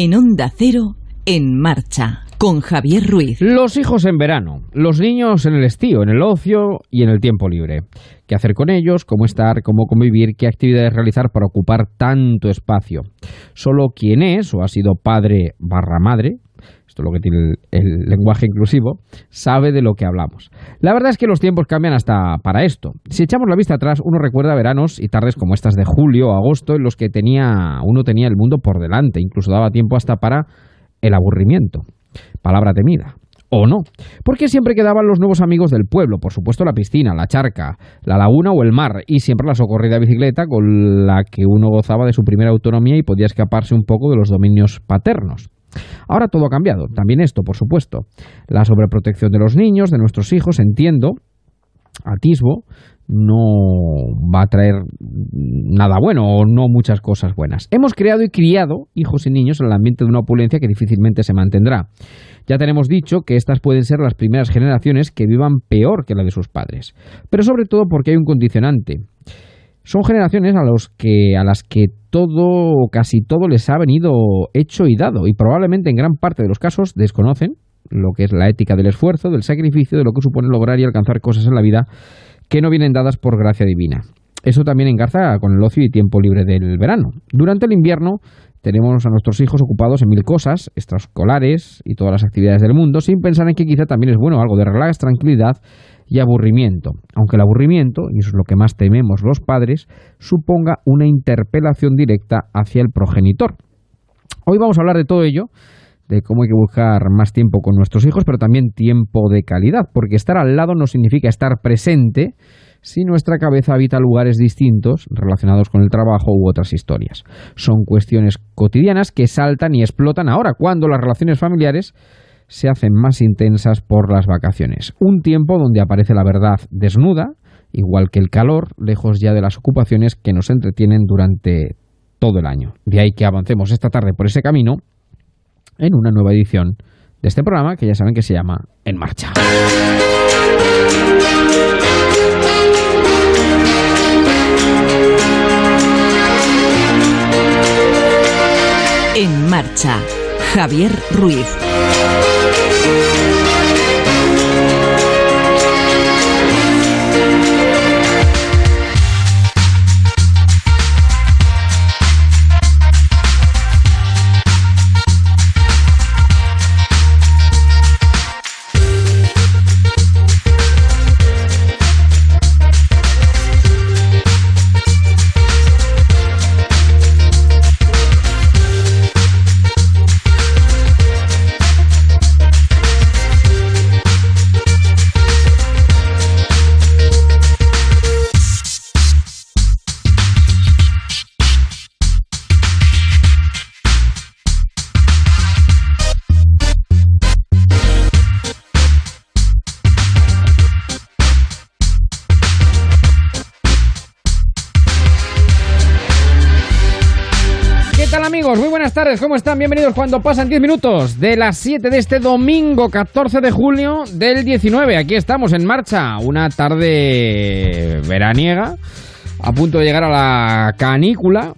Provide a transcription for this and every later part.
En Onda Cero, en marcha, con Javier Ruiz. Los hijos en verano, los niños en el estío, en el ocio y en el tiempo libre. ¿Qué hacer con ellos? ¿Cómo estar? ¿Cómo convivir? ¿Qué actividades realizar para ocupar tanto espacio? Solo quien es o ha sido padre barra madre lo que tiene el, el, lenguaje inclusivo, sabe de lo que hablamos. La verdad es que los tiempos cambian hasta para esto. Si echamos la vista atrás, uno recuerda veranos y tardes como estas de julio o agosto en los que tenía, uno tenía el mundo por delante, incluso daba tiempo hasta para el aburrimiento. Palabra temida. O no, porque siempre quedaban los nuevos amigos del pueblo, por supuesto la piscina, la charca, la laguna o el mar, y siempre la socorrida bicicleta con la que uno gozaba de su primera autonomía y podía escaparse un poco de los dominios paternos. Ahora todo ha cambiado, también esto, por supuesto. La sobreprotección de los niños, de nuestros hijos, entiendo, atisbo, no va a traer nada bueno o no muchas cosas buenas. Hemos creado y criado hijos y niños en el ambiente de una opulencia que difícilmente se mantendrá. Ya tenemos dicho que estas pueden ser las primeras generaciones que vivan peor que la de sus padres, pero sobre todo porque hay un condicionante. Son generaciones a, los que, a las que todo o casi todo les ha venido hecho y dado y probablemente en gran parte de los casos desconocen lo que es la ética del esfuerzo, del sacrificio, de lo que supone lograr y alcanzar cosas en la vida que no vienen dadas por gracia divina. Eso también engarza con el ocio y tiempo libre del verano. Durante el invierno tenemos a nuestros hijos ocupados en mil cosas, extraescolares y todas las actividades del mundo, sin pensar en que quizá también es bueno algo de relax, tranquilidad y aburrimiento, aunque el aburrimiento, y eso es lo que más tememos los padres, suponga una interpelación directa hacia el progenitor. Hoy vamos a hablar de todo ello, de cómo hay que buscar más tiempo con nuestros hijos, pero también tiempo de calidad, porque estar al lado no significa estar presente si nuestra cabeza habita lugares distintos relacionados con el trabajo u otras historias. Son cuestiones cotidianas que saltan y explotan ahora, cuando las relaciones familiares se hacen más intensas por las vacaciones. Un tiempo donde aparece la verdad desnuda, igual que el calor, lejos ya de las ocupaciones que nos entretienen durante todo el año. De ahí que avancemos esta tarde por ese camino en una nueva edición de este programa que ya saben que se llama En Marcha. En Marcha, Javier Ruiz. ¿Cómo están? Bienvenidos cuando pasan 10 minutos de las 7 de este domingo 14 de julio del 19. Aquí estamos en marcha, una tarde veraniega, a punto de llegar a la canícula,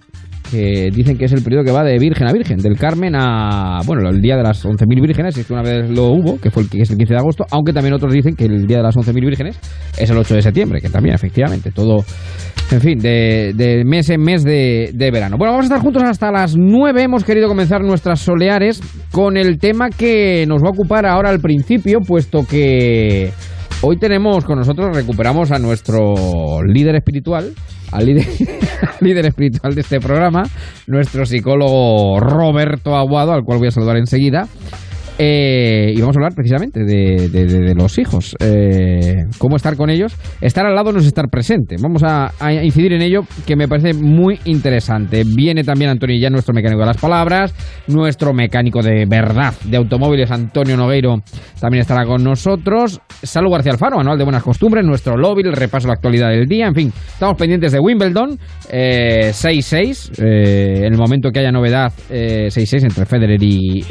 que dicen que es el periodo que va de Virgen a Virgen, del Carmen a, bueno, el día de las 11.000 vírgenes, es que una vez lo hubo, que fue el, que es el 15 de agosto, aunque también otros dicen que el día de las 11.000 vírgenes es el 8 de septiembre, que también, efectivamente, todo, en fin, de, mes en mes de, de, verano. Bueno, vamos a estar juntos hasta las 9, hemos querido comenzar nuestras soleares con el tema que nos va a ocupar ahora al principio, puesto que... Hoy tenemos con nosotros, recuperamos a nuestro líder espiritual, al líder, líder, espiritual de este programa, nuestro psicólogo Roberto Aguado, al cual voy a saludar enseguida. Eh, y vamos a hablar precisamente de, los hijos, eh, cómo estar con ellos. Estar al lado no es estar presente. Vamos a, incidir en ello, que me parece muy interesante. Viene también Antonio ya, nuestro mecánico de las palabras, nuestro mecánico de verdad de automóviles, Antonio Nogueiro, también estará con nosotros. Salud García Alfaro, anual de buenas costumbres, nuestro lobby, el repaso de la actualidad del día. En fin, estamos pendientes de Wimbledon, 6-6. Eh, en el momento que haya novedad, 6-6 entre Federer y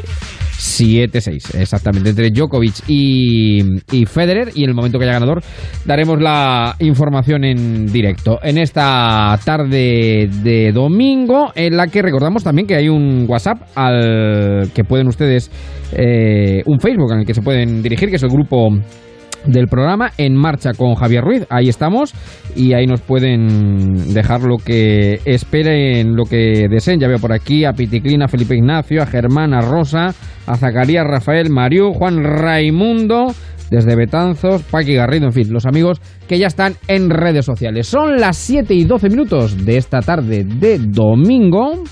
7-6, exactamente, entre Djokovic y, y Federer. Y en el momento que haya ganador, daremos la información en directo. En esta tarde de domingo, en la que recordamos también que hay un WhatsApp al que pueden ustedes, eh, un Facebook en el que se pueden dirigir, que es el grupo del programa En Marcha con Javier Ruiz. Ahí estamos y ahí nos pueden dejar lo que esperen, lo que deseen. Ya veo por aquí a Piticlina, Felipe Ignacio, a Germán, a Rosa, a Zacarías, Rafael, Mariú, Juan Raimundo, desde Betanzos, Paqui Garrido, en fin, los amigos que ya están en redes sociales. Son las 7 y 12 minutos de esta tarde de domingo.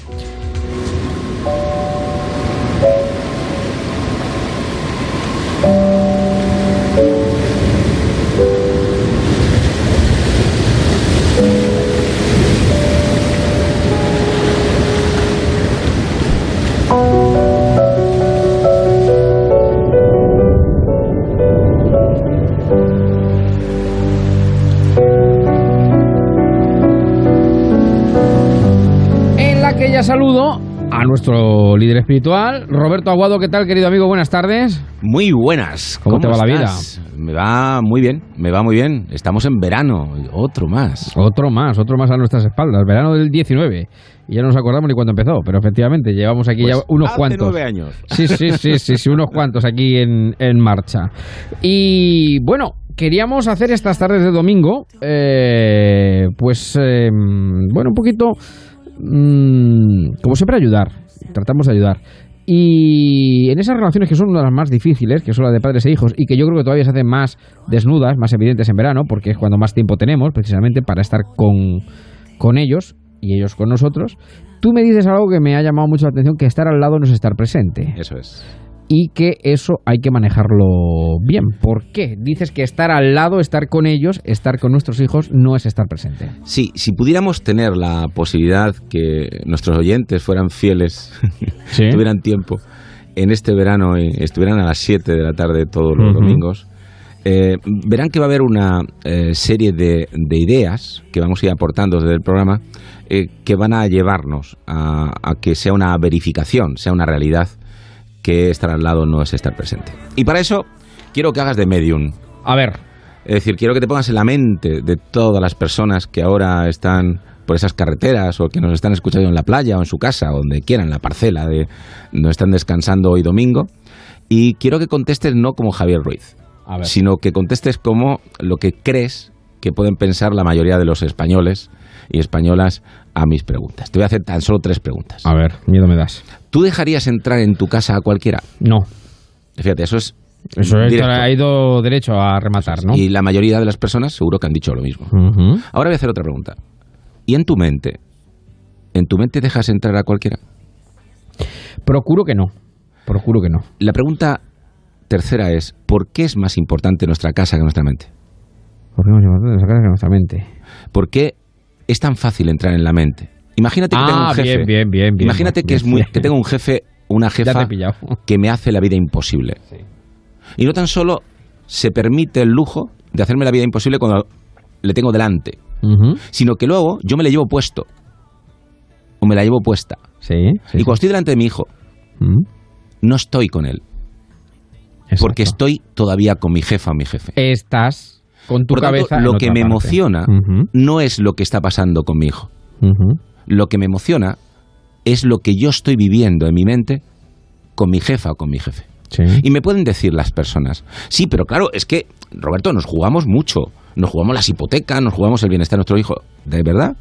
Ya saludo a nuestro líder espiritual, Roberto Aguado. ¿Qué tal, querido amigo? Buenas tardes. Muy buenas. ¿Cómo te va la estás? Me va muy bien, me va muy bien. Estamos en verano, otro más. Otro más, otro más a nuestras espaldas. Verano del 19. Y ya no nos acordamos ni cuándo empezó, pero efectivamente llevamos aquí Pues ya unos hace cuantos. nueve años. Sí, sí, sí, sí, sí, unos cuantos aquí en, en marcha. Y bueno, queríamos hacer estas tardes de domingo, eh, pues, eh, bueno, un poquito, mm, como siempre, ayudar. Tratamos de ayudar. Y en esas relaciones que son una de las más difíciles, que son las de padres e hijos, y que yo creo que todavía se hacen más desnudas, más evidentes en verano, porque es cuando más tiempo tenemos, precisamente para estar con, con ellos y ellos con nosotros, tú me dices algo que me ha llamado mucho la atención, que estar al lado no es estar presente Eso es. Y que eso hay que manejarlo bien. ¿Por qué? Dices que estar al lado, estar con ellos, estar con nuestros hijos no es estar presente. Sí, si pudiéramos tener la posibilidad que nuestros oyentes fueran fieles, Sí. tuvieran tiempo, en este verano y estuvieran a las 7 de la tarde todos los domingos, eh, verán que va a haber una eh, serie de, de ideas que vamos a ir aportando desde el programa eh, que van a llevarnos a, a que sea una verificación, sea una realidad que estar al lado no es estar presente. Y para eso quiero que hagas de medium. A ver, Es decir, quiero que te pongas en la mente de todas las personas que ahora están por esas carreteras o que nos están escuchando en la playa o en su casa o donde quieran, en la parcela de donde están descansando hoy domingo. Y quiero que contestes no como Javier Ruiz, sino que contestes como lo que crees que pueden pensar la mayoría de los españoles y españolas a mis preguntas. Te voy a hacer tan solo tres preguntas. A ver, miedo me das. ¿Tú dejarías entrar en tu casa a cualquiera? No. Fíjate, eso es... Eso es- ha ido derecho a rematar, ¿no? Y la mayoría de las personas seguro que han dicho lo mismo. Ahora voy a hacer otra pregunta. ¿Y en tu mente? ¿En tu mente dejas entrar a cualquiera? Procuro que no. Procuro que no. La pregunta tercera es, ¿por qué es más importante nuestra casa que nuestra mente? Importante sacar de nuestra mente. ¿Por qué es tan fácil entrar en la mente? Imagínate que tengo un jefe. bien, bien, bien, bien. Imagínate que Bien, es muy bien. que tengo un jefe, una jefa que me hace la vida imposible. Sí. Y no tan solo se permite el lujo de hacerme la vida imposible cuando le tengo delante, sino que luego yo me le llevo puesto o me la llevo puesta. Sí. sí, y cuando estoy delante de mi hijo, no estoy con él, Exacto. porque estoy todavía con mi jefa o mi jefe. Estás con tu Por lo tanto, lo que me parte. emociona no es lo que está pasando con mi hijo. Lo que me emociona es lo que yo estoy viviendo en mi mente con mi jefa o con mi jefe. Sí. Y me pueden decir las personas, sí, pero claro, es que, Roberto, nos jugamos mucho. Nos jugamos las hipotecas, nos jugamos el bienestar de nuestro hijo. ¿De verdad?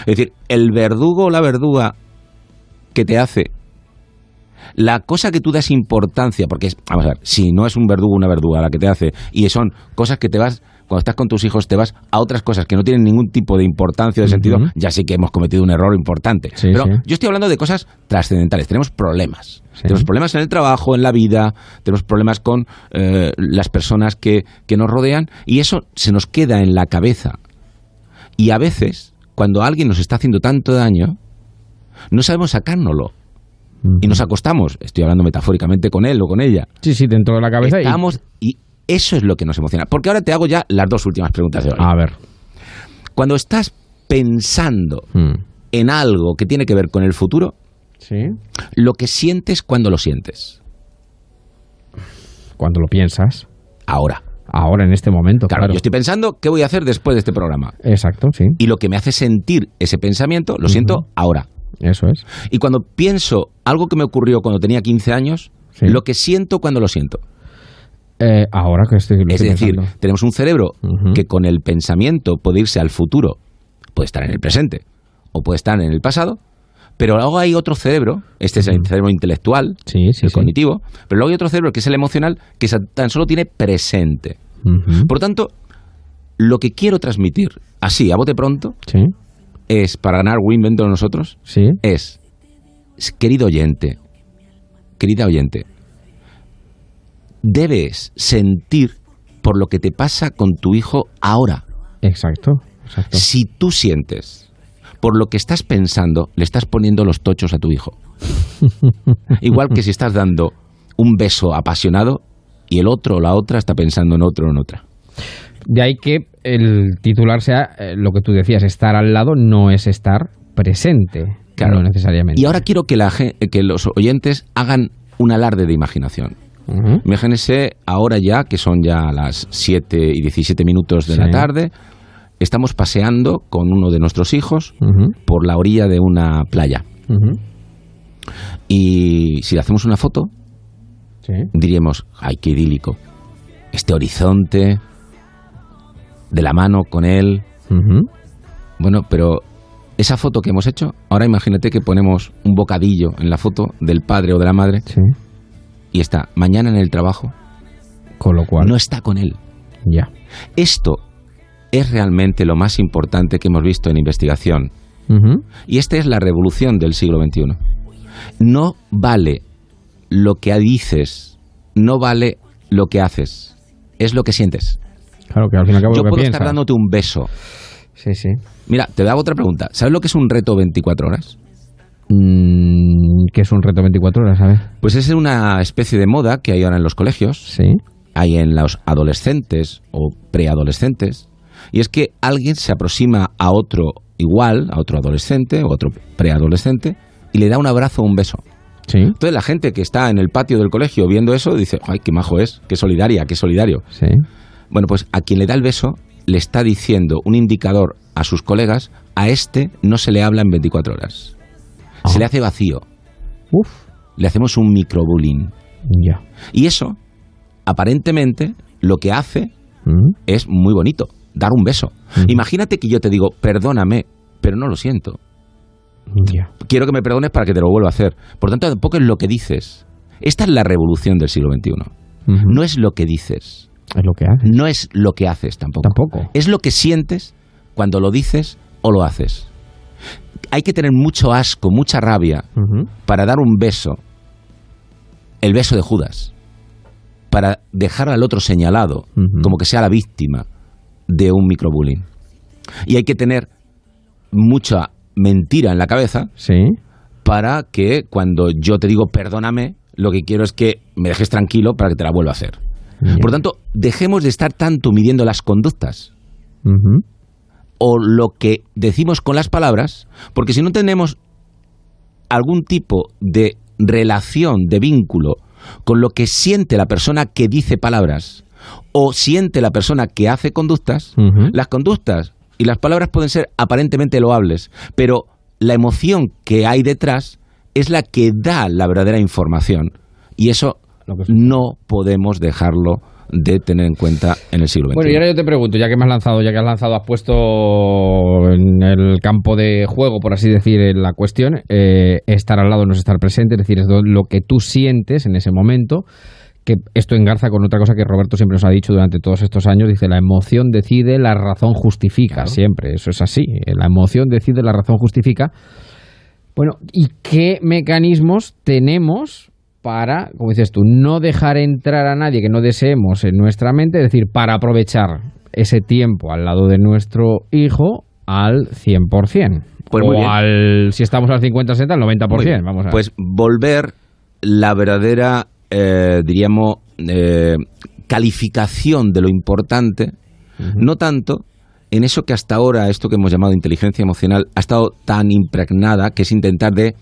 Es decir, el verdugo o la verduga que te hace la cosa que tú das importancia, porque es, vamos a ver, si no es un verdugo una verduga la que te hace, y son cosas que te vas, cuando estás con tus hijos, te vas a otras cosas que no tienen ningún tipo de importancia o de sentido, ya sí que hemos cometido un error importante. Sí, Pero sí. yo estoy hablando de cosas trascendentales, tenemos problemas. Sí. Tenemos problemas en el trabajo, en la vida, tenemos problemas con eh, las personas que, que nos rodean, y eso se nos queda en la cabeza. Y a veces, cuando alguien nos está haciendo tanto daño, no sabemos sacárnoslo y nos acostamos, estoy hablando metafóricamente con él o con ella, Sí, sí, dentro de la cabeza. y- estamos y eso es lo que nos emociona. Porque ahora te hago ya las dos últimas preguntas de hoy. A ver. Cuando estás pensando Mm. en algo que tiene que ver con el futuro, Sí. lo que sientes cuando lo sientes. Cuando lo piensas. Ahora. Ahora, en este momento. Claro, Claro, yo estoy pensando qué voy a hacer después de este programa. Exacto, sí. Y lo que me hace sentir ese pensamiento, lo siento ahora. Eso es. Y cuando pienso algo que me ocurrió cuando tenía 15 años, Sí. lo que siento cuando lo siento. Eh, ahora que estoy. lo Es decir, pensando. tenemos un cerebro que con el pensamiento puede irse al futuro, puede estar en el presente o puede estar en el pasado, pero luego hay otro cerebro, este es el cerebro intelectual, Sí, sí, el sí. cognitivo, pero luego hay otro cerebro que es el emocional, que tan solo tiene presente. Por lo tanto, lo que quiero transmitir, así, a bote pronto, Sí, es para ganar Wimbledon de nosotros, sí. es, querido oyente, querida oyente, debes sentir por lo que te pasa con tu hijo ahora. Exacto, exacto. Si tú sientes por lo que estás pensando, le estás poniendo los tochos a tu hijo. Igual que si estás dando un beso apasionado y el otro o la otra está pensando en otro o en otra. De ahí que el titular sea eh, lo que tú decías, estar al lado no es estar presente. Claro. No necesariamente. Y ahora quiero que, la, que los oyentes hagan un alarde de imaginación. Ujú. Imagínense ahora ya, que son ya las 7 y 17 minutos de Sí. la tarde, estamos paseando con uno de nuestros hijos por la orilla de una playa. Y si le hacemos una foto, Sí. diríamos, ay, qué idílico. Este horizonte, de la mano con él. Bueno, pero esa foto que hemos hecho, ahora imagínate que ponemos un bocadillo en la foto del padre o de la madre Sí. y está mañana en el trabajo, Con lo cual, no está con él. ya. Esto es realmente lo más importante que hemos visto en investigación. Y esta es la revolución del siglo XXI. No vale lo que dices, no vale lo que haces, es lo que sientes. Claro que al fin y al cabo Yo puedo estar dándote un beso. Sí, sí. Mira, te hago otra pregunta. ¿Sabes lo que es un reto 24 horas? Mm, que es un reto 24 horas, a ver. Pues es una especie de moda que hay ahora en los colegios, Sí. hay en los adolescentes o preadolescentes, y es que alguien se aproxima a otro igual, a otro adolescente o otro preadolescente, y le da un abrazo o un beso. Sí. Entonces la gente que está en el patio del colegio viendo eso dice, ay, qué majo es, qué solidaria, qué solidario. Sí. Bueno, pues a quien le da el beso le está diciendo un indicador a sus colegas, a este no se le habla en 24 horas. Se le hace vacío, Uf. le hacemos un microbullying. Ya. Y eso, aparentemente, lo que hace Mm. es muy bonito, dar un beso. Imagínate que yo te digo, perdóname, pero no lo siento. Ya. Quiero que me perdones para que te lo vuelva a hacer. Por tanto, tampoco es lo que dices. Esta es la revolución del siglo XXI. No es lo que dices, es lo que hace. no es lo que haces tampoco. Tampoco. Es lo que sientes cuando lo dices o lo haces. Hay que tener mucho asco, mucha rabia para dar un beso, el beso de Judas, para dejar al otro señalado como que sea la víctima de un microbullying. Y hay que tener mucha mentira en la cabeza Sí. para que cuando yo te digo perdóname, lo que quiero es que me dejes tranquilo para que te la vuelva a hacer. Por tanto, dejemos de estar tanto midiendo las conductas o lo que decimos con las palabras, porque si no tenemos algún tipo de relación, de vínculo con lo que siente la persona que dice palabras o siente la persona que hace conductas, las conductas y las palabras pueden ser aparentemente loables, pero la emoción que hay detrás es la que da la verdadera información y eso no podemos dejarlo de tener en cuenta en el siglo XXI. Bueno, y ahora yo te pregunto, ya que me has lanzado, ya que has lanzado, has puesto en el campo de juego, por así decir, en la cuestión, eh, estar al lado no es estar presente, es decir, es lo- que tú sientes en ese momento, que esto engarza con otra cosa que Roberto siempre nos ha dicho durante todos estos años, dice, la emoción decide, la razón justifica, Claro. siempre, eso es así, eh, la emoción decide, la razón justifica. Bueno, ¿y qué mecanismos tenemos para, como dices tú, no dejar entrar a nadie que no deseemos en nuestra mente? Es decir, para aprovechar ese tiempo al lado de nuestro hijo al 100%. Pues o al, si estamos al 50-60, al 90%. Muy bien. Vamos a Pues volver la verdadera, eh, diríamos, eh, calificación de lo importante, no tanto en eso que hasta ahora, esto que hemos llamado inteligencia emocional, ha estado tan impregnada, que es intentar de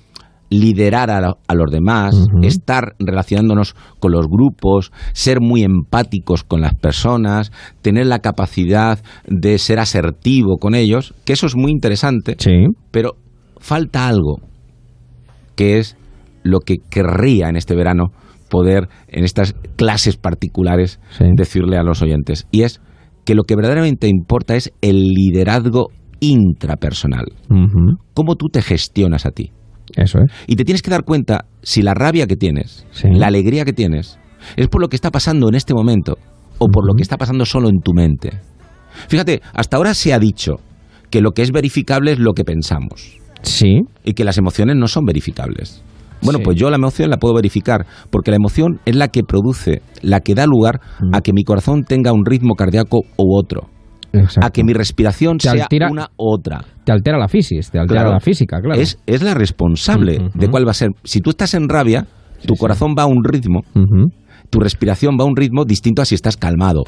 liderar a, a los demás, estar relacionándonos con los grupos, ser muy empáticos con las personas, tener la capacidad de ser asertivo con ellos, que eso es muy interesante, Sí. pero falta algo, que es lo que querría en este verano poder, en estas clases particulares, Sí. decirle a los oyentes. Y es que lo que verdaderamente importa es el liderazgo intrapersonal. Cómo tú te gestionas a ti. Eso es. Y te tienes que dar cuenta si la rabia que tienes, Sí. la alegría que tienes, es por lo que está pasando en este momento o por lo que está pasando solo en tu mente. Fíjate, hasta ahora se ha dicho que lo que es verificable es lo que pensamos Sí. y que las emociones no son verificables. Bueno, Sí. pues yo la emoción la puedo verificar porque la emoción es la que produce, la que da lugar a que mi corazón tenga un ritmo cardíaco u otro, Exacto. a que mi respiración Te sea altera- una u otra. Te altera la fisis, te altera Claro. la física, claro. Es, es la responsable de cuál va a ser. Si tú estás en rabia, tu sí. corazón va a un ritmo, tu respiración va a un ritmo distinto a si estás calmado.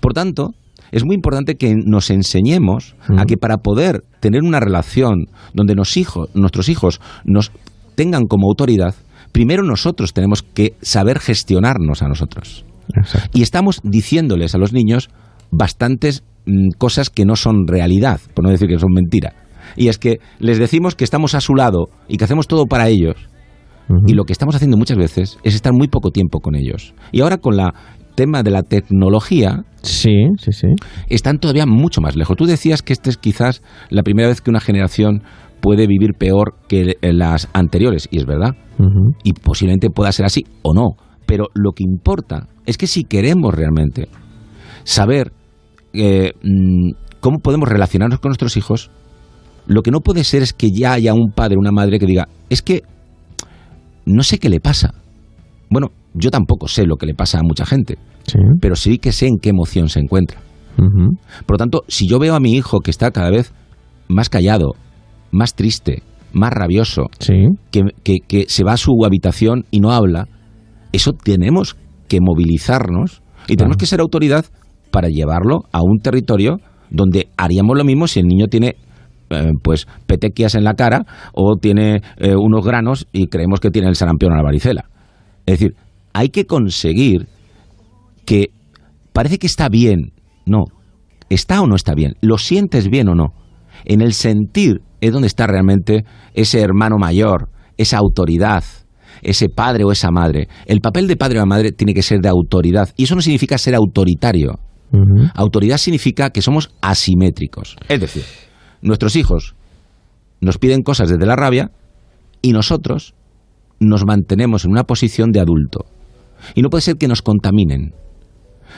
Por tanto, es muy importante que nos enseñemos a que para poder tener una relación donde nos hijos, nuestros hijos nos tengan como autoridad, primero nosotros tenemos que saber gestionarnos a nosotros. Exacto. Y estamos diciéndoles a los niños bastantes mm, cosas que no son realidad, por no decir que son mentira. Y es que les decimos que estamos a su lado y que hacemos todo para ellos, y lo que estamos haciendo muchas veces es estar muy poco tiempo con ellos. Y ahora con la tema de la tecnología Sí, sí, sí. están todavía mucho más lejos. Tú decías que esta es quizás la primera vez que una generación puede vivir peor que eh, las anteriores, y es verdad. Y posiblemente pueda ser así o no. Pero lo que importa es que si queremos realmente saber eh, mm, cómo podemos relacionarnos con nuestros hijos, lo que no puede ser es que ya haya un padre, una madre que diga, es que no sé qué le pasa. Bueno, yo tampoco sé lo que le pasa a mucha gente, Sí. pero sí que sé en qué emoción se encuentra. Por lo tanto, si yo veo a mi hijo que está cada vez más callado, más triste, más rabioso, Sí. que, que- que se va a su habitación y no habla, eso tenemos que movilizarnos y tenemos que ser autoridad para llevarlo a un territorio donde haríamos lo mismo si el niño tiene eh, pues petequias en la cara o tiene eh, unos granos y creemos que tiene el sarampión o la varicela. Es decir, hay que conseguir que parece que está bien. No, está o no está bien. ¿Lo sientes bien o no? En el sentir es donde está realmente ese hermano mayor, esa autoridad, ese padre o esa madre. El papel de padre o madre tiene que ser de autoridad. Y eso no significa ser autoritario. Autoridad significa que somos asimétricos. Es decir, nuestros hijos nos piden cosas desde la rabia y nosotros nos mantenemos en una posición de adulto. Y no puede ser que nos contaminen.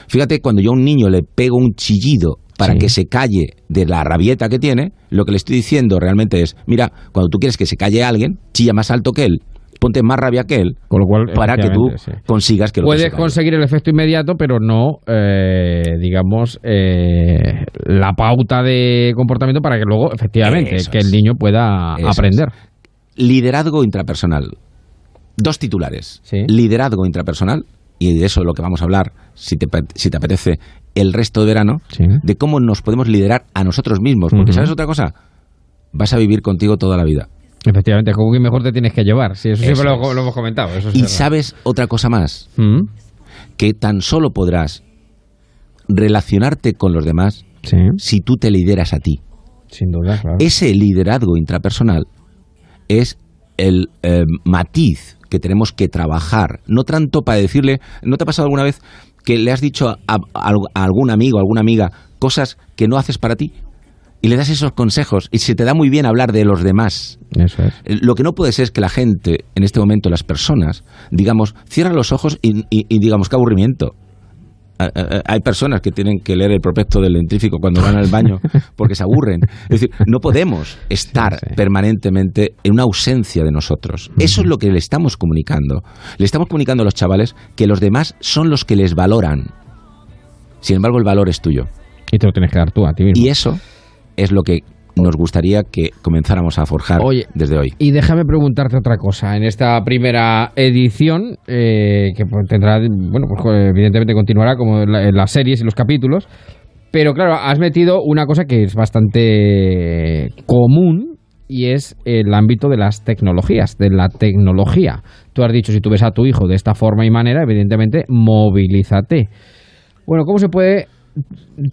Fíjate, cuando yo a un niño le pego un chillido para Sí. que se calle de la rabieta que tiene, lo que le estoy diciendo realmente es, mira, cuando tú quieres que se calle alguien, chilla más alto que él, ponte más rabia que él, Con lo cual, para que tú sí. consigas que lo Puedes conseguir el efecto inmediato, pero no, eh, digamos, eh, la pauta de comportamiento para que luego, efectivamente, Eso que es. el niño pueda Eso aprender. Liderazgo intrapersonal. Dos titulares. Sí. Liderazgo intrapersonal, y de eso es lo que vamos a hablar, si te, si te apetece, el resto de verano, Sí. de cómo nos podemos liderar a nosotros mismos. Porque. ¿sabes otra cosa? Vas a vivir contigo toda la vida. Efectivamente, como que mejor te tienes que llevar. Sí, eso, Eso siempre lo, hemos comentado. Eso Y sabes otra cosa más, Mm, que tan solo podrás relacionarte con los demás Sí, si tú te lideras a ti. sin duda, claro. Ese liderazgo intrapersonal es el eh, matiz que tenemos que trabajar, no tanto para decirle, ¿no te ha pasado alguna vez que le has dicho a, a- a algún amigo, a alguna amiga, cosas que no haces para ti? Y le das esos consejos y se te da muy bien hablar de los demás. Eso es. Eh, Lo que no puede ser es que la gente, en este momento las personas, digamos, cierran los ojos y, y- y digamos, qué aburrimiento. A- a- Hay personas que tienen que leer el prospecto del dentífrico cuando van al baño porque se aburren. Es decir, no podemos estar Sí, sí. permanentemente en una ausencia de nosotros. Eso es lo que le estamos comunicando. Le estamos comunicando a los chavales que los demás son los que les valoran. Sin embargo, el valor es tuyo. Y te lo tienes que dar tú a ti mismo. Y eso es lo que nos gustaría que comenzáramos a forjar Oye, desde hoy. Y déjame preguntarte otra cosa. En esta primera edición, eh, que pues, tendrá, bueno, pues evidentemente continuará como en, la- en las series y los capítulos, pero claro, has metido una cosa que es bastante común y es el ámbito de las tecnologías, de la tecnología. Tú has dicho, si tú ves a tu hijo de esta forma y manera, evidentemente, movilízate. Bueno, ¿cómo se puede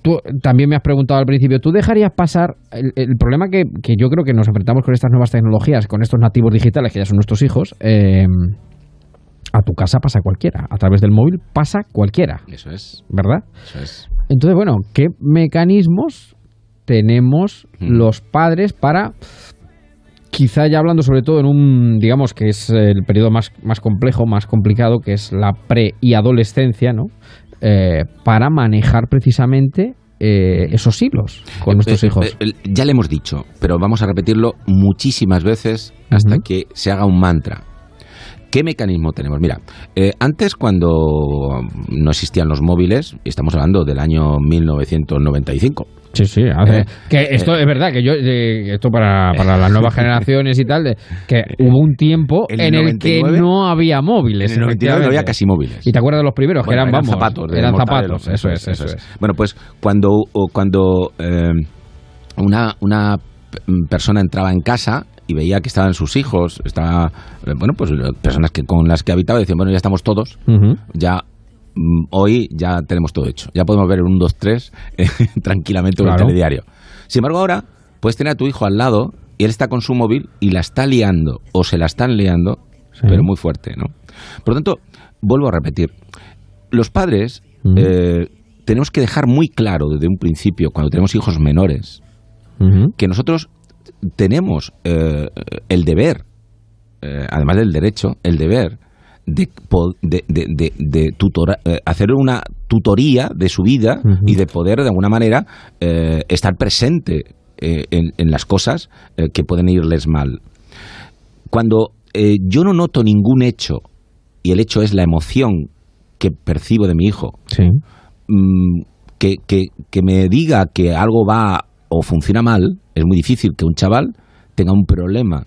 Tú también me has preguntado al principio, ¿tú dejarías pasar el, problema que, que, yo creo que nos enfrentamos con estas nuevas tecnologías, con estos nativos digitales que ya son nuestros hijos? Eh, a tu casa pasa cualquiera, a través del móvil pasa cualquiera. Eso es. ¿Verdad? Eso es. Entonces, bueno, ¿qué mecanismos tenemos los padres para quizá ya hablando sobre todo en un, digamos que es el periodo más, más complejo, más complicado, que es la pre y adolescencia, ¿no? Eh, para manejar precisamente eh, esos hilos con nuestros eh, hijos. ya le hemos dicho, pero vamos a repetirlo muchísimas veces hasta que se haga un mantra. ¿Qué mecanismo tenemos? Mira, eh, antes cuando no existían los móviles, estamos hablando del año 1995. Sí, sí, eh, que esto es verdad, que yo, esto para, para, las nuevas generaciones y tal, que hubo un tiempo en el que no había móviles. En el 99 no había casi móviles. ¿Y te acuerdas de los primeros? que eran, eran zapatos. Eran zapatos, eso es, eso es. Bueno, pues cuando, cuando eh, una, una persona entraba en casa y veía que estaban sus hijos, estaba, eh, bueno, pues personas que con las que habitaba decían, bueno, ya estamos todos, ya mm, hoy ya tenemos todo hecho, ya podemos ver un 1, 2, 3 tranquilamente en el telediario. Sin embargo, ahora puedes tener a tu hijo al lado y él está con su móvil y la está liando o se la están liando, pero muy fuerte, ¿no? Por lo tanto, vuelvo a repetir, los padres eh, tenemos que dejar muy claro desde un principio, cuando tenemos hijos menores, que nosotros tenemos eh, el deber, eh, además del derecho, el deber de, de, eh, hacer una tutoría de su vida y de poder de alguna manera estar presente en, en, las cosas que pueden irles mal. Cuando yo no noto ningún hecho y el hecho es la emoción que percibo de mi hijo, mm, que, que, que me diga que algo va o funciona mal, es muy difícil que un chaval tenga un problema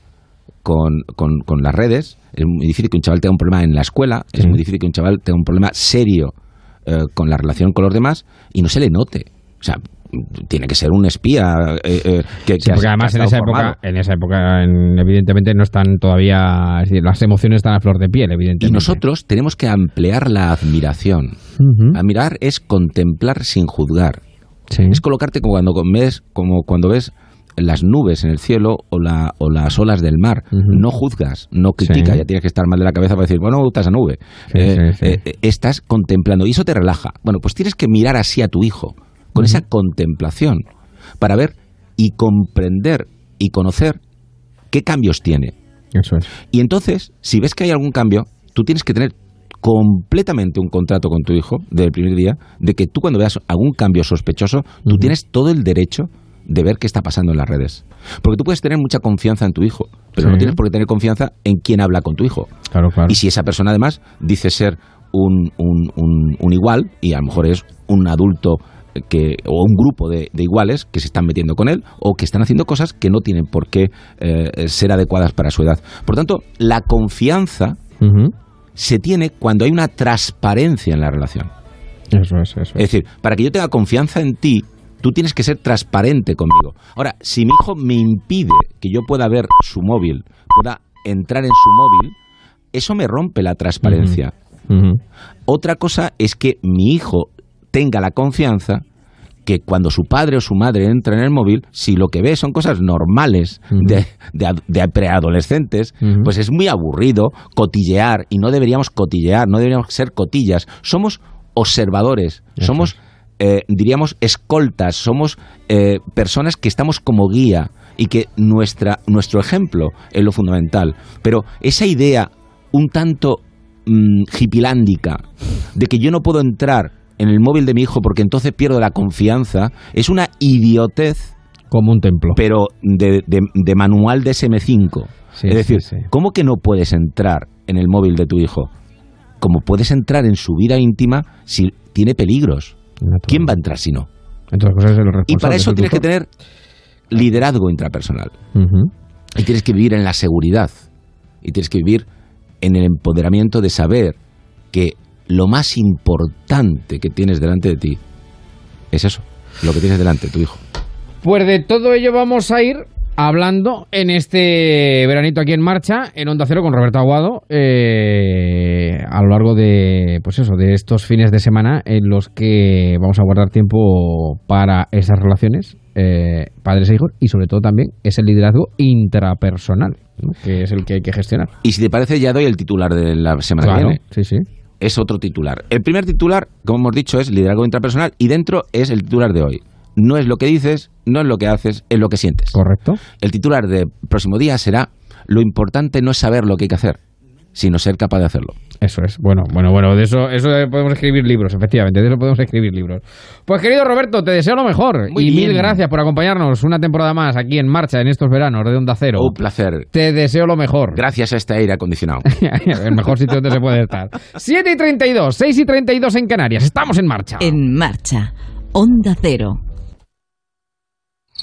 con, con, las redes, es muy difícil que un chaval tenga un problema en la escuela, es muy difícil que un chaval tenga un problema serio eh, con la relación con los demás y no se le note. O sea, tiene que ser un espía eh, eh, que, porque además en esa época en esa época evidentemente no están todavía las emociones están a flor de piel evidentemente. Y nosotros tenemos que ampliar la admiración. Admirar es contemplar sin juzgar es colocarte como cuando ves, como cuando ves las nubes en el cielo o, la, o las olas del mar. No juzgas, no criticas, ya tienes que estar mal de la cabeza para decir, bueno, me gusta esa nube. Eh, eh, eh, estás contemplando y eso te relaja. Bueno, pues tienes que mirar así a tu hijo, con esa contemplación, para ver y comprender y conocer qué cambios tiene. Eso es. Y entonces, si ves que hay algún cambio, tú tienes que tener completamente un contrato con tu hijo desde el primer día de que tú cuando veas algún cambio sospechoso, tú tienes todo el derecho de ver qué está pasando en las redes. Porque tú puedes tener mucha confianza en tu hijo, pero no tienes por qué tener confianza en quien habla con tu hijo. Claro, claro. Y si esa persona además dice ser un, un, igual y a lo mejor es un adulto que, o un grupo de, iguales que se están metiendo con él o que están haciendo cosas que no tienen por qué eh, ser adecuadas para su edad. Por tanto, la confianza se tiene cuando hay una transparencia en la relación. Eso es, eso es. Es decir, para que yo tenga confianza en ti, tú tienes que ser transparente conmigo. Ahora, si mi hijo me impide que yo pueda ver su móvil, pueda entrar en su móvil, eso me rompe la transparencia. Otra cosa es que mi hijo tenga la confianza que cuando su padre o su madre entra en el móvil, si lo que ve son cosas normales de, de, preadolescentes, pues es muy aburrido cotillear y no deberíamos cotillear, no deberíamos ser cotillas. Somos observadores, somos, eh, diríamos, escoltas, somos eh, personas que estamos como guía y que nuestra, nuestro ejemplo es lo fundamental. Pero esa idea un tanto mm, hipilándica de que yo no puedo entrar en el móvil de mi hijo porque entonces pierdo la confianza, es una idiotez. Como un templo. Pero de, de, manual de SM5. es decir, ¿cómo que no puedes entrar en el móvil de tu hijo? ¿Cómo puedes entrar en su vida íntima si tiene peligros? ¿Quién va a entrar si no? y para eso tienes que tener liderazgo intrapersonal. Y tienes que vivir en la seguridad. Y tienes que vivir en el empoderamiento de saber que lo más importante que tienes delante de ti es eso, lo que tienes delante, tu hijo. Pues de todo ello vamos a ir hablando en este veranito aquí en marcha, en Onda Cero con Roberto Aguado, eh, a lo largo de, pues eso, de estos fines de semana en los que vamos a guardar tiempo para esas relaciones, eh, padres e hijos, y sobre todo también ese liderazgo intrapersonal, ¿no? que es el que hay que gestionar. Y si te parece, ya doy el titular de la semana Claro, que viene. sí, sí. Es otro titular. El primer titular, como hemos dicho, es liderazgo intrapersonal y dentro es el titular de hoy. No es lo que dices, no es lo que haces, es lo que sientes. Correcto. El titular del próximo día será lo importante no es saber lo que hay que hacer, sino ser capaz de hacerlo. Eso es. Bueno, bueno, bueno, de eso, eso podemos escribir libros, efectivamente, de eso podemos escribir libros. Pues querido Roberto, te deseo lo mejor Muy y bien. mil gracias por acompañarnos una temporada más aquí en marcha en estos veranos de Onda Cero. Un placer. Te deseo lo mejor. Gracias a este aire acondicionado. El mejor sitio donde se puede estar. 7 y 32, 6 y 32 en Canarias. Estamos en marcha. En marcha. Onda Cero.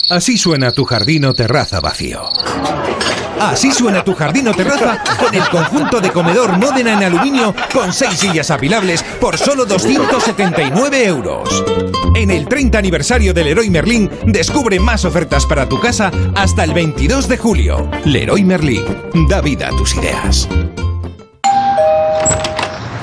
Así suena tu jardín o terraza vacío. Así suena tu jardín o terraza con el conjunto de comedor Módena en aluminio con seis sillas apilables por solo 279 euros. En el 30 aniversario del Leroy Merlin, descubre más ofertas para tu casa hasta el 22 de julio. Leroy Merlin, da vida a tus ideas.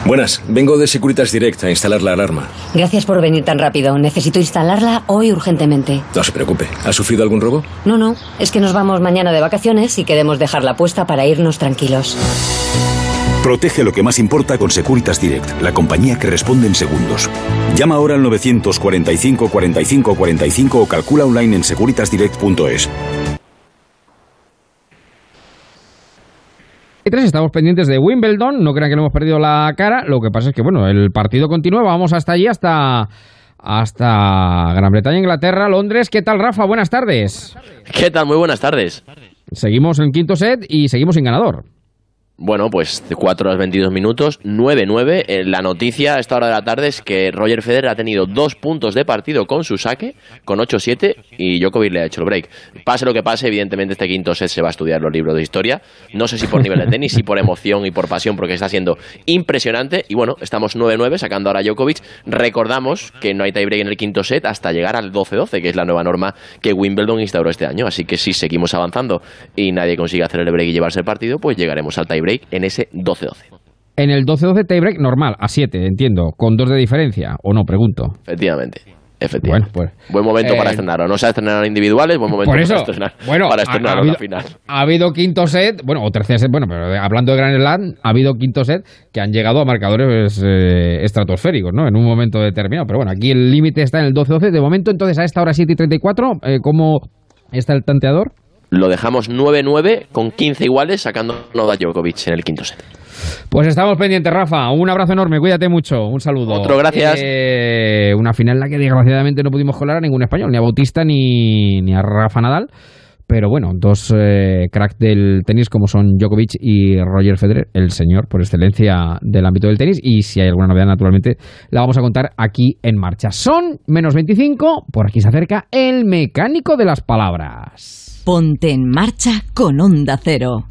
Buenas, vengo de Securitas Direct a instalar la alarma. Gracias por venir tan rápido. Necesito instalarla hoy urgentemente. No se preocupe, ¿ha sufrido algún robo? No, no, es que nos vamos mañana de vacaciones y queremos dejarla puesta para irnos tranquilos. Protege lo que más importa con Securitas Direct, la compañía que responde en segundos. Llama ahora al 945 45 45 o calcula online en securitasdirect.es. Y tres, estamos pendientes de Wimbledon. No crean que le hemos perdido la cara. Lo que pasa es que, bueno, el partido continúa. Vamos hasta allí, hasta, hasta Gran Bretaña, Inglaterra, Londres. ¿Qué tal, Rafa? Buenas tardes. ¿Qué tal? Muy buenas tardes. Seguimos en quinto set y seguimos sin ganador. Bueno, pues de 4 a los 22 minutos, 9-9. Eh, La noticia a esta hora de la tarde es que Roger Federer ha tenido dos puntos de partido con su saque, con 8-7, y Djokovic le ha hecho el break. Pase lo que pase, evidentemente este quinto set se va a estudiar los libros de historia. No sé si por nivel de tenis, si por emoción y por pasión, porque está siendo impresionante. Y bueno, estamos 9-9, sacando ahora a Djokovic. Recordamos que no hay tiebreak en el quinto set hasta llegar al 12-12, que es la nueva norma que Wimbledon instauró este año. Así que si seguimos avanzando y nadie consigue hacer el break y llevarse el partido, pues llegaremos al tiebreak en ese 12-12. En el 12-12 tiebreak normal, a 7, entiendo, con dos de diferencia, o no, pregunto. Efectivamente. Efectivamente. Bueno, pues. buen momento para eh, estrenarlo. No se ha estrenado en individuales, buen momento Por eso, para estrenar, bueno, para estrenar ha, la habido, final. ha habido quinto set, bueno, o tercer set, bueno, pero hablando de Grand Slam, ha habido quinto set que han llegado a marcadores eh, estratosféricos, ¿no? En un momento determinado. Pero bueno, aquí el límite está en el 12-12. De momento, entonces, a esta hora 7 y 34, eh, ¿cómo está el tanteador? Lo dejamos 9-9 con 15 iguales, sacando a Djokovic en el quinto set. Pues estamos pendientes, Rafa. Un abrazo enorme, cuídate mucho. Un saludo. Otro, gracias. Eh, una final en la que desgraciadamente no pudimos colar a ningún español, ni a Bautista ni, ni a Rafa Nadal. Pero bueno, dos eh, cracks del tenis como son Djokovic y Roger Federer, el señor por excelencia del ámbito del tenis. Y si hay alguna novedad, naturalmente, la vamos a contar aquí en marcha. Son menos 25, por aquí se acerca el mecánico de las palabras. Ponte en marcha con Onda Cero.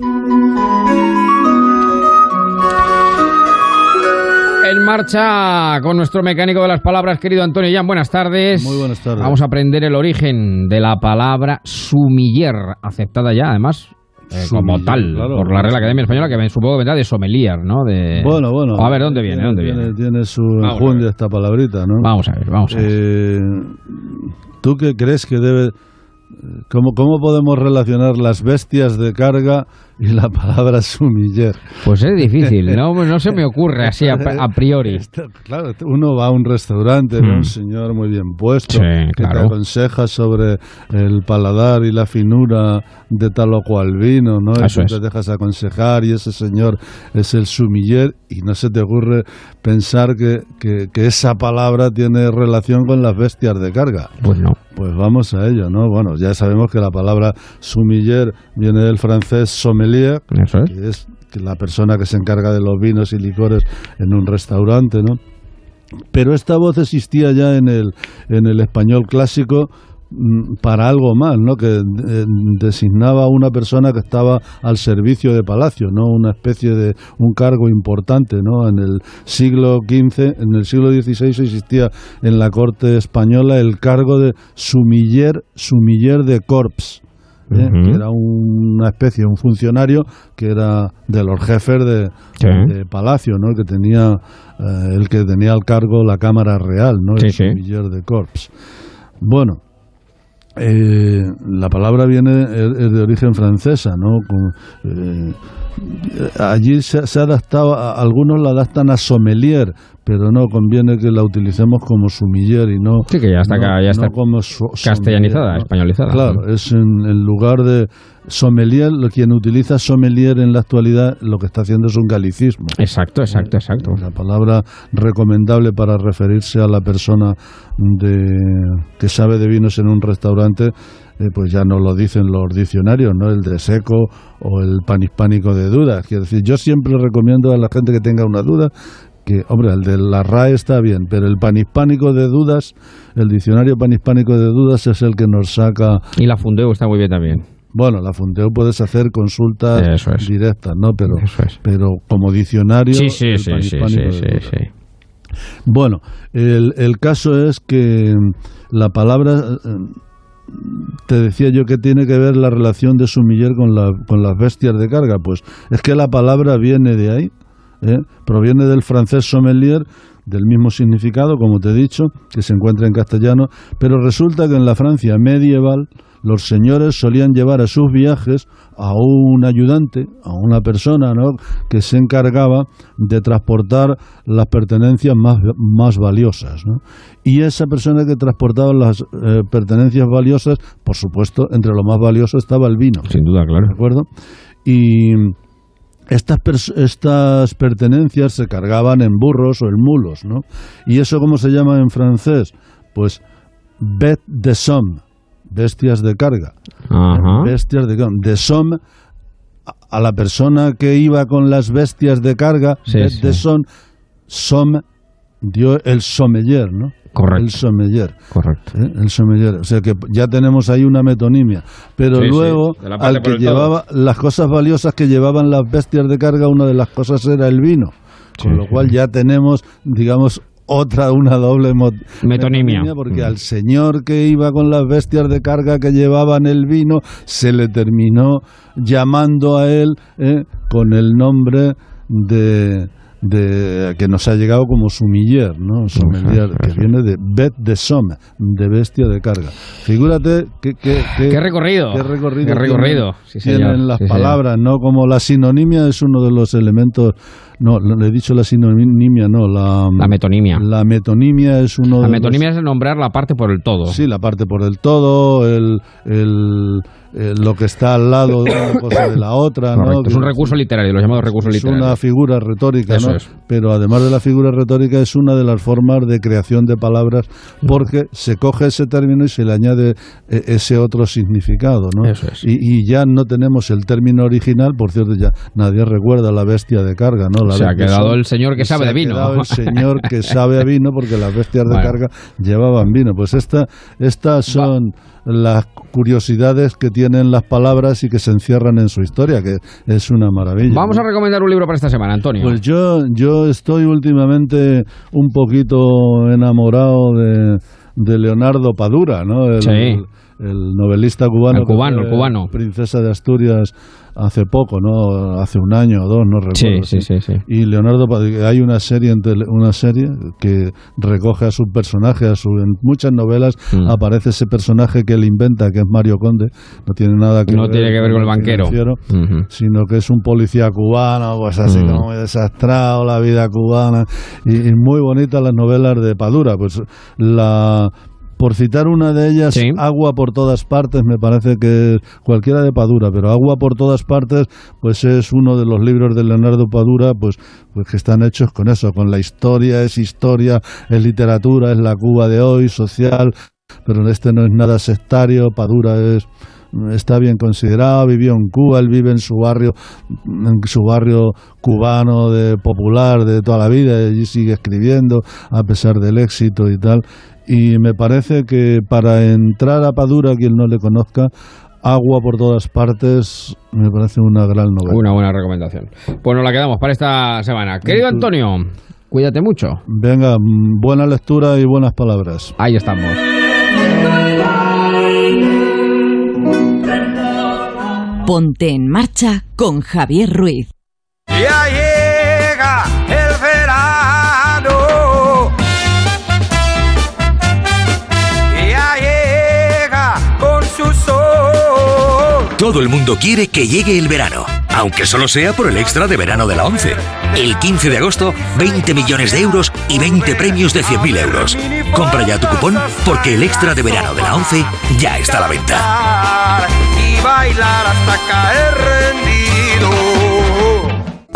En marcha con nuestro mecánico de las palabras, querido Antonio Jan. Buenas tardes. Muy buenas tardes. Vamos a aprender el origen de la palabra sumiller, aceptada ya, además, eh, como Sumiller, tal, claro. por la Real Academia Española, que me supongo que vendrá de sommelier, ¿no? De... Bueno, bueno. A ver, ¿dónde viene? ¿Dónde tiene, viene? Tiene su enjundia esta palabrita, ¿no? Vamos a ver, vamos a ver. Eh, ¿Tú qué crees que debe... ¿Cómo, ¿Cómo podemos relacionar las bestias de carga y la palabra sumiller? Pues es difícil, no, no se me ocurre así a, a priori. Claro, uno va a un restaurante, ve a Mm. un señor muy bien puesto Sí, que te aconseja sobre el paladar y la finura de tal o cual vino, ¿no? Eso y tú te dejas aconsejar y ese señor es el sumiller y no se te ocurre pensar que, que- que esa palabra tiene relación con las bestias de carga. Pues no. Pues vamos a ello, ¿no? Bueno, ya sabemos que la palabra sumiller viene del francés sommelier, Eso es. que es la persona que se encarga de los vinos y licores en un restaurante, ¿no? Pero esta voz existía ya en el, en el español clásico mm, para algo más, ¿no? Que eh, designaba a una persona que estaba al servicio de palacio, ¿no? Una especie de un cargo importante, ¿no? En el siglo XV, en el siglo XVI existía en la corte española el cargo de sumiller, sumiller de corps. ¿Eh? Que era una especie, un funcionario que era de los jefes de, Sí. de Palacio, ¿no? que tenía eh, el que tenía al cargo la Cámara Real, ¿no? Sí, el sí. de Corps. Bueno, eh, la palabra viene es, es de origen francesa, ¿no? Con- eh, allí se, se ha adaptado, a- algunos la adaptan a sommelier, pero no conviene que la utilicemos como sumiller y no, Sí, que ya está, no- ya está no como so- castellanizada, españolizada. Claro, es en, en lugar de sommelier, lo- quien utiliza sommelier en la actualidad lo que está haciendo es un galicismo. Exacto, exacto, exacto. La palabra recomendable para referirse a la persona de, que sabe de vinos en un restaurante, eh, pues ya no lo dicen los diccionarios, ¿no? El de seco o el panhispánico de dudas. Quiero decir, yo siempre recomiendo a la gente que tenga una duda que, hombre, el de la RAE está bien, pero el panhispánico de dudas, el diccionario panhispánico de dudas es el que nos saca Y la Fundeo está muy bien también. bueno, la Fundeo puedes hacer consultas es. directas, ¿no? Pero, es. pero como diccionario. Sí, sí, el sí, sí, panhispánico sí, de sí, dudas. sí. Bueno, el, el caso es que mm, la palabra, eh, te decía yo que tiene que ver la relación de sumiller con, la, con las bestias de carga. Pues es que la palabra viene de ahí, ¿eh? proviene del francés sommelier, del mismo significado, como te he dicho, que se encuentra en castellano, pero resulta que en la Francia medieval los señores solían llevar a sus viajes a un ayudante, a una persona ¿no? que se encargaba de transportar las pertenencias más, más valiosas. ¿no? Y esa persona que transportaba las eh, pertenencias valiosas, por supuesto, entre lo más valioso estaba el vino. Sin duda, claro. ¿De acuerdo? Y estas, estas pertenencias se cargaban en burros o en mulos, ¿no? ¿Y eso cómo se llama en francés? Pues bête de somme, bestias de carga. Ajá. Bestias de carga. De somme, a- la persona que iba con las bestias de carga, Sí, bête sí. de somme, somme dio el sommelier, ¿no? Correcto. El sommelier. Correcto. ¿eh? El sommelier. O sea que ya tenemos ahí una metonimia. Pero Sí, luego, de al que todo. llevaba las cosas valiosas que llevaban las bestias de carga, una de las cosas era el vino. Con Sí, lo cual ya tenemos, digamos, otra, una doble Metonimia. porque Mm. al señor que iba con las bestias de carga que llevaban el vino, se le terminó llamando a él ¿eh? con el nombre de, de que nos ha llegado como sumiller, ¿no? Eso, que viene de bet de somme, de bestia de carga. Figúrate que, que, que- Qué recorrido. qué recorrido, Qué recorrido. tienen, Sí, señor. tienen las Sí, señor. palabras, ¿no? Como la sinonimia es uno de los elementos, no, le he dicho la sinonimia, no, la, La metonimia. la metonimia es uno La de metonimia es nombrar la parte por el todo. Sí, la parte por el todo, el, el, el- lo que está al lado de una cosa de la otra, ¿no? Es un recurso literario, los llamados recursos es literarios. una figura retórica, Eso ¿no? es. Pero además de la figura retórica es una de las formas de creación de palabras porque se coge ese término y se le añade eh, ese otro significado, ¿no? Eso es. Y, y ya no tenemos el término original, por cierto, ya nadie recuerda la bestia de carga, ¿no? La Se ha quedado son- el señor que sabe ha de vino. quedado el señor que sabe a vino porque las bestias de Bueno. carga llevaban vino. Pues esta, estas son las curiosidades que tienen las palabras y que se encierran en su historia, que es una maravilla. Vamos ¿no? a recomendar un libro para esta semana, Antonio. Pues yo, yo estoy últimamente un poquito enamorado de, de Leonardo Padura, ¿no? El, Sí. el novelista cubano. El cubano, el cubano. Princesa de Asturias hace poco, ¿no? Hace un año o dos, no recuerdo. sí, sí, sí. Y Leonardo hay una serie, en tele- una serie que recoge a su personaje, a su, en muchas novelas Mm. aparece ese personaje que él inventa, que es Mario Conde, no tiene nada que No ver tiene que ver con el banquero. sino que es un policía cubano, pues así Mm. como muy desastrado, la vida cubana, y, y muy bonitas las novelas de Padura, pues la... Por citar una de ellas, Sí. Agua por todas partes, me parece que es cualquiera de Padura, pero Agua por todas partes, pues es uno de los libros de Leonardo Padura, pues, pues que están hechos con eso, con la historia, es historia, es literatura, es la Cuba de hoy, social, pero este no es nada sectario, Padura es está bien considerado, vivió en Cuba, él vive en su barrio, en su barrio cubano de popular de toda la vida, y allí sigue escribiendo a pesar del éxito y tal. Y me parece que para entrar a Padura, quien no le conozca, Agua por todas partes, me parece una gran novela. Una buena recomendación. Pues nos la quedamos para esta semana. Querido Antonio, cuídate mucho. Venga, buena lectura y buenas palabras. Ahí estamos. Ponte en marcha con Javier Ruiz. Ya llega el verano. Todo el mundo quiere que llegue el verano, aunque solo sea por el extra de verano de la 11. El 15 de agosto, 20 millones de euros y 20 premios de 100.000 euros. Compra ya tu cupón porque el extra de verano de la 11 ya está a la venta.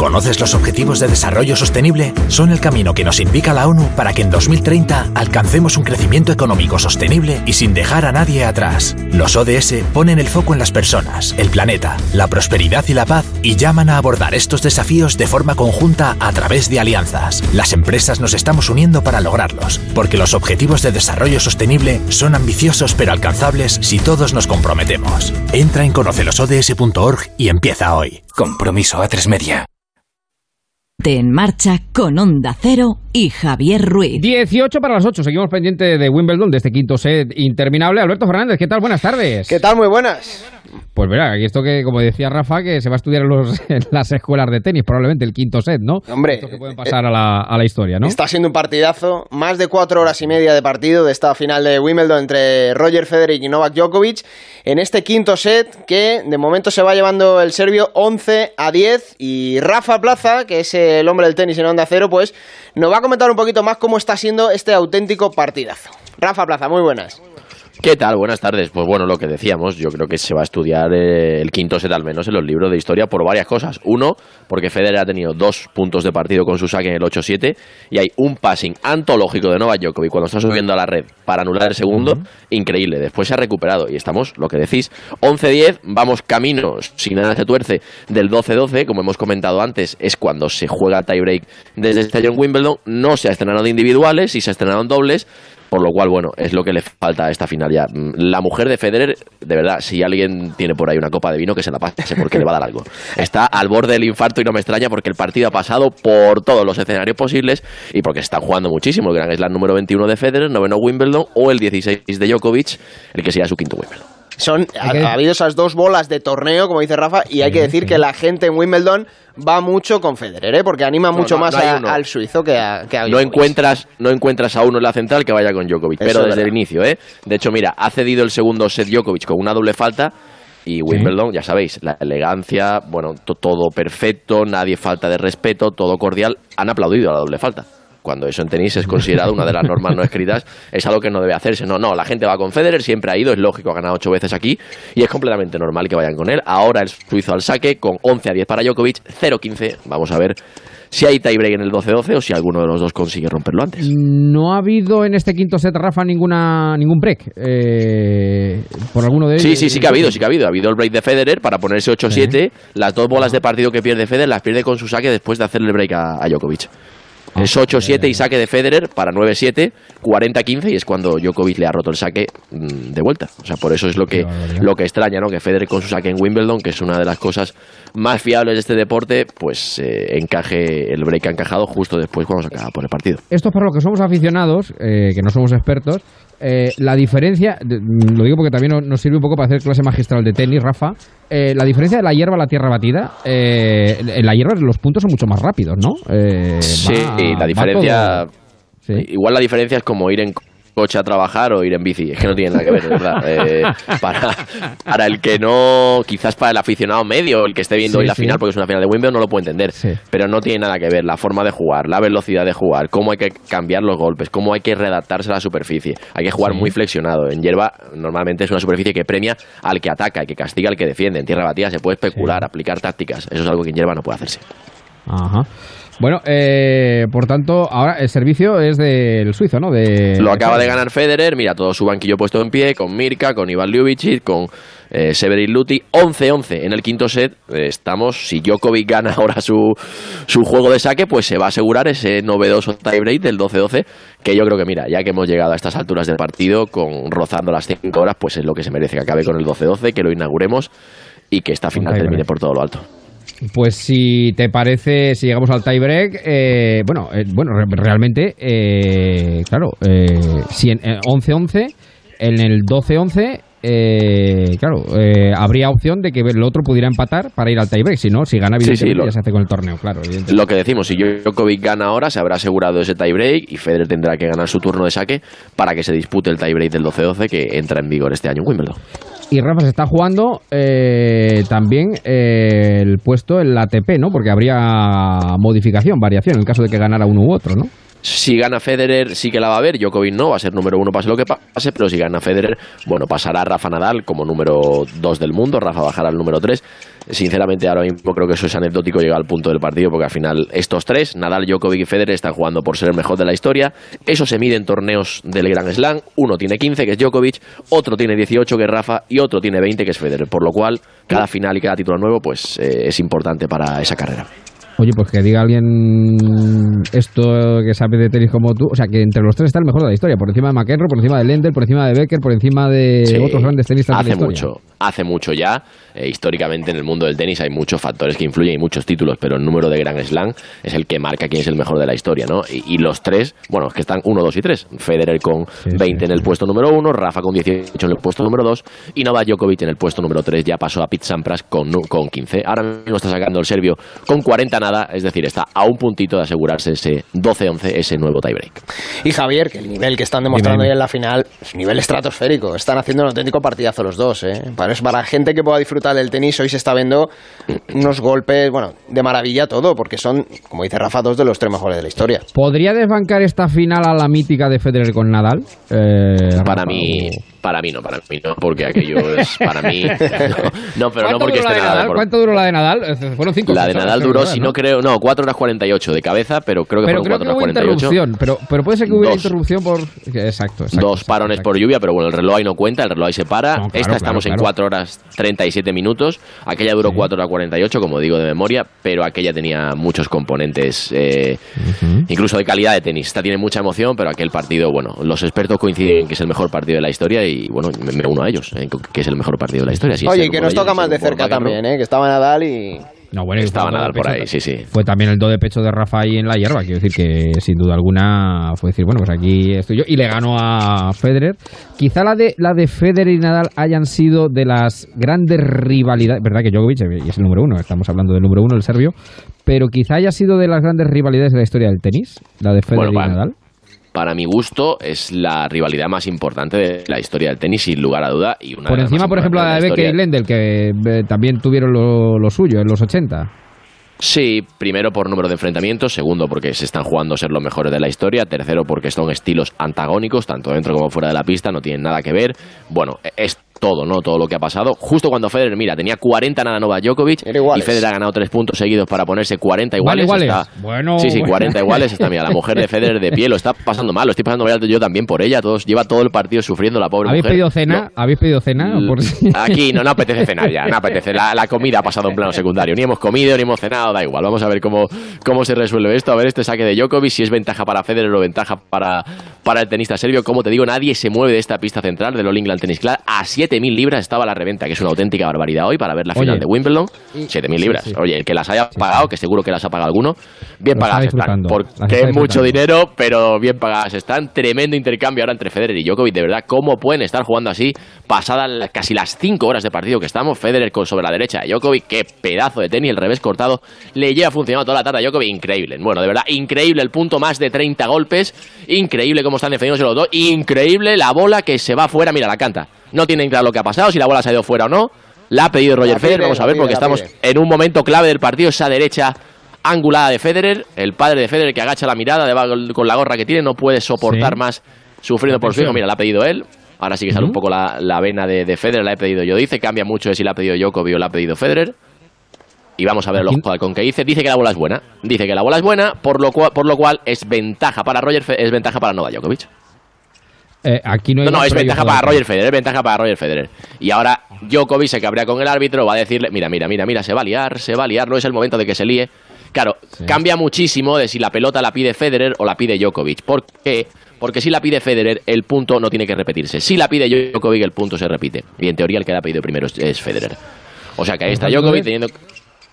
¿Conoces los Objetivos de Desarrollo Sostenible? Son el camino que nos indica la ONU para que en 2030 alcancemos un crecimiento económico sostenible y sin dejar a nadie atrás. Los ODS ponen el foco en las personas, el planeta, la prosperidad y la paz y llaman a abordar estos desafíos de forma conjunta a través de alianzas. Las empresas nos estamos uniendo para lograrlos, porque los Objetivos de Desarrollo Sostenible son ambiciosos pero alcanzables si todos nos comprometemos. Entra en conocelosods.org y empieza hoy. Compromiso a tres media. Ponte en marcha con Onda Cero y Javier Ruiz. 18 para las 8. Seguimos pendiente de Wimbledon, de este quinto set interminable. Alberto Fernández, ¿qué tal? Buenas tardes. ¿Qué tal? Muy buenas. Pues verá, aquí esto que, como decía Rafa, que se va a estudiar en, los- en las escuelas de tenis, probablemente el quinto set, ¿no? Hombre, Esto que pueden pasar a, la, a la historia, ¿no? Está siendo un partidazo, más de cuatro horas y media de partido de esta final de Wimbledon entre Roger Federer y Novak Djokovic en este quinto set que de momento se va llevando el serbio 11 a 10 y Rafa Plaza, que es el hombre del tenis en Onda Cero, pues nos va a comentar un poquito más cómo está siendo este auténtico partidazo. Rafa Plaza, muy buenas. ¿Qué tal? Buenas tardes. Pues bueno, lo que decíamos, yo creo que se va a estudiar eh, el quinto set al menos en los libros de historia por varias cosas. Uno, porque Federer ha tenido dos puntos de partido con su saque en el 8-7 y hay un passing antológico de Novak Djokovic cuando está subiendo a la red para anular el segundo, increíble. Después se ha recuperado y estamos, lo que decís, 11-10, vamos camino, si nada se tuerce, del 12-12, como hemos comentado antes, es cuando se juega el tiebreak desde año en Wimbledon. No se ha estrenado de individuales y se ha estrenado en dobles. Por lo cual, bueno, es lo que le falta a esta final ya. Mm, La mujer de Federer, de verdad, si alguien tiene por ahí una copa de vino, que se la pase porque le va a dar algo. Está al borde del infarto y no me extraña porque el partido ha pasado por todos los escenarios posibles y porque se está jugando muchísimo. El Gran Slam número 21 de Federer, noveno Wimbledon o el 16 de Djokovic, el que sería su quinto Wimbledon. Son, ha, ha habido esas dos bolas de torneo, como dice Rafa, y hay que decir que la gente en Wimbledon va mucho con Federer, ¿eh? porque anima No, mucho no, más no a- uno. al suizo que a, que a No Djokovic. encuentras, no encuentras a uno en la central que vaya con Djokovic, Eso pero es desde el inicio, ¿eh? De hecho, mira, ha cedido el segundo set Djokovic con una doble falta y Wimbledon, ya sabéis, la elegancia, bueno, to- todo perfecto, nadie falta de respeto, todo cordial, han aplaudido a la doble falta. Cuando eso en tenis es considerado una de las normas no escritas, es algo que no debe hacerse. No, no, la gente va con Federer, siempre ha ido, es lógico, ha ganado ocho veces aquí y es completamente normal que vayan con él. Ahora el suizo al saque con 11 a 10 para Djokovic, 0-15. Vamos a ver si hay tiebreak en el 12-12 o si alguno de los dos consigue romperlo antes. No ha habido en este quinto set, Rafa, ninguna ningún break. eh, por alguno de ellos. Sí, sí, sí que ha habido, sí que ha habido. Ha habido el break de Federer para ponerse 8-7. Las dos bolas de partido que pierde Federer las pierde con su saque después de hacerle el break a, a Djokovic. Es 8-7 y saque de Federer para 9-7, 40-15 y es cuando Djokovic le ha roto el saque mm, de vuelta. O sea, por eso es lo que, lo que extraña, ¿no? Que Federer con su saque en Wimbledon, que es una de las cosas más fiables de este deporte, pues eh, encaje el break ha encajado justo después cuando se acaba por el partido. Esto es para los que somos aficionados, eh, que no somos expertos. eh, la diferencia, mm, lo digo porque también no- nos sirve un poco para hacer clase magistral de tenis, Rafa. eh, la diferencia de la hierba a la tierra batida, eh, en la hierba los puntos son mucho más rápidos, ¿no? Eh, Sí, y la va diferencia. Igual la diferencia es como ir en coche a trabajar o ir en bici. Es que no tiene nada que ver, verdad. Eh, para, para el que no, quizás para el aficionado medio, el que esté viendo Sí, hoy la sí. final, porque es una final de Wimbledon, no lo puede entender. Pero no tiene nada que ver la forma de jugar, la velocidad de jugar, cómo hay que cambiar los golpes, cómo hay que redactarse a la superficie. Hay que jugar Sí. muy flexionado. En hierba, normalmente es una superficie que premia al que ataca y que castiga al que defiende. En tierra batida se puede especular, aplicar tácticas. Eso es algo que en hierba no puede hacerse. Ajá. Bueno, eh, por tanto, ahora el servicio es del suizo, ¿no? De, Lo acaba de ganar Federer, mira, todo su banquillo puesto en pie, con Mirka, con Ivan Ljubicic, con eh, Severin Luti, 11-11 en el quinto set. Eh, estamos, si Djokovic gana ahora su, su juego de saque, pues se va a asegurar ese novedoso tiebreak del 12-12, que yo creo que, mira, ya que hemos llegado a estas alturas del partido, con rozando las 5 horas, pues es lo que se merece que acabe con el 12-12, que lo inauguremos y que esta final termine por todo lo alto. Pues si te parece, si llegamos al tiebreak, eh, bueno, eh, bueno, re- realmente, eh, claro, eh, si en eh, 11-11, en el 12-11 eh, claro, eh, habría opción de que el otro pudiera empatar para ir al tiebreak. Si no, si gana, Sí, sí, lo- ya se hace con el torneo, claro. Lo que decimos, si Djokovic gana ahora, se habrá asegurado ese tiebreak y Federer tendrá que ganar su turno de saque para que se dispute el tiebreak del 12-12 que entra en vigor este año en Wimbledon. Y Rafa se está jugando eh, también eh, el puesto en la ATP, ¿no? Porque habría modificación, variación, en el caso de que ganara uno u otro, ¿no? Si gana Federer, sí que la va a ver. Djokovic no, va a ser número uno, pase lo que pase. Pero si gana Federer, bueno, pasará Rafa Nadal como número dos del mundo. Rafa bajará al número tres. Sinceramente, ahora mismo creo que eso es anecdótico llegar al punto del partido, porque al final estos tres, Nadal, Djokovic y Federer, están jugando por ser el mejor de la historia. Eso se mide en torneos del Grand Slam. Uno tiene 15, que es Djokovic. Otro tiene 18, que es Rafa. Y otro tiene 20, que es Federer. Por lo cual, cada final y cada título nuevo, pues eh, es importante para esa carrera. Oye, pues que diga alguien esto que sabe de tenis como tú. O sea, que entre los tres está el mejor de la historia. Por encima de McEnroe, por encima de Lendl, por encima de Becker, por encima de Sí, otros grandes tenistas hace de la historia. mucho, hace mucho ya. Eh, históricamente en el mundo del tenis hay muchos factores que influyen y muchos títulos, pero el número de Grand Slam es el que marca quién es el mejor de la historia, ¿no? Y, y los tres, bueno, es que están 1, 2 y 3. Federer con 20 en el puesto número 1, Rafa con 18 en el puesto número 2 y Novak Djokovic en el puesto número 3 ya pasó a Pete Sampras con, con 15. Ahora mismo está sacando el serbio con 40 nada, es decir, está a un puntito de asegurarse ese 12-11, ese nuevo tiebreak. Y Javier, que el nivel que están demostrando hoy en la final es nivel estratosférico. Están haciendo un auténtico partidazo los dos. ¿eh? Para, para gente que pueda disfrutar del tenis, hoy se está viendo unos golpes, bueno, de maravilla todo, porque son, como dice Rafa, dos de los tres mejores de la historia. ¿Podría desbancar esta final a la mítica de Federer con Nadal? Eh, Para Rafa, mí, para mí no, para mí no, porque aquello es para mí. No, no, pero no ¿Cuánto porque esté Nadal? por- ¿Cuánto duró la de Nadal? Eh, Fueron cinco La de Nadal duró, ¿verdad, si no creo, no, 4 horas 48 de cabeza, pero creo que Pero fueron creo 4 que horas hubo 48. interrupción. Pero, pero puede ser que hubiera Dos. interrupción por. Exacto, exacto. Dos parones por lluvia, pero bueno, el reloj ahí no cuenta, el reloj ahí se para. No, claro, Esta estamos claro, en claro. 4 horas 37 minutos. Aquella duró 4 horas 48, como digo de memoria, pero aquella tenía muchos componentes, eh, incluso de calidad de tenis. Esta tiene mucha emoción, pero aquel partido, bueno, los expertos coinciden en que es el mejor partido de la historia y bueno, me, me uno a ellos, en que es el mejor partido de la historia. Si Oye, y que nos toca más de cerca también, ¿eh? que estaba Nadal y... No, bueno, y Estaba Nadal por ahí, sí, sí. Fue también el do de pecho de Rafa ahí en la hierba. Quiero decir que sin duda alguna fue decir, bueno, pues aquí estoy yo. Y le ganó a Federer. Quizá la de, la de Federer y Nadal hayan sido de las grandes rivalidades. Verdad que Djokovic es el número uno, estamos hablando del número uno, el serbio. Pero quizá haya sido de las grandes rivalidades de la historia del tenis, la de Federer Bueno, y Nadal. Para mi gusto, es la rivalidad más importante de la historia del tenis, sin lugar a duda. Y una Por encima, por ejemplo, la de Becker y. Lendl, que eh, también tuvieron lo, lo suyo en los 80. Sí, primero por número de enfrentamientos, segundo porque se están jugando a ser los mejores de la historia, tercero porque son estilos antagónicos, tanto dentro como fuera de la pista, no tienen nada que ver. Bueno, es todo, ¿no? Todo lo que ha pasado. Justo cuando Federer, mira, tenía 40 nada Novak Djokovic y. Federer ha ganado tres puntos seguidos para ponerse 40 iguales. Vale, iguales. Está- Bueno, sí, sí, bueno. 40 iguales. Está, mira, la mujer de Federer de pie lo está pasando mal, lo estoy pasando mal yo también por ella. Todos, lleva todo el partido sufriendo la pobre ¿Habéis mujer. pedido cena? ¿Habéis pedido cena? Por Aquí no, no apetece cenar ya, no apetece. La, la comida ha pasado en plano secundario. Ni hemos comido, ni hemos cenado, da igual. Vamos a ver cómo, cómo se resuelve esto. A ver este saque de Djokovic, si es ventaja para Federer o ventaja para, para el tenista serbio. Como te digo, nadie se mueve de esta pista central del All England Tennis Club. A 7.000 libras estaba la reventa, que es una auténtica barbaridad hoy para ver la Oye. final de Wimbledon. Y- 7.000 sí, libras. sí. Oye, el que las haya pagado, que seguro que las ha pagado alguno, bien pagadas están. las Porque es mucho dinero, pero bien pagadas están. Tremendo intercambio ahora entre Federer y Djokovic. De verdad, ¿cómo pueden estar jugando así pasadas casi las 5 horas de partido que estamos? Federer con sobre la derecha de Djokovic. Qué pedazo de tenis, el revés cortado. Le lleva funcionando toda la tarde a Djokovic. Increíble. Bueno, de verdad, increíble el punto. Más de 30 golpes. Increíble cómo están defendiéndose los dos. Increíble la bola que se va fuera. Mira, la canta. No tienen claro lo que ha pasado, si la bola se ha ido fuera o no. La ha pedido Roger La Federer. pide, Vamos a ver, pide, porque estamos pide. en un momento clave del partido. Esa derecha angulada de Federer, el padre de Federer que agacha la mirada de- con la gorra que tiene, no puede soportar Sí. más sufriendo por su hijo. Mira, la ha pedido él. Ahora sí que sale un poco la, la vena de, de Federer, la he pedido yo. Dice, cambia mucho de si la ha pedido Djokovic o la ha pedido Federer. Y vamos a ver ojo con que dice. Dice que la bola es buena. Dice que la bola es buena, por lo cual, por lo cual es ventaja para Roger, es ventaja para Novak Djokovic. Eh, aquí no hay No, es ventaja para Roger Federer, es ventaja para Roger Federer. Y ahora Djokovic se cabrea con el árbitro, va a decirle, mira, mira, mira, mira, se va a liar, se va a liar, no es el momento de que se líe. Claro, cambia muchísimo de si la pelota la pide Federer o la pide Djokovic. ¿Por qué? Porque si la pide Federer, el punto no tiene que repetirse. Si la pide Djokovic, el punto se repite. Y en teoría el que la ha pedido primero es, es Federer. O sea que ahí está Djokovic teniendo...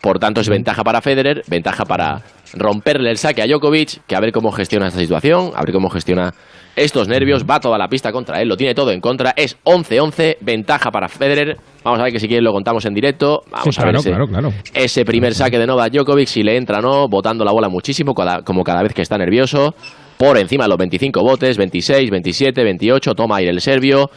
Por tanto, es ventaja para Federer, ventaja para, romperle el saque a Djokovic, que a ver cómo gestiona esta situación, a ver cómo gestiona estos nervios, va toda la pista contra él, lo tiene todo en contra, es 11-11, ventaja para Federer. Vamos a ver que si quieren lo contamos en directo. Vamos Sí, a ver claro, ese, claro, claro. ese primer saque de Novak Djokovic, si le entra o no, botando la bola muchísimo, cada- como cada vez que está nervioso. Por encima de los 25 botes, 26, 27, 28, toma aire el serbio.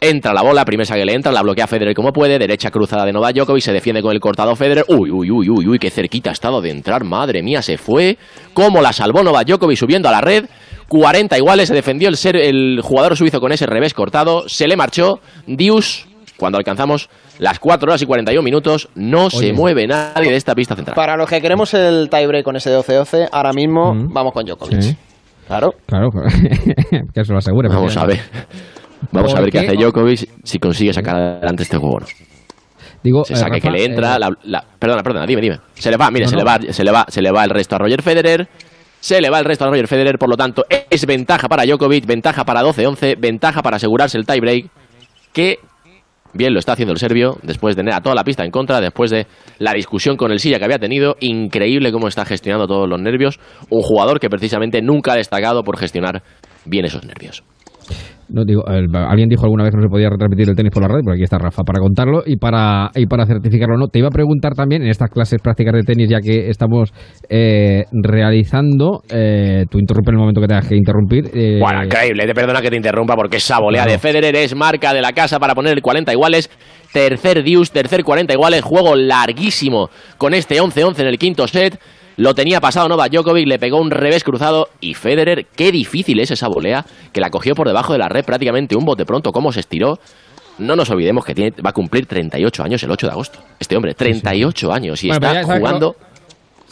Entra la bola, primer saque le entra, la bloquea Federer como puede, derecha cruzada de Novak Djokovic, se defiende con el cortado Federer. Uy, uy, uy, uy, uy, qué cerquita ha estado de entrar, madre mía, se fue. Cómo la salvó Novak Djokovic subiendo a la red. 40 iguales, se defendió el, ser, el jugador suizo con ese revés cortado, se le marchó. Dius, cuando alcanzamos las 4 horas y 41 minutos, no se mueve nadie de esta pista central. Para los que queremos el tiebreak con ese 12-12, ahora mismo vamos con Djokovic. Sí. Claro. Claro, que se lo asegure. Vamos a ver. Vamos a ver qué hace Djokovic si consigue sacar adelante este juego. ¿no? Digo, Se eh, saque que Rafa, le entra, eh, la, la- perdona, perdona, dime, dime. Se le va, mire, No, se no. le va, se le va, se le va el resto a Roger Federer. Se le va el resto a Roger Federer, por lo tanto, es ventaja para Djokovic, ventaja para 12-11, ventaja para asegurarse el tiebreak, que bien lo está haciendo el serbio, después de tener a toda la pista en contra, después de la discusión con el Silla que había tenido, increíble cómo está gestionando todos los nervios, un jugador que precisamente nunca ha destacado por gestionar bien esos nervios. No, digo, el- alguien dijo alguna vez que no se podía retransmitir el tenis por la radio, pero aquí está Rafa para contarlo y para, y para certificarlo. No, te iba a preguntar también en estas clases prácticas de tenis, ya que estamos eh, realizando, eh, tú interrumpe en el momento que tengas que interrumpir. eh, Bueno, increíble, te perdona que te interrumpa porque esa volea de Federer es marca de la casa para poner el 40 iguales. Tercer Deuce, tercer 40 iguales, juego larguísimo con este 11-11 en el quinto set. Lo tenía pasado Novak Djokovic, le pegó un revés cruzado y Federer, qué difícil es esa volea, que la cogió por debajo de la red prácticamente un bote pronto, cómo se estiró. No nos olvidemos que tiene, va a cumplir 38 años el 8 de agosto. Este hombre, 38 años y Bueno, está jugando...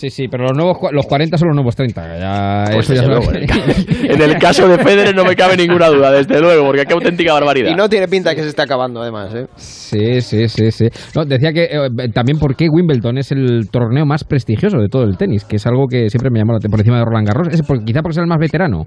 Sí, sí, pero los nuevos los 40 son los nuevos 30. Ya, Pues eso ya luego, en, el en el caso de Federer no me cabe ninguna duda, desde luego, porque qué auténtica barbaridad. Y no tiene pinta que se esté acabando, además. ¿eh? Sí, sí, sí, sí. No, decía que eh, también porque Wimbledon es el torneo más prestigioso de todo el tenis, que es algo que siempre me llamó la atención por encima de Roland Garros. Es por- quizá porque es el más veterano.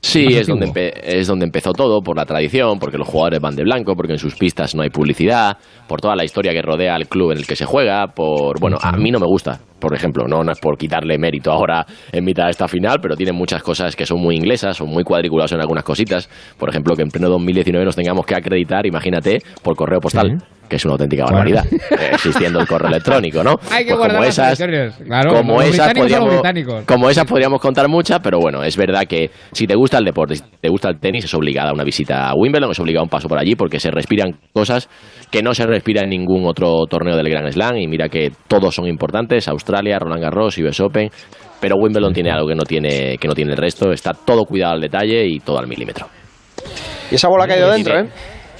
Sí, es donde, es donde empezó todo, por la tradición, porque los jugadores van de blanco, porque en sus pistas no hay publicidad, por toda la historia que rodea al club en el que se juega, por... Bueno, a mí no me gusta, por ejemplo, no, es por quitarle mérito ahora en mitad de esta final, pero tiene muchas cosas que son muy inglesas, son muy cuadriculados en algunas cositas. Por ejemplo, que en pleno 2019 nos tengamos que acreditar, imagínate, por correo postal. Que es una auténtica Bueno. barbaridad, eh, existiendo el correo electrónico, ¿no? Hay que Pues guardar como las esas. Claro, como los esas podríamos, como esas podríamos contar muchas, pero bueno, es verdad que si te gusta el deporte, si te gusta el tenis, es obligada una visita a Wimbledon, es obligado un paso por allí porque se respiran cosas que no se respiran en ningún otro torneo del Grand Slam y mira que todos son importantes, Australia, Roland Garros, US Open, pero Wimbledon tiene algo que no tiene que no tiene el resto, está todo cuidado al detalle y todo al milímetro. Y esa bola ha caído dentro, ¿eh?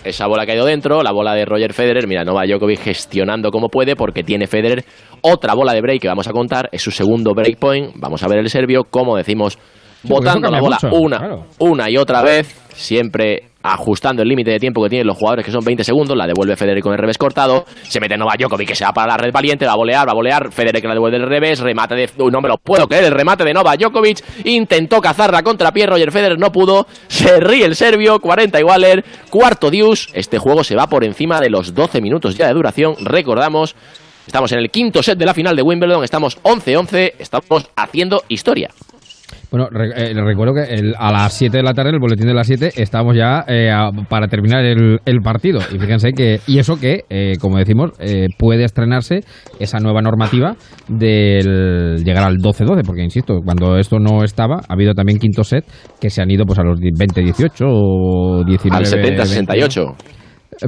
Esa bola ha caído dentro, la bola de Roger Federer. Mira, Novak Djokovic gestionando como puede porque tiene Federer otra bola de break que vamos a contar. Es su segundo break point. Vamos a ver el serbio, como decimos, porque botando la bola mucho, una, claro. una y otra vez. Siempre ajustando el límite de tiempo que tienen los jugadores, que son 20 segundos. La devuelve Federer con el revés cortado. Se mete Novak Djokovic, que se va para la red valiente. Va a volear, va a volear. Federer que la devuelve el revés. Remate de. Uy, no me lo puedo creer. El remate de Novak Djokovic. Intentó cazarla contra pie. Roger Federer no pudo. Se ríe el serbio. 40 iguales. Cuarto Dius. Este juego se va por encima de los 12 minutos ya de duración. Recordamos. Estamos en el quinto set de la final de Wimbledon. Estamos 11-11. Estamos haciendo historia. Bueno, eh, recuerdo que el- a las 7 de la tarde, el boletín de las 7, estábamos ya eh, a- para terminar el, el partido. Y fíjense que, y eso que, eh, como decimos, eh, puede estrenarse esa nueva normativa del llegar al 12-12, porque insisto, cuando esto no estaba, ha habido también quinto set que se han ido pues a los 20-18 o 19 Al 70-68.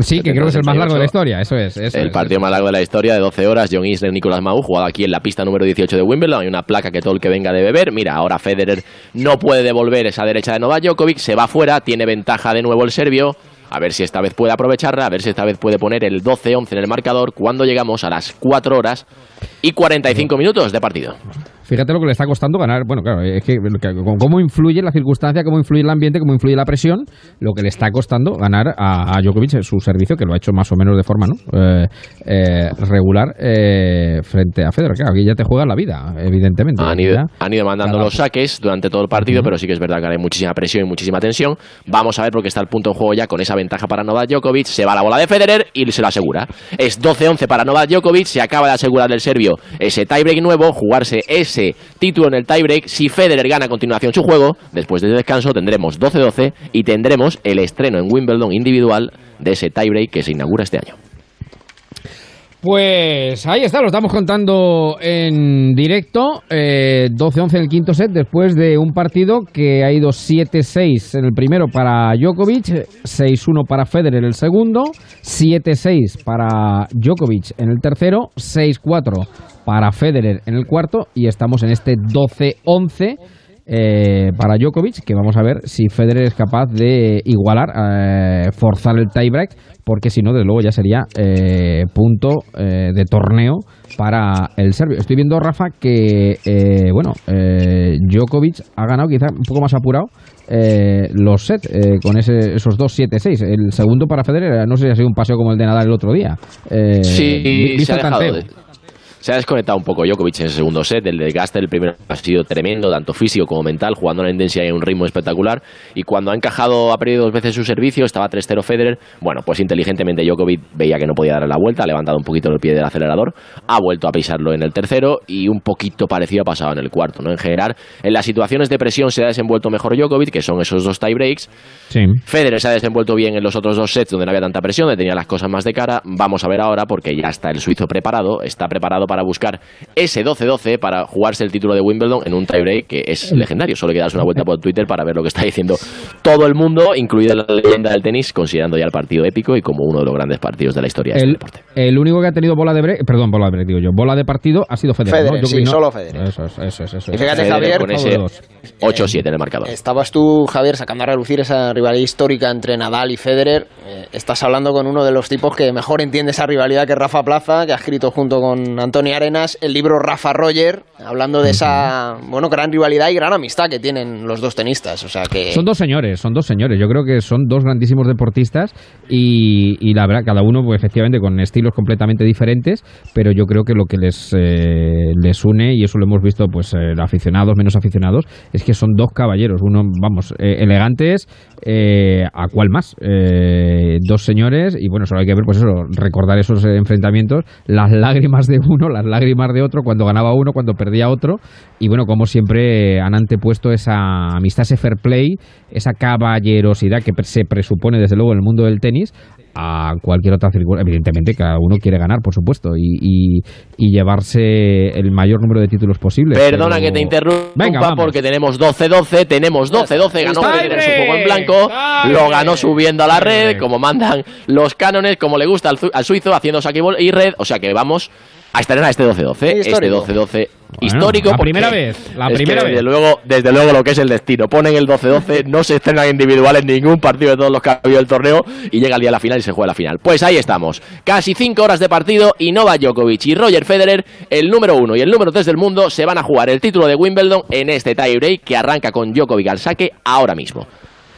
Sí, que creo que es el más largo de la historia, eso es. eso el es. partido más largo de la historia de 12 horas, John Isner, Nicolás Mau, jugado aquí en la pista número 18 de Wimbledon. Hay una placa que todo el que venga debe ver. Mira, ahora Federer no puede devolver esa derecha de Novak Djokovic, se va fuera, tiene ventaja de nuevo el serbio. A ver si esta vez puede aprovecharla, a ver si esta vez puede poner el 12-11 en el marcador cuando llegamos a las 4 horas y 45 minutos de partido. Fíjate lo que le está costando ganar. Bueno, claro, es que cómo influye la circunstancia, cómo influye el ambiente, cómo influye la presión, lo que le está costando ganar a, a Djokovic en su servicio, que lo ha hecho más o menos de forma ¿no? Eh, eh, regular eh, frente a Federer. Claro, aquí ya te juegas la vida, evidentemente. Han ido, han ido mandando Cada- los saques durante todo el partido, pero sí que es verdad que hay muchísima presión y muchísima tensión. Vamos a ver porque está el punto en juego ya con esa ventaja para Novak Djokovic. Se va la bola de Federer y se lo asegura. Es 12-11 para Novak Djokovic. Se acaba de asegurar el serbio ese tiebreak nuevo, jugarse ese título en el tiebreak. Si Federer gana a continuación su juego, después del descanso tendremos 12-12 y tendremos el estreno en Wimbledon individual de ese tiebreak que se inaugura este año. Pues ahí está, lo estamos contando en directo. Eh, 12-11 en el quinto set, después de un partido que ha ido 7-6 en el primero para Djokovic, 6-1 para Federer en el segundo, 7-6 para Djokovic en el tercero, 6-4 para Federer en el cuarto y estamos en este 12-11 eh, para Djokovic, que vamos a ver si Federer es capaz de igualar, eh, forzar el tiebreak, porque si no, desde luego ya sería eh, punto eh, de torneo para el serbio. Estoy viendo, Rafa, que, eh, bueno, eh, Djokovic ha ganado quizá un poco más apurado eh, los sets eh, con ese, esos dos 7-6. El segundo para Federer, no sé si ha sido un paseo como el de Nadal el otro día. Eh, Sí, se ha, dejado se ha desconectado un poco Djokovic en el segundo set. El desgaste del primero ha sido tremendo, tanto físico como mental, jugando una intensidad y un ritmo espectacular. Y cuando ha encajado, ha perdido dos veces su servicio, estaba 3-0 Federer. Bueno, pues inteligentemente Djokovic veía que no podía dar la vuelta, ha levantado un poquito el pie del acelerador, ha vuelto a pisarlo en el tercero y un poquito parecido ha pasado en el cuarto. ¿no? En general, en las situaciones de presión se ha desenvuelto mejor Djokovic, que son esos dos tiebreaks. Sí. Federer se ha desenvuelto bien en los otros dos sets donde no había tanta presión, donde tenía las cosas más de cara. Vamos a ver ahora porque ya está el suizo preparado, está preparado para buscar ese 12-12 para jugarse el título de Wimbledon en un tiebreak que es legendario. Solo hay que darse una vuelta por Twitter para ver lo que está diciendo todo el mundo, incluida la leyenda del tenis, considerando ya el partido épico y como uno de los grandes partidos de la historia. de este El, deporte. el único que ha tenido bola de break, perdón, bola de break, digo yo, bola de partido ha sido Federer. Federer, ¿no? sí, no. solo Federer. Eso es, eso es, eso Y fíjate, Federer Javier, con ese 8-7 en el marcador. Estabas tú, Javier, sacando a relucir esa rivalidad histórica entre Nadal y Federer. Eh, estás hablando con uno de los tipos que mejor entiende esa rivalidad que Rafa Plaza, que ha escrito junto con Antonio Arenas el libro Rafa Roger, hablando de esa bueno gran rivalidad y gran amistad que tienen los dos tenistas. O sea que Son dos señores, son dos señores. Yo creo que son dos grandísimos deportistas y, y la verdad, cada uno, pues, efectivamente, con estilos completamente diferentes, pero yo creo que lo que les, eh, les une, y eso lo hemos visto, pues, eh, aficionados, menos aficionados, es que son dos caballeros. Uno, vamos, eh, elegantes, a cuál más. Dos señores, y bueno, solo hay que ver, pues eso, recordar esos enfrentamientos, las lágrimas de uno, las lágrimas de otro, cuando ganaba uno, cuando perdía otro, y bueno, como siempre han antepuesto esa amistad, ese fair play, esa caballerosidad que se presupone desde luego en el mundo del tenis a cualquier otra circunstancia. Evidentemente, cada uno quiere ganar, por supuesto, y, y- y llevarse el mayor número de títulos posible. Perdona pero- que te interrumpa Venga, porque tenemos 12-12, tenemos 12-12, ganó Federer su juego en blanco, lo ganó subiendo a la red, como mandan los cánones, como le gusta al, al suizo, haciendo saque y red, o sea que vamos a estrenar este 12-12, este Histórico. 12-12 histórico. la porque primera vez, la es que primera desde vez. Luego, desde luego lo que es el destino, ponen el 12-12, no se estrenan individuales ningún partido de todos los que ha habido del torneo y llega el día de la final y se juega la final. Pues ahí estamos, casi 5 horas de partido y Novak Djokovic y Roger Federer, el número 1 y el número 3 del mundo, se van a jugar el título de Wimbledon en este tiebreak que arranca con Djokovic al saque ahora mismo.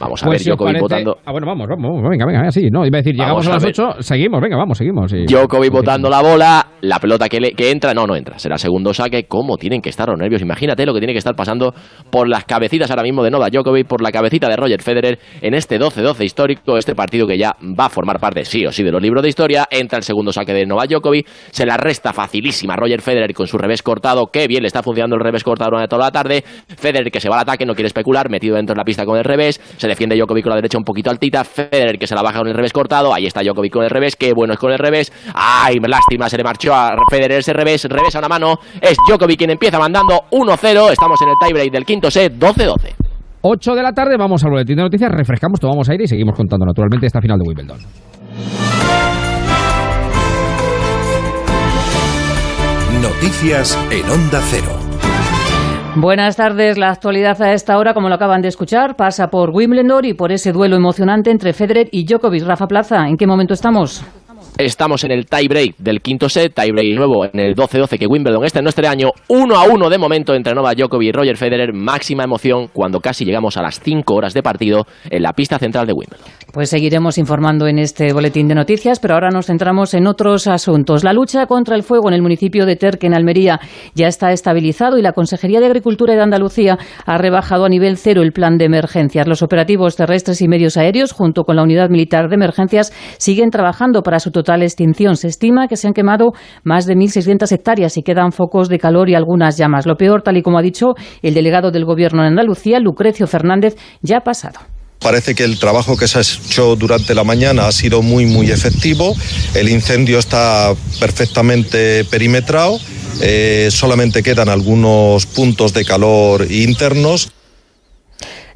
Vamos a Pues ver si Djokovic parece- votando. Ah, bueno, vamos, vamos, venga, venga, sí, no, iba a decir, llegamos Vamos a a las ver. 8, seguimos, venga, vamos, seguimos. sí. Djokovic botando la bola, la pelota que, le- que entra, no, no entra, será segundo saque. ¿Cómo tienen que estar los nervios? Imagínate lo que tiene que estar pasando por las cabecitas ahora mismo de Novak Djokovic, por la cabecita de Roger Federer en este 12-12 histórico, este partido que ya va a formar parte, sí o sí, de los libros de historia. Entra el segundo saque de Novak Djokovic, se la resta facilísima Roger Federer con su revés cortado. Qué bien le está funcionando el revés cortado durante toda la tarde. Federer que se va al ataque, no quiere especular, metido dentro de la pista con el revés. Se defiende Djokovic con la derecha un poquito altita. Federer que se la baja con el revés cortado. Ahí está Djokovic con el revés. Qué bueno es con el revés. Ay, lástima, se le marchó a Federer ese revés. Revés a una mano. Es Djokovic quien empieza mandando 1-0. Estamos en el tiebreak del quinto set, 12-12. 8 de la tarde, vamos al boletín de noticias, refrescamos, tomamos aire y seguimos contando naturalmente esta final de Wimbledon. Noticias en Onda Cero. Buenas tardes. La actualidad a esta hora, como lo acaban de escuchar, pasa por Wimbledon y por ese duelo emocionante entre Federer y Djokovic. Rafa Plaza, ¿en qué momento estamos? Estamos en el tiebreak del quinto set, tiebreak nuevo en el 12-12 que Wimbledon este en este año, 1 a 1 de momento entre Novak Djokovic y Roger Federer, máxima emoción cuando casi llegamos a las 5 horas de partido en la pista central de Wimbledon. Pues seguiremos informando en este boletín de noticias, pero ahora nos centramos en otros asuntos. La lucha contra el fuego en el municipio de Terque, en Almería, ya está estabilizado y la Consejería de Agricultura de Andalucía ha rebajado a nivel cero el plan de emergencias. Los operativos terrestres y medios aéreos, junto con la Unidad Militar de Emergencias, siguen trabajando para su extinción. Se estima que se han quemado más de 1.600 hectáreas y quedan focos de calor y algunas llamas. Lo peor, tal y como ha dicho el delegado del Gobierno en Andalucía, Lucrecio Fernández, ya ha pasado. Parece que el trabajo que se ha hecho durante la mañana ha sido muy, muy efectivo. El incendio está perfectamente perimetrado. Eh, solamente quedan algunos puntos de calor internos.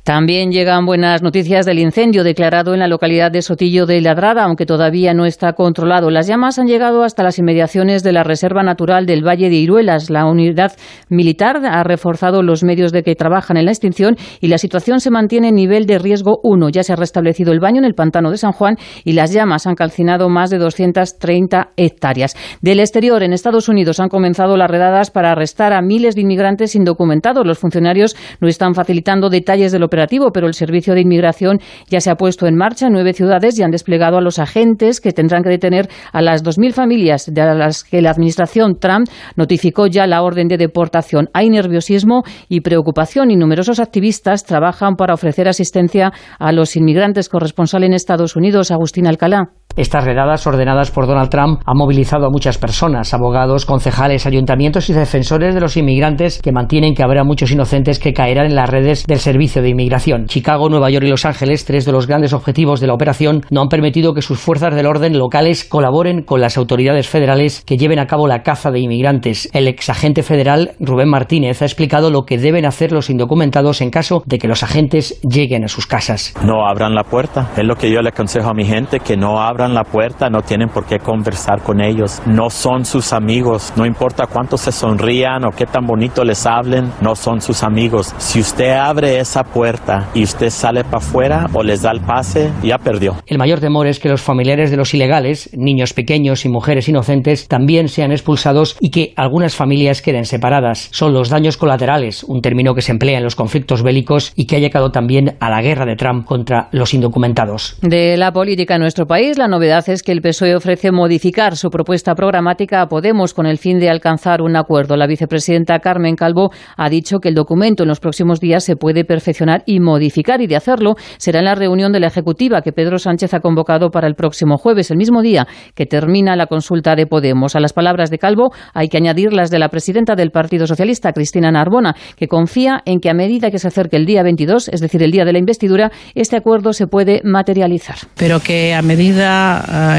También llegan buenas noticias del incendio declarado en la localidad de Sotillo de Ladrada, aunque todavía no está controlado. Las llamas han llegado hasta las inmediaciones de la Reserva Natural del Valle de Iruelas. La unidad militar ha reforzado los medios de que trabajan en la extinción y la situación se mantiene en nivel de riesgo 1. Ya se ha restablecido el baño en el pantano de San Juan y las llamas han calcinado más de 230 hectáreas. Del exterior, en Estados Unidos, han comenzado las redadas para arrestar a miles de inmigrantes indocumentados. Los funcionarios no están facilitando detalles del pero el Servicio de Inmigración ya se ha puesto en marcha en nueve ciudades y han desplegado a los agentes que tendrán que detener a las 2.000 familias de las que la Administración Trump notificó ya la orden de deportación. Hay nerviosismo y preocupación y numerosos activistas trabajan para ofrecer asistencia a los inmigrantes corresponsal en Estados Unidos, Agustín Alcalá. Estas redadas ordenadas por Donald Trump han movilizado a muchas personas, abogados, concejales, ayuntamientos y defensores de los inmigrantes que mantienen que habrá muchos inocentes que caerán en las redes del Servicio de Inmigración. Chicago, Nueva York y Los Ángeles, tres de los grandes objetivos de la operación, no han permitido que sus fuerzas del orden locales colaboren con las autoridades federales que lleven a cabo la caza de inmigrantes. El exagente federal Rubén Martínez ha explicado lo que deben hacer los indocumentados en caso de que los agentes lleguen a sus casas. No abran la puerta. Es lo que yo le aconsejo a mi gente, que no abran la puerta, no tienen por qué conversar con ellos. No son sus amigos. No importa cuánto se sonrían o qué tan bonito les hablen, no son sus amigos. Si usted abre esa puerta y usted sale para afuera o les da el pase, ya perdió. El mayor temor es que los familiares de los ilegales, niños pequeños y mujeres inocentes, también sean expulsados y que algunas familias queden separadas. Son los daños colaterales, un término que se emplea en los conflictos bélicos y que ha llegado también a la guerra de Trump contra los indocumentados. De la política en nuestro país, la novedad es que el PSOE ofrece modificar su propuesta programática a Podemos con el fin de alcanzar un acuerdo. La vicepresidenta Carmen Calvo ha dicho que el documento en los próximos días se puede perfeccionar y modificar y de hacerlo será en la reunión de la Ejecutiva que Pedro Sánchez ha convocado para el próximo jueves, el mismo día que termina la consulta de Podemos. A las palabras de Calvo hay que añadir las de la presidenta del Partido Socialista, Cristina Narbona, que confía en que a medida que se acerque el día 22, es decir, el día de la investidura, este acuerdo se puede materializar. Pero que a medida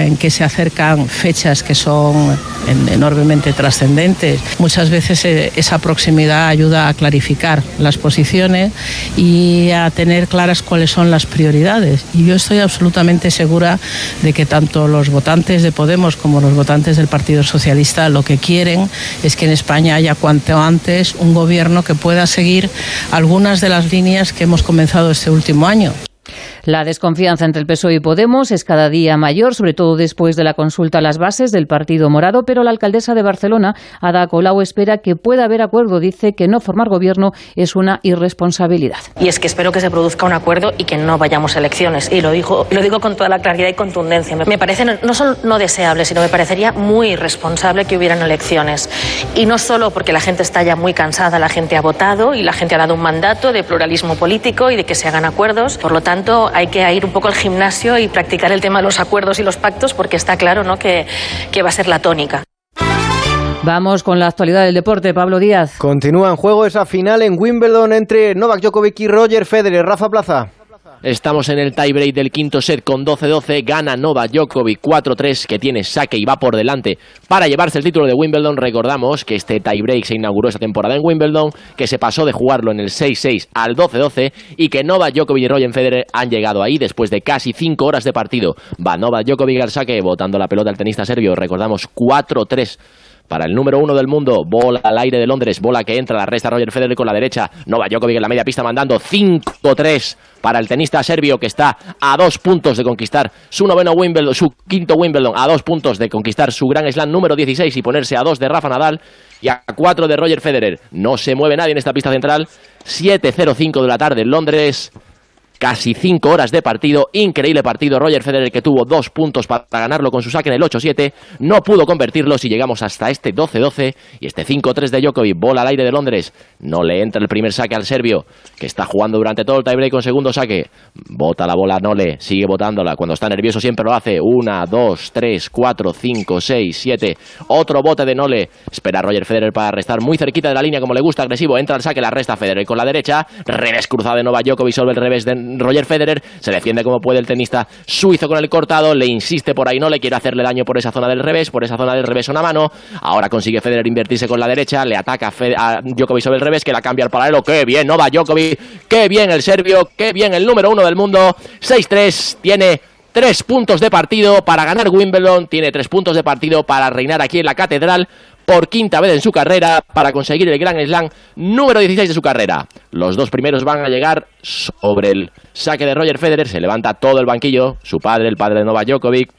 en que se acercan fechas que son enormemente trascendentes. Muchas veces eh, esa proximidad ayuda a clarificar las posiciones y a tener claras cuáles son las prioridades. Y yo estoy absolutamente segura de que tanto los votantes de Podemos como los votantes del Partido Socialista lo que quieren es que en España haya cuanto antes un gobierno que pueda seguir algunas de las líneas que hemos comenzado este último año. La desconfianza entre el PSOE y Podemos es cada día mayor, sobre todo después de la consulta a las bases del Partido Morado, pero la alcaldesa de Barcelona, Ada Colau, espera que pueda haber acuerdo. Dice que no formar gobierno es una irresponsabilidad. Y es que espero que se produzca un acuerdo y que no vayamos a elecciones. Y lo digo, lo digo con toda la claridad y contundencia. Me parece no solo no deseable, sino me parecería muy irresponsable que hubieran elecciones. Y no solo porque la gente está ya muy cansada, la gente ha votado y la gente ha dado un mandato de pluralismo político y de que se hagan acuerdos. Por lo tanto, hay que ir un poco al gimnasio y practicar el tema de los acuerdos y los pactos porque está claro ¿no? que, que va a ser la tónica. Vamos con la actualidad del deporte, Pablo Díaz. Continúa en juego esa final en Wimbledon entre Novak Djokovic y Roger Federer. Rafa Plaza. Estamos en el tiebreak del quinto set con 12-12. Gana Nova Djokovic 4-3 que tiene saque y va por delante para llevarse el título de Wimbledon. Recordamos que este tiebreak se inauguró esta temporada en Wimbledon, que se pasó de jugarlo en el 6-6 al 12-12 y que Nova Djokovic y Roger Federer han llegado ahí después de casi 5 horas de partido. Va Nova Djokovic al saque botando la pelota al tenista serbio. Recordamos 4-3 para el número uno del mundo. Bola al aire de Londres, bola que entra, la resta Roger Federer con la derecha. Nova Djokovic en la media pista mandando 5-3 para el tenista serbio que está a dos puntos de conquistar su noveno Wimbledon, su quinto Wimbledon, a dos puntos de conquistar su Gran Slam número 16 y ponerse a dos de Rafa Nadal y a cuatro de Roger Federer. No se mueve nadie en esta pista central. 7.05 de la tarde en Londres. Casi cinco horas de partido, increíble partido. Roger Federer que tuvo dos puntos para ganarlo con su saque en el 8-7, no pudo convertirlos y llegamos hasta este 12-12 y este 5-3 de Djokovic, bola al aire de Londres. No le entra el primer saque al serbio, que está jugando durante todo el tiebreak con segundo saque. Bota la bola Nole, sigue botándola. Cuando está nervioso siempre lo hace. Una, dos, tres, cuatro, cinco, seis, siete. Otro bote de Nole. Espera Roger Federer para restar muy cerquita de la línea como le gusta, agresivo. Entra al saque, la resta Federer con la derecha. Revés cruzado de Novak Djokovic sobre el revés de Roger Federer. Se defiende como puede el tenista suizo con el cortado. Le insiste por ahí, no le quiere hacerle daño por esa zona del revés. Por esa zona del revés una mano. Ahora consigue Federer invertirse con la derecha. Le ataca a, Djokovic sobre el revés que la cambia al paralelo. ¡Qué bien! Novak Djokovic. ¡Qué bien el serbio! ¡Qué bien el número uno del mundo! 6-3. Tiene tres puntos de partido para ganar Wimbledon. Tiene tres puntos de partido para reinar aquí en la catedral por quinta vez en su carrera para conseguir el Grand Slam número 16 de su carrera. Los dos primeros van a llegar sobre el saque de Roger Federer. Se levanta todo el banquillo. Su padre, el padre de Novak Djokovic.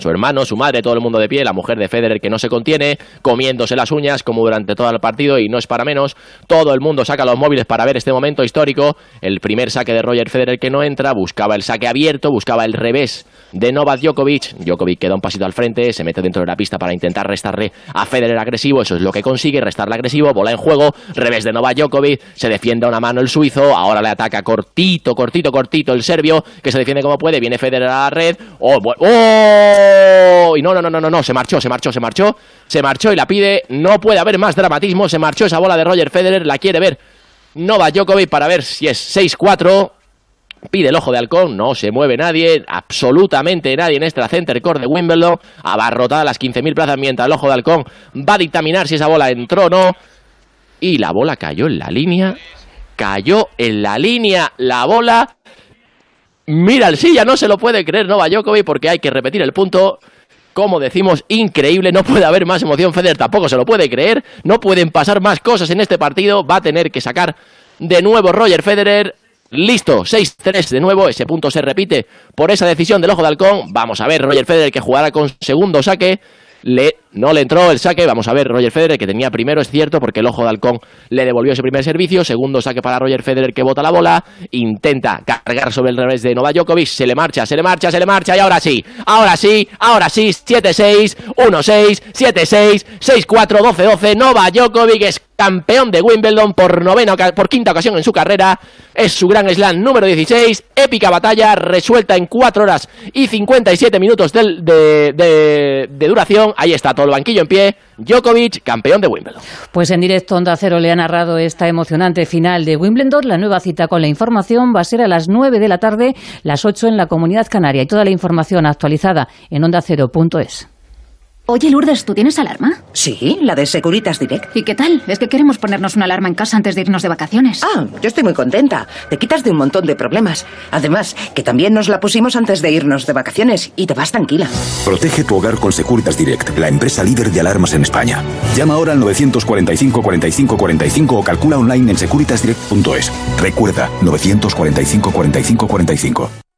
Su hermano, su madre, todo el mundo de pie, la mujer de Federer que no se contiene, comiéndose las uñas como durante todo el partido y no es para menos. Todo el mundo saca los móviles para ver este momento histórico. El primer saque de Roger Federer que no entra, buscaba el saque abierto, buscaba el revés de Novak Djokovic. Djokovic queda un pasito al frente, se mete dentro de la pista para intentar restarle a Federer agresivo. Eso es lo que consigue, restarle agresivo, bola en juego, revés de Novak Djokovic, se defiende a una mano el suizo, ahora le ataca cortito, cortito, cortito el serbio, que se defiende como puede, viene Federer a la red. ¡Oh! ¡Oh! Y no, no, no, no, no, no, se marchó, se marchó, se marchó, se marchó y la pide. No puede haber más dramatismo, se marchó esa bola de Roger Federer, la quiere ver Novak Djokovic para ver si es 6-4. Pide el ojo de halcón, no se mueve nadie, absolutamente nadie en esta Center Court de Wimbledon, abarrotada las 15.000 plazas mientras el ojo de halcón va a dictaminar si esa bola entró o no. Y la bola cayó en la línea, cayó en la línea la bola. Mira el silla, no se lo puede creer Novak Djokovic porque hay que repetir el punto. Como decimos, increíble, no puede haber más emoción. Federer tampoco se lo puede creer, no pueden pasar más cosas en este partido. Va a tener que sacar de nuevo Roger Federer. Listo, 6-3 de nuevo, ese punto se repite por esa decisión del ojo de halcón. Vamos a ver, Roger Federer que jugará con segundo saque. Le, no le entró el saque, vamos a ver, Roger Federer que tenía primero, es cierto, porque el ojo de halcón le devolvió ese primer servicio. Segundo saque para Roger Federer que bota la bola, intenta cargar sobre el revés de Novak Djokovic, se le marcha, se le marcha, se le marcha y ahora sí, ahora sí, ahora sí, 7-6, 1-6, 7-6, 6-4, 12-12. Novak Djokovic es campeón de Wimbledon por novena por quinta ocasión en su carrera. Es su gran slam número 16. Épica batalla resuelta en 4 horas y 57 minutos del- de, de- de duración. Ahí está el banquillo en pie. Djokovic, campeón de Wimbledon. Pues en directo Onda Cero le ha narrado esta emocionante final de Wimbledon. La nueva cita con la información va a ser a las 9 de la tarde, las 8 en la Comunidad Canaria. Y toda la información actualizada en ondacero.es. Oye, Lourdes, ¿tú tienes alarma? Sí, la de Securitas Direct. ¿Y qué tal? Es que queremos ponernos una alarma en casa antes de irnos de vacaciones. Ah, yo estoy muy contenta. Te quitas de un montón de problemas. Además, que también nos la pusimos antes de irnos de vacaciones y te vas tranquila. Protege tu hogar con Securitas Direct, la empresa líder de alarmas en España. Llama ahora al 945 45 45 o calcula online en securitasdirect.es. Recuerda, 945 45 45.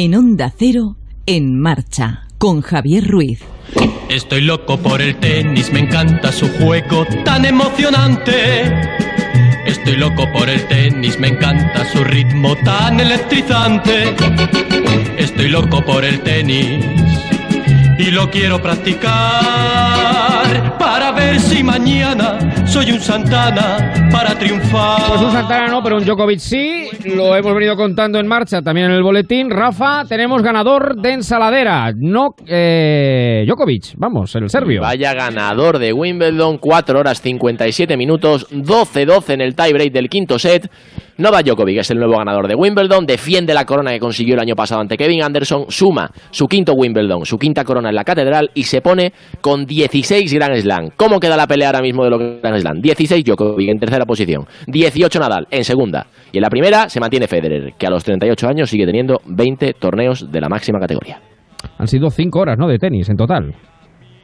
En Onda Cero, en marcha, con Javier Ruiz. Estoy loco por el tenis, me encanta su juego tan emocionante. Estoy loco por el tenis, me encanta su ritmo tan electrizante. Estoy loco por el tenis y lo quiero practicar para ver si mañana soy un Santana para triunfar. Pues un Santana no, pero un Djokovic sí. Lo hemos venido contando en marcha también en el boletín. Rafa, tenemos ganador de ensaladera. No, eh, Djokovic, vamos, el serbio. Vaya ganador de Wimbledon, 4 horas 57 minutos, 12-12 en el tiebreak del quinto set. Novak Djokovic es el nuevo ganador de Wimbledon, defiende la corona que consiguió el año pasado ante Kevin Anderson, suma su quinto Wimbledon, su quinta corona en la catedral y se pone con 16 Grand Slam. ¿Cómo queda la pelea ahora mismo de los Grand Slam? 16 Djokovic en tercera posición, 18 Nadal en segunda y en la primera se mantiene Federer, que a los 38 años sigue teniendo 20 torneos de la máxima categoría. Han sido cinco horas, ¿no? De tenis en total.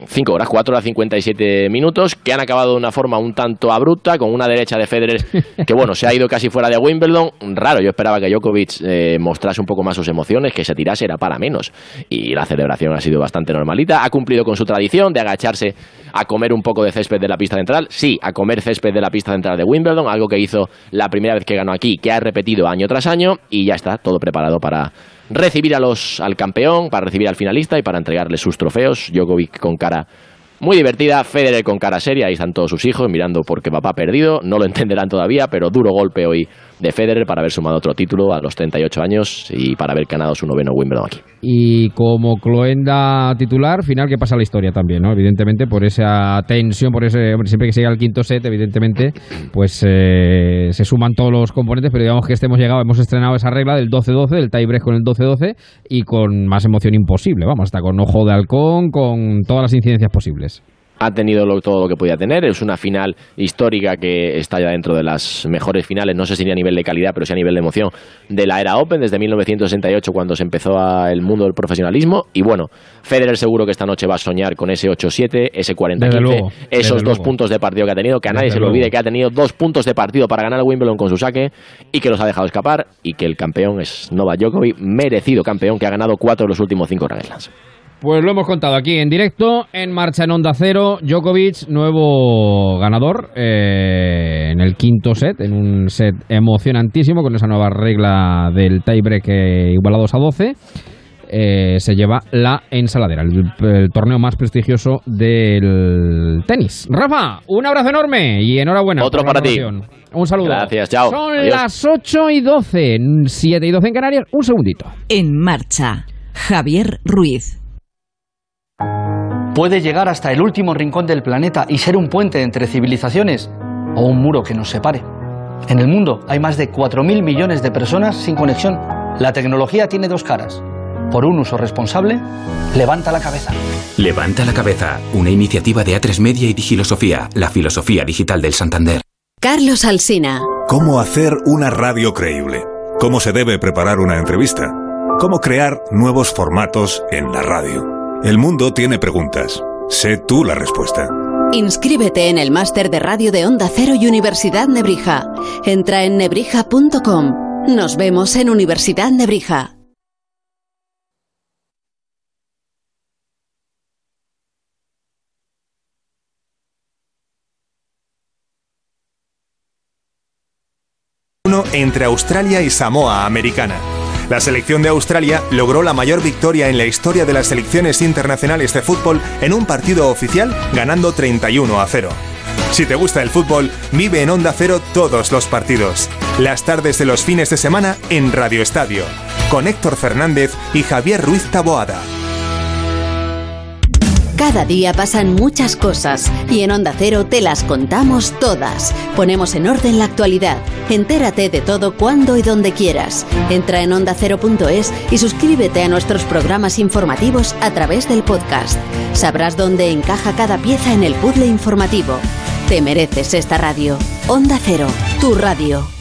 5 horas, 4 horas 57 minutos, que han acabado de una forma un tanto abrupta, con una derecha de Federer que, bueno, se ha ido casi fuera de Wimbledon. Raro, yo esperaba que Djokovic eh, mostrase un poco más sus emociones, que se tirase, era para menos. Y la celebración ha sido bastante normalita. Ha cumplido con su tradición de agacharse a comer un poco de césped de la pista central. Sí, a comer césped de la pista central de Wimbledon, algo que hizo la primera vez que ganó aquí, que ha repetido año tras año, y ya está, todo preparado para recibir a los, al campeón, para recibir al finalista y para entregarle sus trofeos. Djokovic con cara muy divertida, Federer con cara seria, ahí están todos sus hijos mirando porque papá ha perdido, no lo entenderán todavía, pero duro golpe hoy de Federer para haber sumado otro título a los 38 años y para haber ganado su noveno Wimbledon aquí. Y como Cloenda titular, final que pasa la historia también, ¿no? Evidentemente, por esa tensión, por ese, hombre, siempre que se llega al quinto set, evidentemente, pues eh, se suman todos los componentes, pero digamos que este hemos llegado, hemos estrenado esa regla del 12-12, del tiebreak con el 12-12 y con más emoción imposible, vamos, hasta con ojo de halcón, con todas las incidencias posibles ha tenido lo, todo lo que podía tener. Es una final histórica que está ya dentro de las mejores finales, no sé si a nivel de calidad, pero sí a nivel de emoción, de la era Open desde 1968 cuando se empezó a el mundo del profesionalismo. Y bueno, Federer seguro que esta noche va a soñar con ese 8-7, ese 40-15, esos dos puntos de partido que ha tenido, que a nadie se le olvide que ha tenido dos puntos de partido para ganar el Wimbledon con su saque y que los ha dejado escapar y que el campeón es Novak Djokovic, merecido campeón que ha ganado cuatro de los últimos cinco Grand Slams. Pues lo hemos contado aquí en directo, en marcha en Onda Cero. Djokovic, nuevo ganador eh, en el quinto set, en un set emocionantísimo con esa nueva regla del tiebreak eh, igualados a 12. Eh, se lleva la ensaladera, el, torneo más prestigioso del tenis. Rafa, un abrazo enorme y enhorabuena. Otro para ti. Un saludo. Gracias, chao. Son las 8 y 12, 7 y 12 en Canarias. Un segundito. En marcha, Javier Ruiz. Puede llegar hasta el último rincón del planeta y ser un puente entre civilizaciones o un muro que nos separe. En el mundo hay más de 4.000 millones de personas sin conexión. La tecnología tiene dos caras. Por un uso responsable, levanta la cabeza. Levanta la cabeza, una iniciativa de A3 Media y Digilosofía, la filosofía digital del Santander. Carlos Alsina. ¿Cómo hacer una radio creíble? ¿Cómo se debe preparar una entrevista? ¿Cómo crear nuevos formatos en la radio? El mundo tiene preguntas. Sé tú la respuesta. Inscríbete en el máster de radio de Onda Cero y Universidad Nebrija. Entra en nebrija.com. Nos vemos en Universidad Nebrija. Uno entre Australia y Samoa Americana. La selección de Australia logró la mayor victoria en la historia de las selecciones internacionales de fútbol en un partido oficial ganando 31 a 0. Si te gusta el fútbol, vive en Onda Cero todos los partidos. Las tardes de los fines de semana en Radio Estadio, con Héctor Fernández y Javier Ruiz Taboada. Cada día pasan muchas cosas y en Onda Cero te las contamos todas. Ponemos en orden la actualidad. Entérate de todo cuando y donde quieras. Entra en ondacero.es y suscríbete a nuestros programas informativos a través del podcast. Sabrás dónde encaja cada pieza en el puzzle informativo. Te mereces esta radio. Onda Cero, tu radio.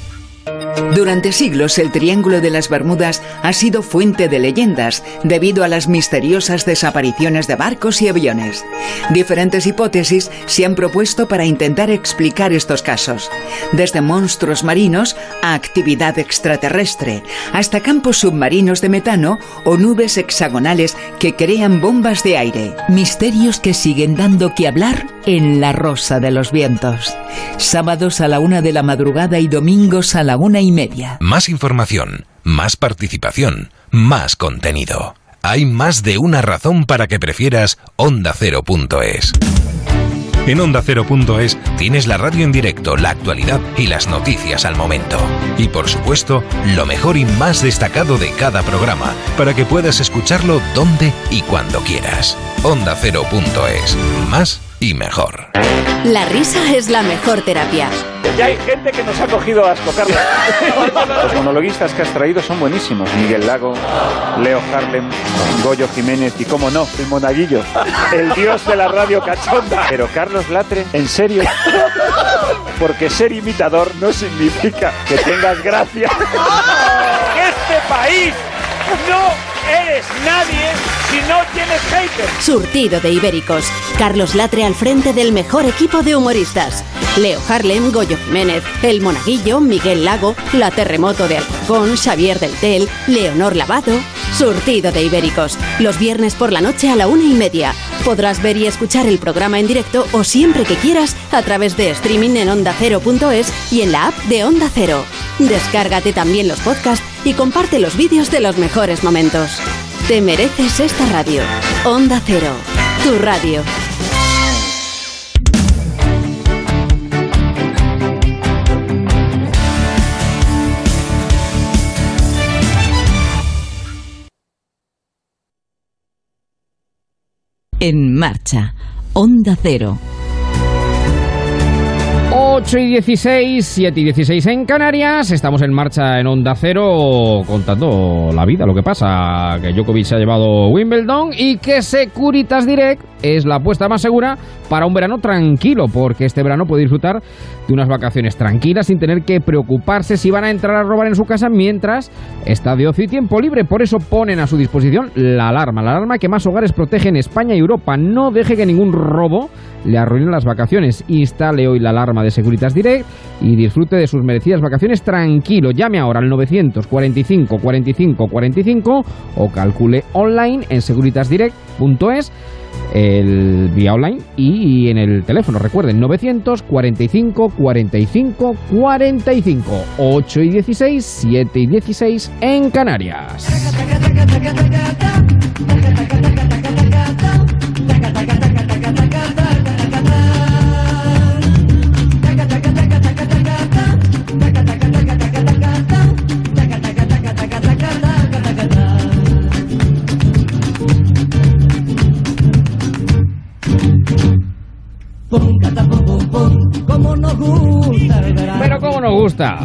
Durante siglos el Triángulo de las Bermudas ha sido fuente de leyendas debido a las misteriosas desapariciones de barcos y aviones. Diferentes hipótesis se han propuesto para intentar explicar estos casos, desde monstruos marinos a actividad extraterrestre, hasta campos submarinos de metano o nubes hexagonales que crean bombas de aire. Misterios que siguen dando que hablar en La Rosa de los Vientos. Sábados a la una de la madrugada y domingos a la una y media. Más información, más participación, más contenido. Hay más de una razón para que prefieras ondacero.es. En ondacero.es tienes la radio en directo, la actualidad y las noticias al momento. Y por supuesto, lo mejor y más destacado de cada programa, para que puedas escucharlo donde y cuando quieras. Ondacero.es. Más y mejor. La risa es la mejor terapia. Ya hay gente que nos ha cogido asco, Carlos. Los monologuistas que has traído son buenísimos. Miguel Lago, Leo Harlem, Goyo Jiménez y, cómo no, el monaguillo, el dios de la radio cachonda. Pero Carlos Latre, ¿en serio? Porque ser imitador no significa que tengas gracia. ¡Este país no eres nadie si no tienes haters. Surtido de Ibéricos. Carlos Latre al frente del mejor equipo de humoristas. Leo Harlem, Goyo Jiménez, El Monaguillo, Miguel Lago, La Terremoto de Alcorcón, Xavier del Tel, Leonor Lavado. Surtido de Ibéricos. Los viernes por la noche a la una y media. Podrás ver y escuchar el programa en directo o siempre que quieras a través de streaming en ondacero.es y en la app de Onda Cero. Descárgate también los podcasts y comparte los vídeos de los mejores momentos. Te mereces esta radio. Onda Cero, tu radio. En marcha. Onda Cero. 8 y 16, 7 y 16 en Canarias. Estamos en marcha en Onda Cero contando la vida, lo que pasa. Que Djokovic se ha llevado Wimbledon y que Securitas Direct es la apuesta más segura para un verano tranquilo, porque este verano puede disfrutar de unas vacaciones tranquilas sin tener que preocuparse si van a entrar a robar en su casa mientras está de ocio y tiempo libre. Por eso ponen a su disposición la alarma, la alarma que más hogares protege en España y Europa. No deje que ningún robo le arruine las vacaciones. Instale hoy la alarma de Securitas Direct y disfrute de sus merecidas vacaciones tranquilo. Llame ahora al 945 45 45 o calcule online en securitasdirect.es el vía online y en el teléfono. Recuerden, 945 45 45 8 y 16, 7 y 16 en Canarias. Como nos gusta el verano. Pero cómo nos gusta.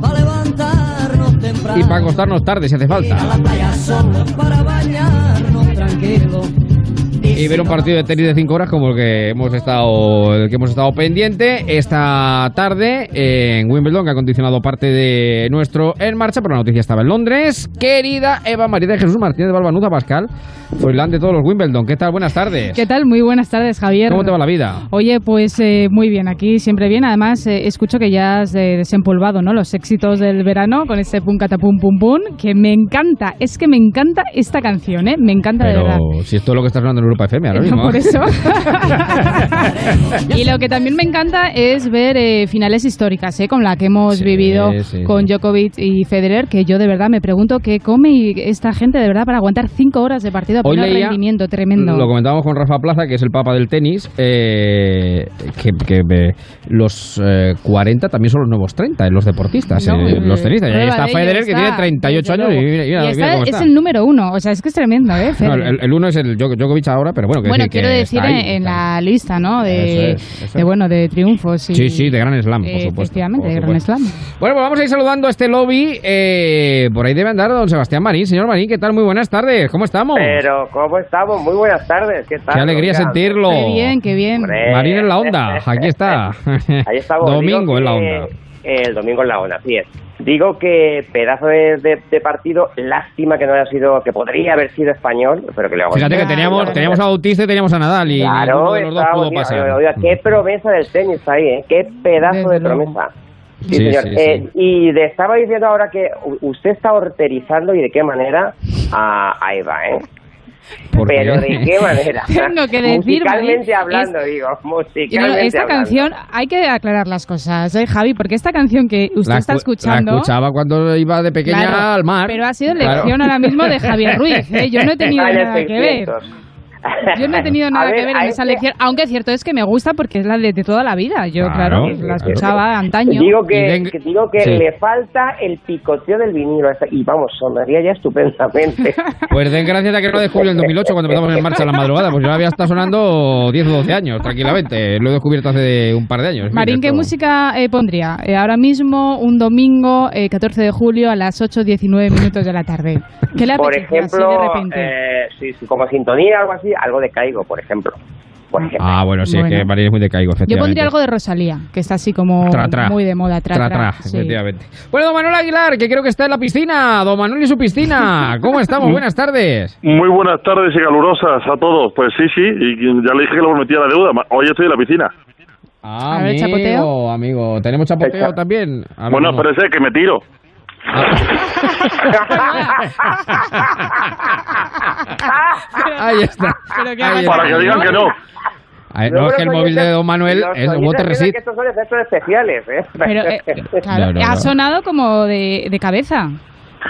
Para levantarnos temprano. Y para acostarnos tarde si hace falta. A la playa solo para bañarnos tranquilo. Y ver un partido de tenis de 5 horas como el que hemos estado el que hemos estado pendiente esta tarde en Wimbledon, que ha condicionado parte de nuestro En Marcha, pero la noticia estaba en Londres. Querida Eva María de Jesús Martínez de Balbanuza Pascal, Froilán de todos los Wimbledon. ¿Qué tal? Buenas tardes. ¿Qué tal? Muy buenas tardes, Javier. ¿Cómo te va la vida? Oye, pues eh, muy bien, aquí siempre bien. Además, eh, escucho que ya has eh, desempolvado ¿no? los éxitos del verano con ese pum catapum pum pum, que me encanta. Es que me encanta esta canción, ¿eh? Me encanta de verdad. si esto es lo que está sonando en Europa FM ahora mismo. Por eso. y lo que también me encanta es ver eh, finales históricas, ¿eh? Con la que hemos vivido sí, con Djokovic y Federer, que yo de verdad me pregunto qué come esta gente de verdad para aguantar cinco horas de partido a pleno rendimiento tremendo. Lo comentábamos con Rafa Plaza, que es el papa del tenis, eh, que, que, eh, los eh, 40 también son los nuevos 30 en los deportistas, No, eh, los tenistas. Ahí está Federer, que tiene 38 desde años y mira, Y mira está- cómo es el número uno, o sea, es que es tremendo, ¿eh? No, el, el uno es el Djok- Djokovic ahora, pero bueno, que bueno, decir quiero que decir está ahí, en, está la lista, ¿no? De, Eso es, eso de bueno, de triunfos. y- Sí, sí, de Gran Slam, por Eh, supuesto, Efectivamente, por de Gran supuesto. Slam. Bueno, pues vamos a ir saludando a este lobby. eh, por ahí debe andar don Sebastián Marín. Señor Marín, ¿qué tal? Muy buenas tardes. ¿Cómo estamos? Pero, ¿cómo estamos? Muy buenas tardes. ¿Qué tal? Qué alegría Oigan? sentirlo. Qué bien, qué bien. Marín en la onda, aquí está. Ahí estamos. Domingo en la que- onda. El domingo en la onda, así es. Digo que pedazo de, de- de partido, lástima que no haya sido, que podría haber sido español, pero que le vamos a Fíjate que teníamos, teníamos a Bautista y teníamos a Nadal y Claro, de los dos pudo pasar. oiga, qué promesa del tenis ahí, ¿eh? Qué pedazo de promesa. Sí, Sí, señor. sí, Eh, y le estaba diciendo ahora que u- usted está horterizando y de qué manera a, a Eva, ¿eh? ¿Por qué? Pero de qué manera. Tengo que decir, Musicalmente Marín, hablando, es- digo. No, Musicalmente esta hablando. canción, hay que aclarar las cosas, ¿eh, Javi? Porque esta canción que usted La está escu- escuchando... La escuchaba cuando iba de pequeña Claro, al mar. Pero ha sido Claro. elección ahora mismo de Javier Ruiz, ¿eh? Yo no he tenido nada que ver. 600. Yo no he tenido nada ver, que ver en esa este- elección, aunque cierto es que me gusta porque es la de, de toda la vida. Yo, Claro, claro, la claro. escuchaba antaño. Digo que, que digo que Sí. le falta el picoteo del vinilo. Y vamos, sonaría ya estupendamente. Pues den gracias a que no descubrió en 2008 cuando empezamos en marcha a la madrugada. Pues yo había estado sonando 10 o 12 años, tranquilamente. Lo he descubierto hace un par de años. Marín, ¿qué música eh, pondría? Eh, ahora mismo, un domingo, eh, 14 de julio, a las 8.19 minutos de la tarde. ¿Qué le por apetece así ejemplo, de repente? eh, sí, sí, como sintonía algo así, algo de Caigo, por ejemplo. Ah, bueno, sí, es que Marín es muy decaigo, Yo efectivamente. pondría algo de Rosalía, que está así como Tra, tra. muy de moda. Tra, Tra, tra, tra, sí. efectivamente. Bueno, don Manuel Aguilar, que creo que está en la piscina. Don Manuel y su piscina. ¿Cómo estamos? Buenas tardes. Muy buenas tardes y calurosas a todos. Pues sí, sí, y ya le dije que le prometía la deuda. Hoy estoy en la piscina. Ah, A ver, amigo, chapoteo. amigo. ¿Tenemos chapoteo Echa. también? Bueno, ese que me tiro. Ahí está. Ahí está. Para que digan que no. Ay, no, es que el móvil de don Manuel es Water Receipt. que estos son efectos especiales, ¿eh? Pero, eh, claro, No, no, ha sonado como de, de cabeza.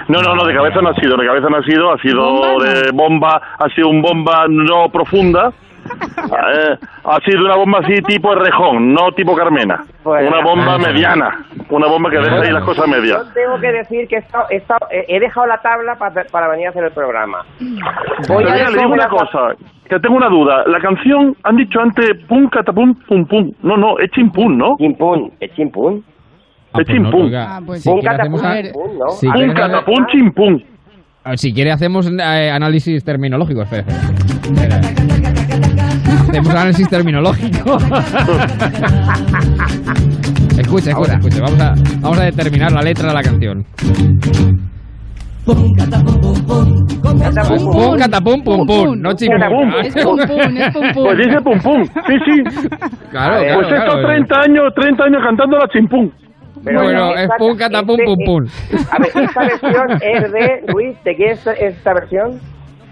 No, no, no, de cabeza no ha sido, de cabeza no ha sido, ha sido ¿Bomba? de bomba, ha sido un bomba no profunda. Eh, ha sido una bomba así tipo rejón, no tipo Carmena. Bueno. Una bomba Ah. mediana, una bomba que deja ahí las cosas medias. Yo tengo que decir que he, estado- he, estado- he- dejado la tabla para, para venir a hacer el programa. Voy Pero a le digo una cosa, que tengo una duda. La canción, han dicho antes pum, catapum, pum, pum. No, no, es chimpún, ¿no? Chimpún, es chimpún. Es chimpún. oiga, Ah, pues si Pum, catapum, ¿no? si chimpún. Si quiere hacemos eh, análisis terminológico. Espera, espera. Hacemos análisis terminológico. escucha, escucha, escucha. Vamos a, vamos a determinar la letra de la canción. Pum, catapum, pum, pum. No chimpún. Catapum. Es pum pum, es pum pum. Pues dice pum, pum. Sí, sí. Claro, pues claro, he estado claro. 30 años, 30 años cantando la chimpún. Pero bueno, es pum, catapum, este- pum, pum. A ver, esta versión es de Luis, ¿de qué es esta versión?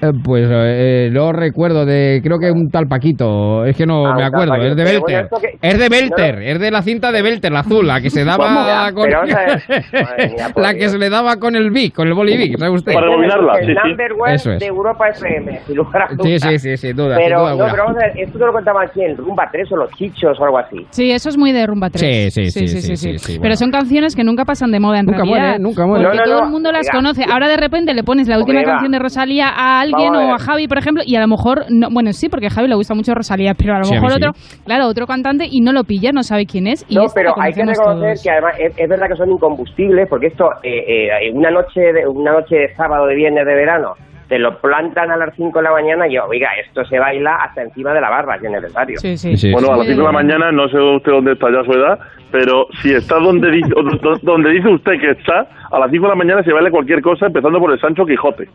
Eh, Pues eh, no recuerdo de, creo que un tal Paquito, es que no Ah, me acuerdo, es de Belter, bueno, que- es de Belter, No, es de la cinta de Belter, la azul, la que se daba con, Pero vamos a ver. Madre mía, por la que se le daba con el Vic, con el boli Vic, ¿sabe usted? Para rebobinarla, el sí, sí. number one Eso es. de Europa FM, sin lugar a Sí, dudas. sí, sí, sin duda, sin Pero, duda no, pero vamos a ver, esto te lo contaba aquí en Rumba 3 o Los Chichos o algo así. Sí, eso es muy de Rumba 3. Sí, sí, sí, sí, sí, sí, Pero bueno. son canciones que nunca pasan de moda en Nunca realidad. mueren, nunca mueren. Porque No, no, todo no, el mundo las mira. conoce. Ahora de repente le pones la última canción de Rosalía a alguien Vamos a o a. Javi, por ejemplo, y a lo mejor, no, bueno, sí, porque a Javi le gusta mucho Rosalía, pero a lo Sí, a mí mejor sí. otro, claro, otro cantante y no lo pilla, no sabe quién es. Y No, pero hay que reconocer todos. que además es, es verdad que son incombustibles porque esto, eh, eh, una noche de una noche de sábado, de viernes, de verano, te lo plantan a las 5 de la mañana y, oiga, esto se baila hasta encima de la barra, si es necesario. Sí, sí. Sí, Bueno, a las 5 de la mañana, no sé usted dónde está ya su edad, pero si está donde dice, donde dice usted que está, a las 5 de la mañana se baila cualquier cosa, empezando por el Sancho Quijote.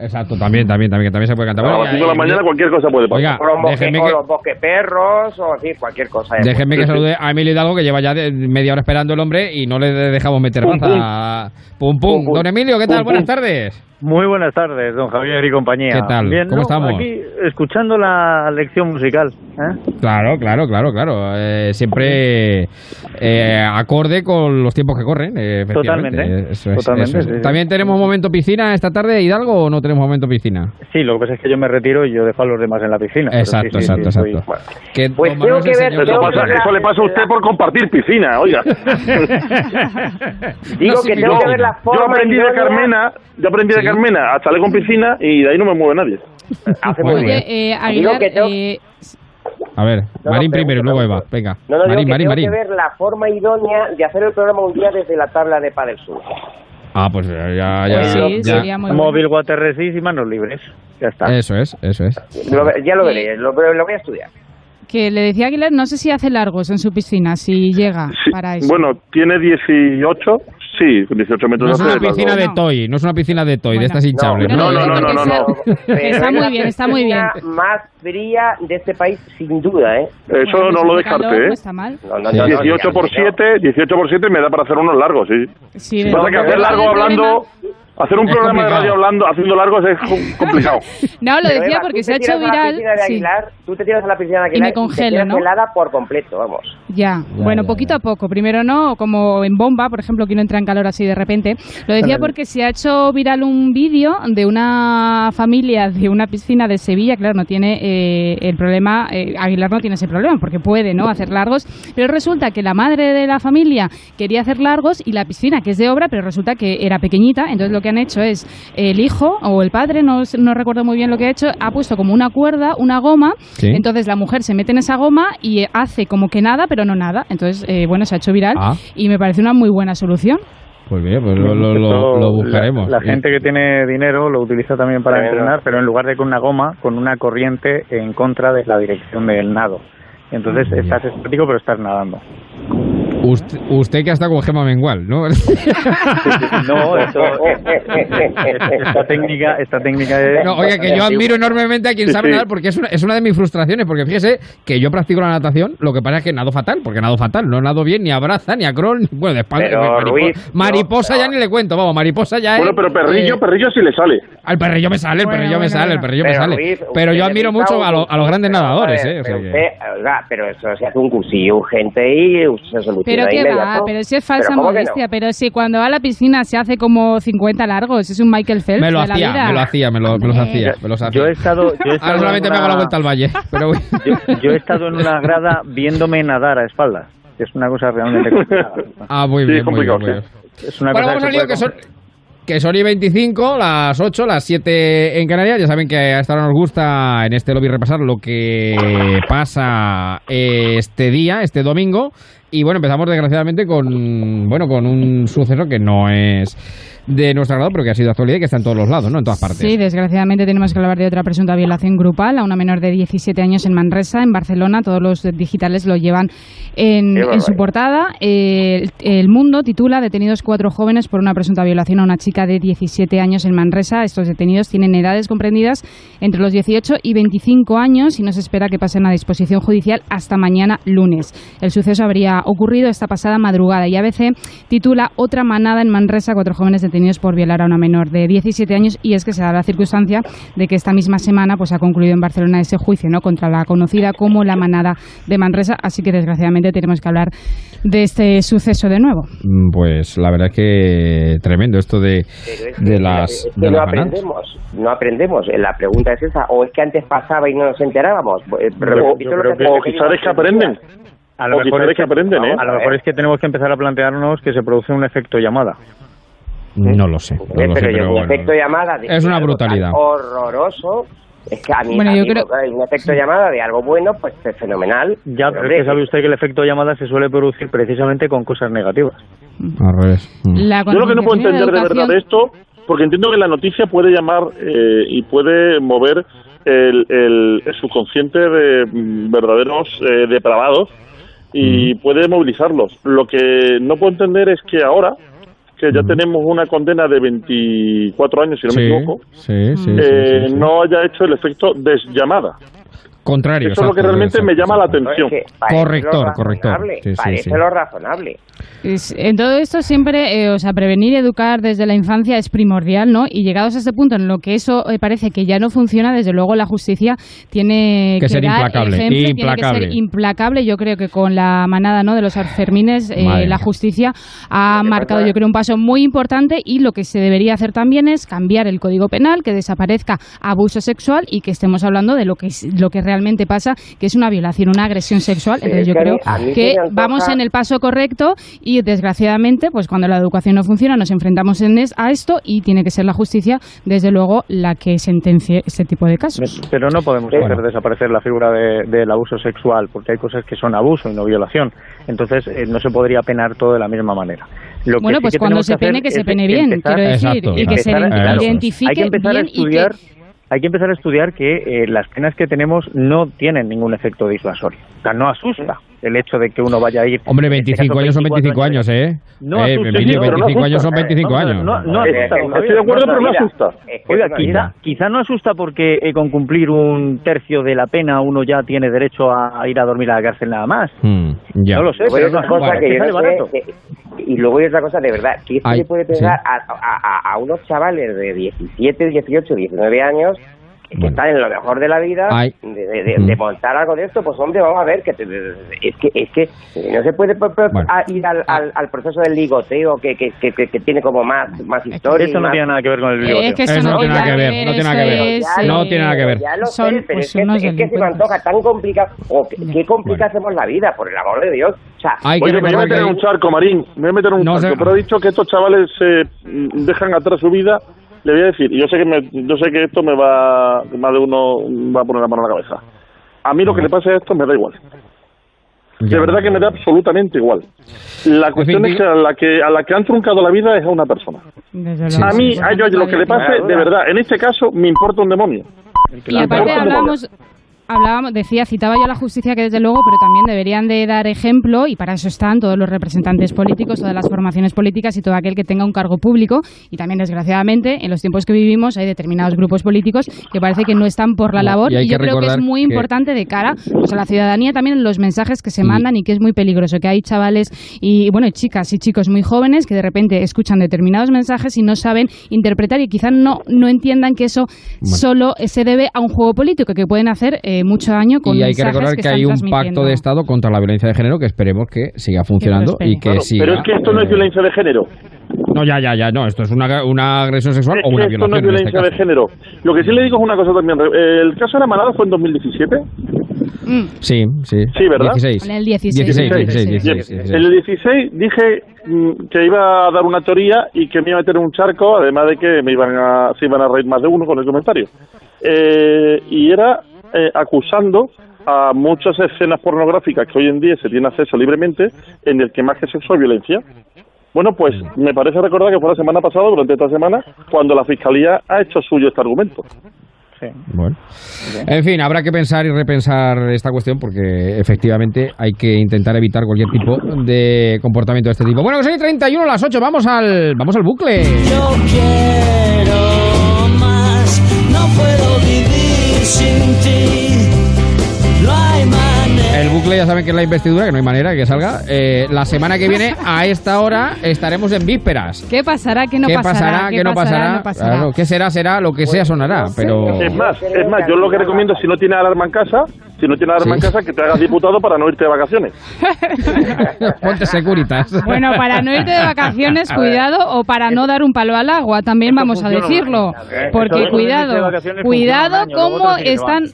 Exacto, también, también, también, que también se puede cantar. a Bueno, las 5 de la mañana cualquier cosa puede pasar. Oiga, O los, bosque, déjeme o que, los bosqueperros o así, cualquier cosa. ¿eh? déjeme que salude a Emilio Hidalgo, que lleva ya de- media hora esperando el hombre y no le dejamos meter Pum, baza. Pum, pum. Pum, pum. Don Emilio, ¿qué tal? Pum, Buenas tardes. Muy buenas tardes, don Javier y compañía. ¿Qué tal? Bien, ¿Cómo ¿no? estamos? Aquí escuchando la lección musical. ¿eh? Claro, claro, claro, claro. Eh, siempre eh, acorde con los tiempos que corren. eh. Totalmente, Eso es, totalmente, eso es. sí, sí. ¿También tenemos momento piscina esta tarde, Hidalgo, o no tenemos momento piscina? Sí, lo que pasa es que yo me retiro y yo dejo a los demás en la piscina. sí, Exacto, sí, exacto, soy- exacto. Que Pues tengo que ver- Eso, pasa, que le pasa a usted por compartir piscina, oiga. Digo No, que tengo que piscina. ver la Yo forma aprendí de Carmena, yo aprendí de Sí. Carmena a salir con piscina y de ahí no me mueve nadie. Hace Muy bien. eh, Aguilar, que tengo- eh, A ver, No, Marín no, primero y luego Eva. Venga. No, no, digo Marín, que Marín, tengo Marín. que ver la forma idónea de hacer el programa un día desde la tabla de Padel Sur. Ah, pues ya, ya, ya. Pues sí, ya. sería muy bueno. Móvil, water resist y manos libres. Ya está. Eso es, eso es. Lo- ya lo veré, lo, lo voy a estudiar. que le decía Aguilar, no sé si hace largos en su piscina, si llega Sí, para eso. Bueno, tiene 18, sí, 18 No metros es una piscina de toy, no es una piscina de toy, de estas hinchables. no, no, no, no, no, no. Está muy bien, está muy bien. La más fría de este país, sin duda, ¿eh? Eso Bueno, no lo hace calor, descarte, no ¿eh? está mal. No, no, no, no, 18 por no. 7, 18 por 7 me da para hacer unos largos, sí. Sí, Pasa de- que hacer largo problema- hablando, hacer un Es programa de radio hablando, haciendo largos es com- complicado. No, lo decía porque se ha te hecho tiras a la viral. piscina de sí. Aguilar, Tú te tiras a la piscina de Y Aguilar me congelo, te quedas ¿no? helada por completo, vamos. Ya, bueno, poquito a poco. Primero no, como en bomba, por ejemplo, que no entra en calor así de repente. Lo decía porque se ha hecho viral un vídeo de una familia de una piscina de Sevilla. Claro, no tiene eh, el problema, eh, Aguilar no tiene ese problema porque puede, ¿no? Hacer largos. Pero resulta que la madre de la familia quería hacer largos y la piscina, que es de obra, pero resulta que era pequeñita. Entonces lo que han hecho es el hijo o el padre, no, no recuerdo muy bien lo que ha hecho, ha puesto como una cuerda, una goma. Sí. Entonces la mujer se mete en esa goma y hace como que nada, pero no nada. Entonces, eh, bueno, se ha hecho viral Ah. y me parece una muy buena solución. Pues bien, pues lo, lo- lo- lo la- buscaremos. La, gente que tiene dinero lo utiliza también para entrenar, pero en lugar de con una goma, con una corriente en contra de la dirección del nado. Entonces estás estático, pero estás nadando. Usted, usted que ha estado con Gema Mengual, ¿no? No, esto, esta técnica, esta técnica es... No, oiga, que yo admiro enormemente a quien Sí, sabe sí. nadar porque es una, es una de mis frustraciones. Porque fíjese que yo practico la natación, lo que pasa es que nado fatal, porque nado fatal. No nado bien, ni a braza, ni a crawl, ni, bueno, de espalda. Pero, maripo- Ruiz, mariposa ya ni le cuento, vamos, mariposa ya Bueno, es, pero perrillo, eh, perrillo sí le sale. Al perrillo me sale, el Bueno, perrillo me bueno, sale, el perrillo me sale. Ruiz, pero yo admiro mucho a, lo- a los grandes Pero, nadadores, ¿eh? O sea pero que- usted, oiga, pero eso se hace un cursillo urgente y se soluciona Pero qué va, pero si es falsa Pero ¿cómo que no? modestia, pero si cuando va a la piscina se hace como 50 largos, es un Michael Phelps Me lo de la hacía, vida. me lo hacía, me, lo, me los hacía, me los hacía. Yo he estado, yo he estado Ahora solamente en me hago la una- vuelta al valle, pero yo, yo he estado en una grada viéndome nadar a espaldas. que Es una cosa realmente complicada. Ah, muy Sí, bien, es muy bien, muy bien. Es una Bueno, cosa vamos que que son, que son y 25, las 8, las 7 en Canarias. Ya saben que a esta hora nos gusta en este lobby repasar lo que pasa eh, este día, este domingo. Y bueno, empezamos desgraciadamente con bueno con un suceso que no es de nuestro agrado, pero que ha sido actualidad y que está en todos los lados, ¿no? En todas partes. Sí, desgraciadamente tenemos que hablar de otra presunta violación grupal a una menor de 17 años en Manresa, en Barcelona. Todos los digitales lo llevan en, su portada. El, el Mundo titula Detenidos cuatro jóvenes por una presunta violación a una chica de 17 años en Manresa. Estos detenidos tienen edades comprendidas entre los 18 y 25 años y no se espera que pasen a disposición judicial hasta mañana lunes. El suceso habría ocurrido esta pasada madrugada y ABC titula Otra manada en Manresa, cuatro jóvenes detenidos por violar a una menor de 17 años y es que se da la circunstancia de que esta misma semana pues ha concluido en Barcelona ese juicio no contra la conocida como la manada de Manresa, así que desgraciadamente tenemos que hablar de este suceso de nuevo. Mm, Pues la verdad es que tremendo esto de, Pero es que- de las, es que de no las aprendemos, no aprendemos. Eh, La pregunta es esa, o es que antes pasaba y no nos enterábamos. Eh, Yo- repito yo lo creo que que- hace o quizás es que aprenden. A lo O mejor es que aprenden, ¿eh? A lo mejor es que tenemos que empezar a plantearnos que se produce un efecto llamada. No lo sé, no lo sé, pero, y pero un bueno. efecto llamada de Es una brutalidad. horroroso. Es que a mí, Bueno, a yo mí, creo- un efecto llamada de algo bueno, pues es fenomenal. Ya, pero es que sabe usted que el efecto llamada se suele producir precisamente con cosas negativas. Al revés. Mm. La Yo lo que no puedo entender de verdad educación- de esto, porque entiendo que la noticia puede llamar eh, y puede mover el, el- el subconsciente de mm, verdaderos eh, depravados y puede movilizarlos. Lo que no puedo entender es que ahora, que ya tenemos una condena de 24 años, si no me equivoco, sí, sí, sí, eh, no haya hecho el efecto desllamada. Contrario. Eso es lo que realmente exacto, me llama la atención. Es que parece Corrector, corrector. Sí, parece sí. lo razonable. Es- en todo esto siempre, eh, o sea, prevenir y educar desde la infancia es primordial, ¿no? Y llegados a este punto en lo que eso eh, parece que ya no funciona, desde luego la justicia tiene Que ser dar implacable, ejemplo, tiene que implacable. ser implacable. Yo creo que con la manada, ¿no? De los Fermines, eh, la justicia ha marcado, yo creo, un paso muy importante y lo que se debería hacer también es cambiar el Código Penal, que desaparezca abuso sexual y que estemos hablando de lo que es- lo que realmente pasa, que es una violación, una agresión sexual. Entonces es yo creo se que vamos en el paso correcto y desgraciadamente pues cuando la educación no funciona nos enfrentamos en es- a esto y tiene que ser la justicia desde luego la que sentencie este tipo de casos. Pero no podemos Bueno. hacer desaparecer la figura de- del abuso sexual, porque hay cosas que son abuso y no violación. Entonces, eh, no se podría penar todo de la misma manera. Lo que Bueno, sí pues que cuando se pene, que se pene bien, quiero decir, Exacto, y que se claro, identifique hay que empezar bien a estudiar, y que... hay que empezar a estudiar que eh, las penas que tenemos no tienen ningún efecto disuasorio. O sea, no asusta el hecho de que uno vaya a ir. Hombre, en este 25 caso, años son 25 años, ¿eh? No eh, asusta, Emilio, sí, pero no 25 años son 25 Vamos a ver, años. No, no Eh, asusta. eh, Javier, Estoy de acuerdo, no pero no asusta. Es que Oiga, es una quizá, quizá no asusta porque eh, con cumplir un tercio de la pena uno ya tiene derecho a ir a dormir a la cárcel nada más. Mm, ya. No lo sé, pero no otra cosa asusta, que es yo no sé, y luego hay otra cosa de verdad, que esto Ay, le puede pegar a, a- a- a unos chavales de 17, 18, 19 años que Bueno. están en lo mejor de la vida, de, de- de- Mm. de montar algo de esto, pues hombre, vamos a ver, que te- es que es que no se puede Bueno. a- ir al, al- al proceso del ligoteo que, que, que, que- que tiene como más, más historia. Esto y no más- tiene nada que ver con el bigote. Es que eso, Eso no tiene nada que ver, no tiene nada que ver. eso es, No eh, tiene nada que ver. Ya lo Son, sé, pero pues, es que, es que se me antoja tan complicado. O que- ¿Qué complica hacemos la vida, por el amor de Dios? O sea, Hay que Oye, me voy a meter en un charco, Marín. Me voy a meter en un No charco. sé. Pero he dicho que estos chavales se mm, dejan atrás su vida. Le voy a decir, y yo sé que me, yo sé que esto me va, más de uno va a poner la mano en la cabeza. A mí lo que le pase a esto me da igual. de verdad que me da absolutamente igual. La cuestión es que a la que a la que han truncado la vida es a una persona. a mí, a ellos lo que le pase, de verdad, en este caso me importa un demonio. Y aparte hablamos, hablábamos, decía, citaba yo a la justicia que desde luego, pero también deberían de dar ejemplo y para eso están todos los representantes políticos, todas las formaciones políticas y todo aquel que tenga un cargo público. Y también, desgraciadamente, en los tiempos que vivimos hay determinados grupos políticos que parece que no están por la labor y yo creo que es muy que- importante de cara pues, a la ciudadanía también los mensajes que se mandan y que es muy peligroso, que hay chavales y bueno, chicas y chicos muy jóvenes que de repente escuchan determinados mensajes y no saben interpretar y quizás no, no entiendan que eso solo se debe a un juego político que pueden hacer eh, mucho daño con Y hay que recordar que, están hay un pacto de Estado contra la violencia de género que esperemos que siga funcionando y que Claro, siga. pero es que esto no es violencia de género. No, ya, ya, ya, no, esto es una, una agresión sexual Es o que una esto no es violación. este violencia de caso. género. Lo que sí le digo es una cosa también. El caso de la manada fue en 2017. Sí, sí. Sí, ¿verdad? 16. En el 16. 16, 16, 16, Bien, 16. En el 16 dije mm, que iba a dar una teoría y que me iba a meter en un charco, además de que me iban a, se iban a reír más de uno con el comentario. Eh, y era eh, acusando a muchas escenas pornográficas que hoy en día se tiene acceso libremente, en el que más que sexo es violencia. Bueno, pues me parece recordar que fue la semana pasada, durante esta semana, cuando la Fiscalía ha hecho suyo este argumento. Bueno. En fin, habrá que pensar y repensar esta cuestión porque efectivamente hay que intentar evitar cualquier tipo de comportamiento de este tipo. Bueno, que soy 31 a las 8, vamos al, vamos al bucle. Yo quiero vivir sin ti. No hay manera. El bucle ya saben que es la investidura, que no hay manera que salga. Eh, la semana que viene, a esta hora, estaremos en vísperas. ¿Qué pasará? ¿Qué no ¿Qué pasará? pasará? ¿Qué no pasará? no pasará? Claro, ¿Qué será? Será, lo que sea sonará, pero... Es más, es más, yo lo que recomiendo si no tienes alarma en casa, si no tienes alarma en casa, que te hagas diputado para no irte de vacaciones. Ponte securitas. Bueno, para no irte de vacaciones, cuidado, o para no dar un palo al agua, también vamos a decirlo. Eh, Porque cuidado, cuidado cómo están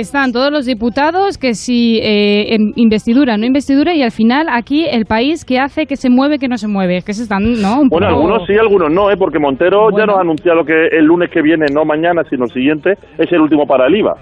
están todos los diputados que si eh, en investidura, no investidura, y al final aquí el país que hace, que se mueve, que no se mueve. Es que se están, ¿no? Un Bueno, poco- algunos sí, algunos no, ¿eh? porque Montero ya nos ha anunciado que el lunes que viene, no mañana, sino el siguiente, es el último para el IVA.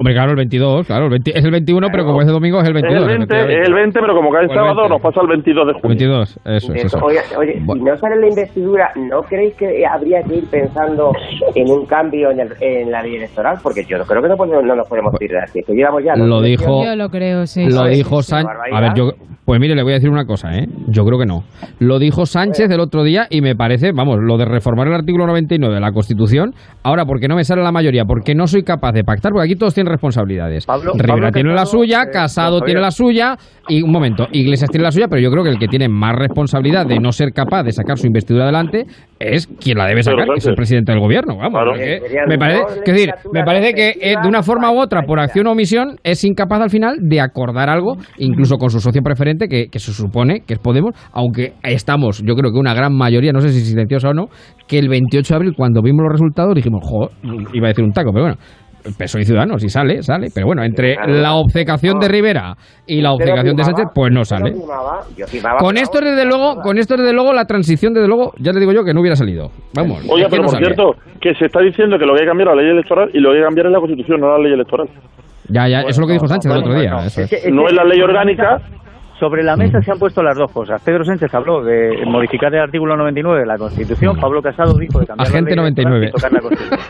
Hombre, claro, el 22, claro, el 20 es el 21, pero como es de domingo es el Es 22. el 20, efectivamente. es el 20, pero como cae el el sábado, 20. nos pasa el 22 de junio. 22, eso, es, eso. Oye, oye, si no sale la investidura, ¿no creéis que habría que ir pensando en un cambio en, el- en la ley electoral? Porque yo creo que no, podemos- no nos podemos ir de aquí. Que llevamos ya. Lo dijo- Yo lo creo, sí. Lo sí. dijo Sánchez. A ver, yo. Pues mire, le voy a decir una cosa, ¿eh? Yo creo que no. Lo dijo Sánchez el otro día y me parece, vamos, lo de reformar el artículo 99 de la Constitución. Ahora, ¿por qué no me sale la mayoría? Porque no soy capaz de pactar, porque aquí todos tienen responsabilidades. Rivera Pablo tiene la suya, eh, Casado Javier. tiene la suya, y un momento, Iglesias tiene la suya, pero yo creo que el que tiene más responsabilidad de no ser capaz de sacar su investidura adelante es quien la debe sacar, que es el presidente del gobierno. Vamos, porque me parece, que decir, me parece que eh, de una forma u otra, por acción o omisión, es incapaz al final de acordar algo, incluso con su socio preferente, que, que se supone que es Podemos, aunque estamos, yo creo que una gran mayoría, no sé si silenciosa o no, que el 28 de abril, cuando vimos los resultados, dijimos, joder, iba a decir un taco, pero bueno. PSOE y Ciudadanos, y sale, sale. Pero bueno, entre la obcecación de Rivera y la obcecación de Sánchez, pues no sale. Con esto, desde luego, con esto, desde luego, la transición, desde luego, ya le digo yo que no hubiera salido. Vamos. Oye, pero no por sale. cierto, que se está diciendo que lo que hay que cambiar es la ley electoral y lo que hay que cambiar es la Constitución, no la ley electoral. Ya, ya, eso es lo que dijo Sánchez el otro día. eso es. No es la ley orgánica. Sobre la mesa se han puesto las dos cosas. Pedro Sánchez habló de modificar el artículo 99 de la Constitución. Pablo Casado dijo de cambiar Agente la ley electoral 99. y tocar la Constitución.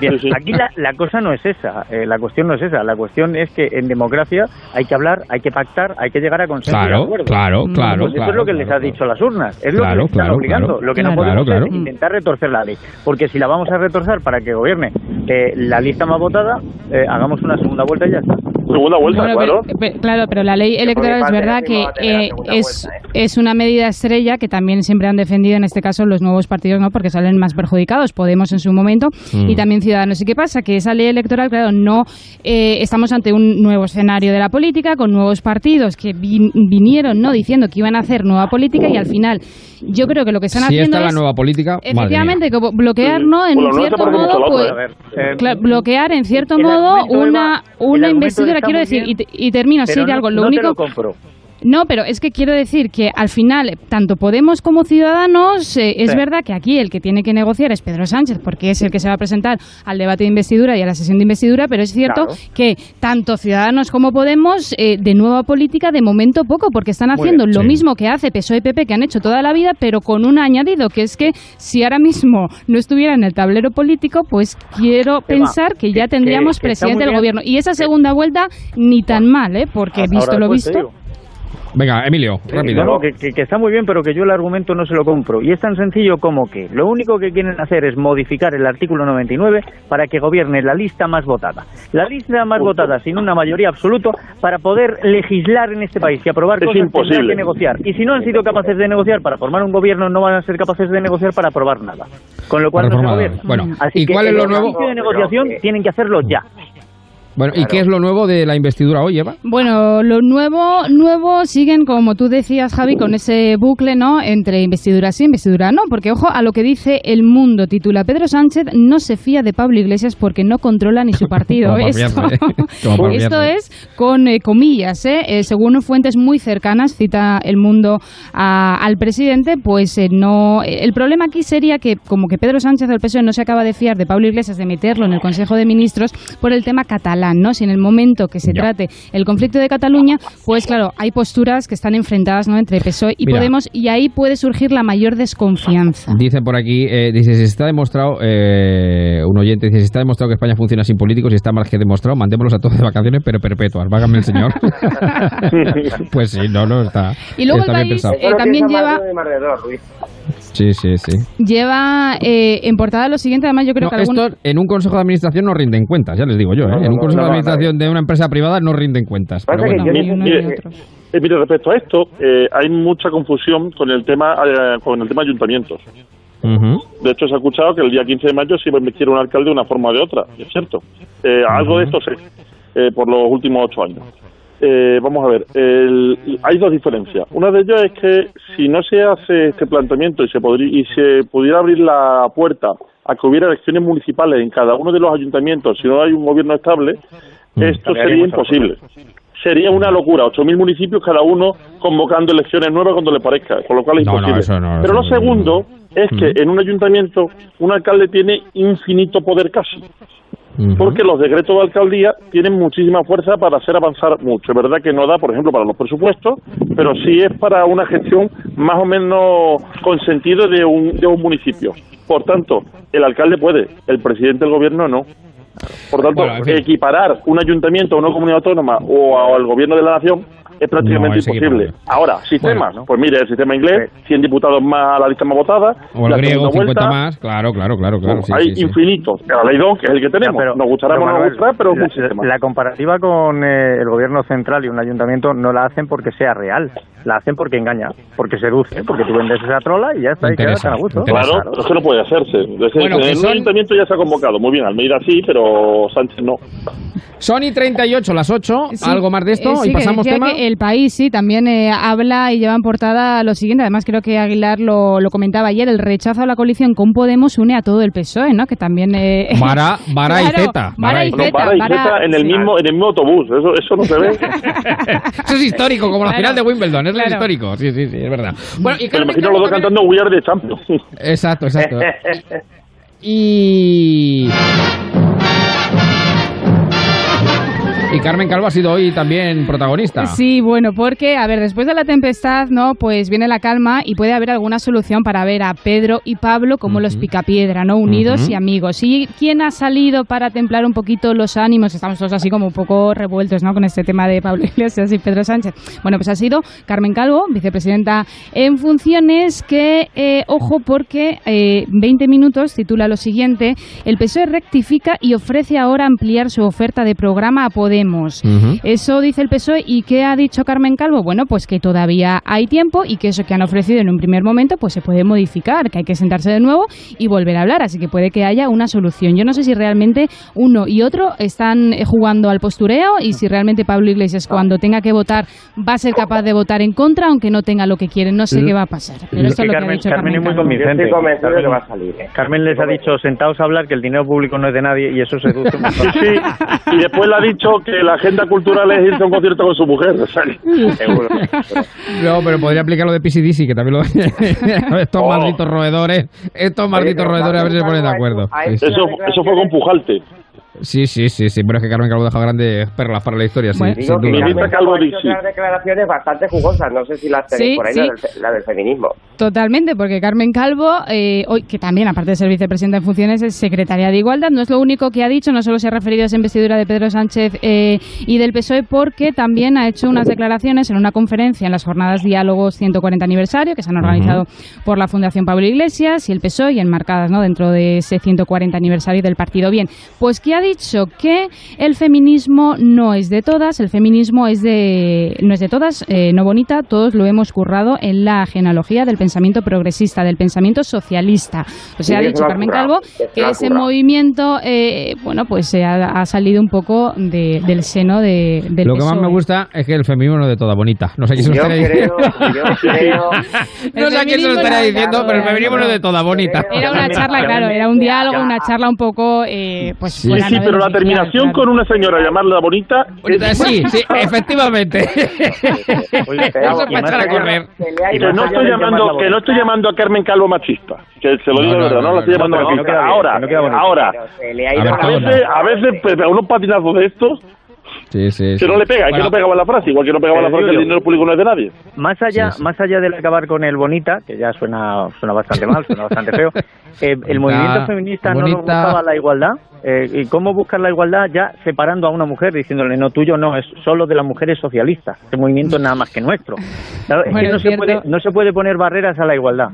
Bien, aquí la, la cosa no es esa. eh, la cuestión no es esa. La cuestión es que en democracia hay que hablar, hay que pactar, hay que llegar a consenso y Claro, claro, Pues claro, eso claro, es lo que les ha dicho las urnas. Es lo que les están obligando. Lo que no podemos claro. es intentar retorcer la ley. Porque si la vamos a retorcer para que gobierne eh, la lista más votada, eh, hagamos una segunda vuelta y ya está. Segunda vuelta, Bueno, pero- pe- claro, pero la ley electoral es verdad que eh, segunda es, es una medida estrella que también siempre han defendido en este caso los nuevos partidos, ¿no? Porque salen más perjudicados, Podemos en su momento Mm. y también Ciudadanos. ¿Y qué pasa? Que esa ley electoral, claro, no eh, estamos ante un nuevo escenario de la política con nuevos partidos que vin- vinieron, ¿no? Diciendo que iban a hacer nueva política y al final yo creo que lo que están Si haciendo esta es la nueva política. Efectivamente, como bloquear, ¿no? En Bueno, no se cierto mucho modo, pues, ver, eh, claro, bloquear en cierto modo una, una investidura, quiero decir, bien, y, te- y termino, sí, pero de no- algo, lo no te único... lo compro. No, pero es que quiero decir que al final, tanto Podemos como Ciudadanos, eh, es Sí. verdad que aquí el que tiene que negociar es Pedro Sánchez, porque es el que se va a presentar al debate de investidura y a la sesión de investidura, pero es cierto Claro. que tanto Ciudadanos como Podemos, eh, de nueva política, de momento poco, porque están haciendo bien, lo sí. mismo que hace PSOE y PP, que han hecho toda la vida, pero con un añadido, que es que si ahora mismo no estuviera en el tablero político, pues quiero pensar que ya tendríamos que presidente del gobierno. Y esa segunda vuelta, ni tan mal, ¿eh? porque visto lo te visto... Venga, Emilio, rápido. No, no, que, que- que está muy bien, pero que yo el argumento no se lo compro. Y es tan sencillo como que lo único que quieren hacer es modificar el artículo 99 para que gobierne la lista más votada. La lista más votada sin una mayoría absoluta para poder legislar en este país y aprobar Es cosas imposible. que negociar. Y si no han sido capaces de negociar para formar un gobierno, no van a ser capaces de negociar para aprobar nada. Con lo cual no se gobierna. Bueno, Así ¿y que cuál es el lo nuevo? ejercicio de negociación tienen que hacerlo ya. Bueno, ¿y qué es lo nuevo de la investidura hoy, Eva? Bueno, lo nuevo, nuevo siguen, como tú decías, Javi, con ese bucle, ¿no? Entre investidura sí, investidura no. Porque, ojo, a lo que dice El Mundo, titula Pedro Sánchez no se fía de Pablo Iglesias porque no controla ni su partido. Esto ¿eh? Esto fiarse. es con eh, comillas, ¿eh? Eh, Según fuentes muy cercanas, cita El Mundo a- al presidente, pues eh, no... eh, El problema aquí sería que, como que Pedro Sánchez del PSOE no se acaba de fiar de Pablo Iglesias de meterlo en el Consejo de Ministros por el tema catalán, ¿no? Si en el momento que se trate el conflicto de Cataluña, pues claro, hay posturas que están enfrentadas, ¿no? Entre PSOE y Mira. Podemos y ahí puede surgir la mayor desconfianza. Dice por aquí, eh, dice, si está demostrado, eh, un oyente dice, si está demostrado que España funciona sin políticos y está más que demostrado, mandémoslos a todos de vacaciones, pero perpetuas, vágame el señor. pues sí, no, no, está, Y luego está el país, eh, también lleva Sí, sí, sí. lleva eh, en portada lo siguiente, además yo creo No, que algún- esto en un consejo de administración no rinden cuentas, ya les digo yo, ¿eh? No, no, en un consejo no, de no, administración de una empresa privada no rinden cuentas. Pero bueno. Mire, mire, eh, mire, respecto a esto, eh, hay mucha confusión con el tema eh, con el tema ayuntamientos. De hecho, se ha escuchado que el día 15 de mayo se iba a investir un alcalde de una forma o de otra, y es cierto. Eh, Algo de esto sé, eh, por los últimos ocho años. Eh, vamos a ver, el- hay dos diferencias. Una de ellas es que si no se hace este planteamiento y se, podría, y se pudiera abrir la puerta a que hubiera elecciones municipales en cada uno de los ayuntamientos, si no hay un gobierno estable, esto sería imposible. Sería una locura, 8.000 municipios cada uno convocando elecciones nuevas cuando le parezca, con lo cual es No, no, imposible. eso no, Pero lo eso segundo es que en un ayuntamiento un alcalde tiene infinito poder casi. Porque los decretos de alcaldía tienen muchísima fuerza para hacer avanzar mucho. Es verdad que no da, por ejemplo, para los presupuestos, pero sí es para una gestión más o menos con sentido de un, de un municipio. Por tanto, el alcalde puede, el presidente del gobierno no. Por tanto, Bueno, en fin. equiparar un ayuntamiento a una comunidad autónoma o al gobierno de la nación es prácticamente No, es imposible. Ahora, sistemas. Pues mire, el sistema inglés, 100 diputados más a la lista más votada. O el la griego, segunda 50 vuelta, más, claro, claro, claro, claro. sí, hay sí, sí. infinitos. La ley 2, que es el que tenemos. nos gustará o no nos gustará, pero la, la comparativa con eh, el gobierno central y un ayuntamiento no la hacen porque sea real, la hacen porque engaña, porque seduce, porque tú vendes esa trola y ya está, y quedas tan a gusto. Claro, eso no puede hacerse. Es Bueno, que son- ayuntamiento ya se ha convocado. Muy bien, Almeida sí, pero Sánchez no. Sony 38, las 8, Sí, algo más de esto eh, sí, y que pasamos tema. que el país sí también eh, habla y lleva en portada lo siguiente. Además, creo que Aguilar lo, lo comentaba ayer. El rechazo a la coalición con Podemos une a todo el PSOE, ¿no? Que también. Eh, Vara, Vara y Zeta. Vara y Zeta. y en el sí. mismo en el mismo autobús. Eso, eso no se ve. Eso es histórico, como la Claro, final de Wimbledon, es claro. histórico. Sí, sí, sí, es verdad. Bueno, y Me Carmen imagino los dos cantando We Are the Champions. Exacto, exacto. Y. Y Carmen Calvo ha sido hoy también protagonista. Sí, bueno, porque, a ver, después de la tempestad, ¿no? Pues viene la calma y puede haber alguna solución para ver a Pedro y Pablo como los picapiedra, ¿no? Unidos y amigos. ¿Y quién ha salido para templar un poquito los ánimos? Estamos todos así como un poco revueltos, ¿no? Con este tema de Pablo Iglesias y Pedro Sánchez. Bueno, pues ha sido Carmen Calvo, vicepresidenta en funciones, que, eh, ojo, porque eh, 20 minutos titula lo siguiente, el PSOE rectifica y ofrece ahora ampliar su oferta de programa a Podemos. Eso dice el PSOE. ¿Y qué ha dicho Carmen Calvo? Bueno, pues que todavía hay tiempo y que eso que han ofrecido en un primer momento pues se puede modificar, que hay que sentarse de nuevo y volver a hablar. Así que puede que haya una solución. Yo no sé si realmente uno y otro están eh, jugando al postureo y si realmente Pablo Iglesias cuando tenga que votar va a ser capaz de votar en contra aunque no tenga lo que quiere. No sé qué va a pasar. Pero esto es lo que ha Carmen, dicho Carmen es muy convincente. Carmen, que va a salir, ¿eh? Carmen les ha dicho, sentaos a hablar, que el dinero público no es de nadie y eso seduce. Sí, y después le ha dicho que la agenda cultural es irse a un concierto con su mujer. o sea, Seguro. No, pero podría aplicar lo de PCDC, que también lo... estos malditos roedores, estos malditos roedores, a ver si se ponen de acuerdo. Sí, Eso, eso fue con Pujalte. Sí, sí, sí, sí, pero es que Carmen Calvo deja grandes perlas para la historia, sí, Digo sin que duda. Carmen Calvo ha hecho unas declaraciones bastante jugosas, no sé si las tenéis Sí, por ahí, sí. la, del, la del feminismo. Totalmente, porque Carmen Calvo, eh, hoy, que también, aparte de ser vicepresidenta en funciones, es secretaria de Igualdad, no es lo único que ha dicho, no solo se ha referido a esa investidura de Pedro Sánchez eh, y del PSOE, porque también ha hecho unas declaraciones en una conferencia en las jornadas Diálogos 140 aniversario, que se han organizado por la Fundación Pablo Iglesias y el PSOE, y enmarcadas ¿no? dentro de ese 140 aniversario del partido Bien. Pues que ha dicho que el feminismo no es de todas, el feminismo es de, no es de todas, eh, no bonita, todos lo hemos currado en la genealogía del pensamiento progresista, del pensamiento socialista. O sea, ha Sí, dicho ha Carmen currado, Calvo que ese currado. movimiento, eh, bueno, pues eh, ha, ha salido un poco de- del seno de, del Lo que más PSOE. me gusta es que el feminismo no es de toda bonita. No sé quién se lo Yo estaría creo, diciendo. yo creo... No sé a quién se lo estaría diciendo, pero el feminismo no es de toda bonita. Era una charla, claro, era un diálogo, una charla un poco, eh, pues... Sí, sí, pero la terminación claro. con una señora llamarla bonita. Bonita, Sí, sí, efectivamente. Eso es para echar a correr. Que no estoy llamando, que no estoy llamando a Carmen Calvo machista. Que se lo digo No, de verdad, no, no, la estoy llamando machista. ahora, ahora. A A veces, a veces pe- pega unos patinazos de estos Sí, sí, que no le pega, es que Bueno, no pegaba la frase, igual que no pegaba la frase el yo, dinero público no es de nadie. Más allá, más allá del acabar con el bonita, que ya suena, suena bastante mal, suena bastante feo, eh, el movimiento feminista no nos buscaba la igualdad. eh, ¿Y cómo buscar la igualdad ya separando a una mujer, diciéndole no tuyo no, es solo de las mujeres socialistas? Este movimiento es nada más que nuestro. Claro, es Bueno, que no es se, puede, no se puede poner barreras a la igualdad.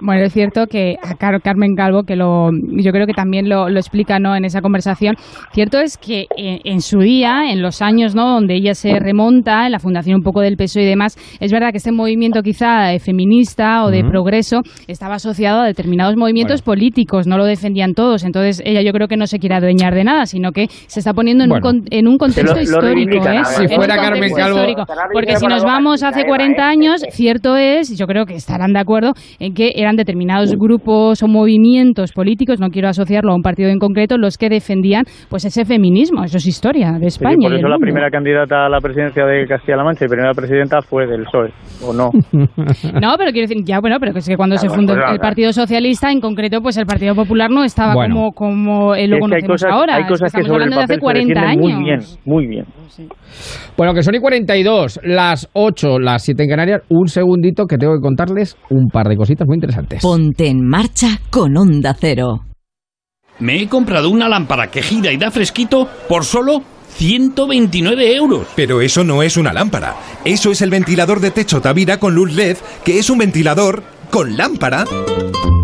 Bueno, es cierto que a Car- Carmen Calvo, que lo, yo creo que también lo, lo explica ¿no? en esa conversación, cierto es que en, en su día, en los años ¿no? donde ella se remonta, en la fundación un poco del PSOE y demás, es verdad que este movimiento quizá eh, feminista o de progreso estaba asociado a determinados movimientos políticos, no lo defendían todos, entonces ella yo creo que no se quiere adueñar de nada, sino que se está poniendo en, Bueno. un, con- en un contexto lo histórico. ¿eh? Si fuera Carmen Calvo- histórico. Porque si nos vamos hace 40 años, cierto es, yo creo que estarán de acuerdo en que eran determinados grupos o movimientos políticos, no quiero asociarlo a un partido en concreto, los que defendían pues ese feminismo. Eso es historia de Sí, España. por eso la mundo. primera candidata a la presidencia de Castilla-La Mancha y primera presidenta fue del PSOE, ¿o no? No, pero quiero decir, ya bueno, pero que es que cuando se fundó pues, el claro. Partido Socialista, en concreto, pues el Partido Popular no estaba Bueno. como, como eh, lo Es que hay conocemos cosas, ahora. hay Es cosas que, estamos sobre el hablando de hace papel se 40 defienden años. muy bien, muy bien. Bueno, que son y 42, las 8, las 7 en Canarias. Un segundito que tengo que contarles un par de cositas muy interesantes. Ponte en marcha con Onda Cero. Me he comprado una lámpara que gira y da fresquito por solo 129 euros. Pero eso no es una lámpara. Eso es el ventilador de techo Tavira con luz LED, que es un ventilador con lámpara.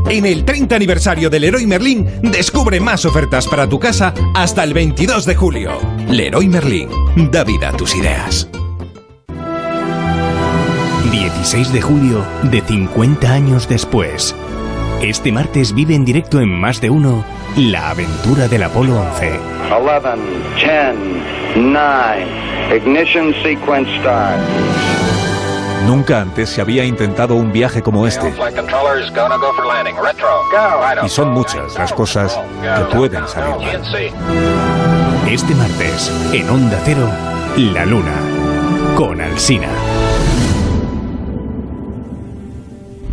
En el 30 aniversario del Leroy Merlin, descubre más ofertas para tu casa hasta el 22 de julio. Leroy Merlin, da vida a tus ideas. 16 de julio de 50 años después. Este martes vive en directo en más de uno la aventura del Apolo 11. 11, 10, 9, ignition sequence start. Nunca antes se había intentado un viaje como este. Y son muchas las cosas que pueden salir mal. Este martes, en Onda Cero, La Luna, con Alsina.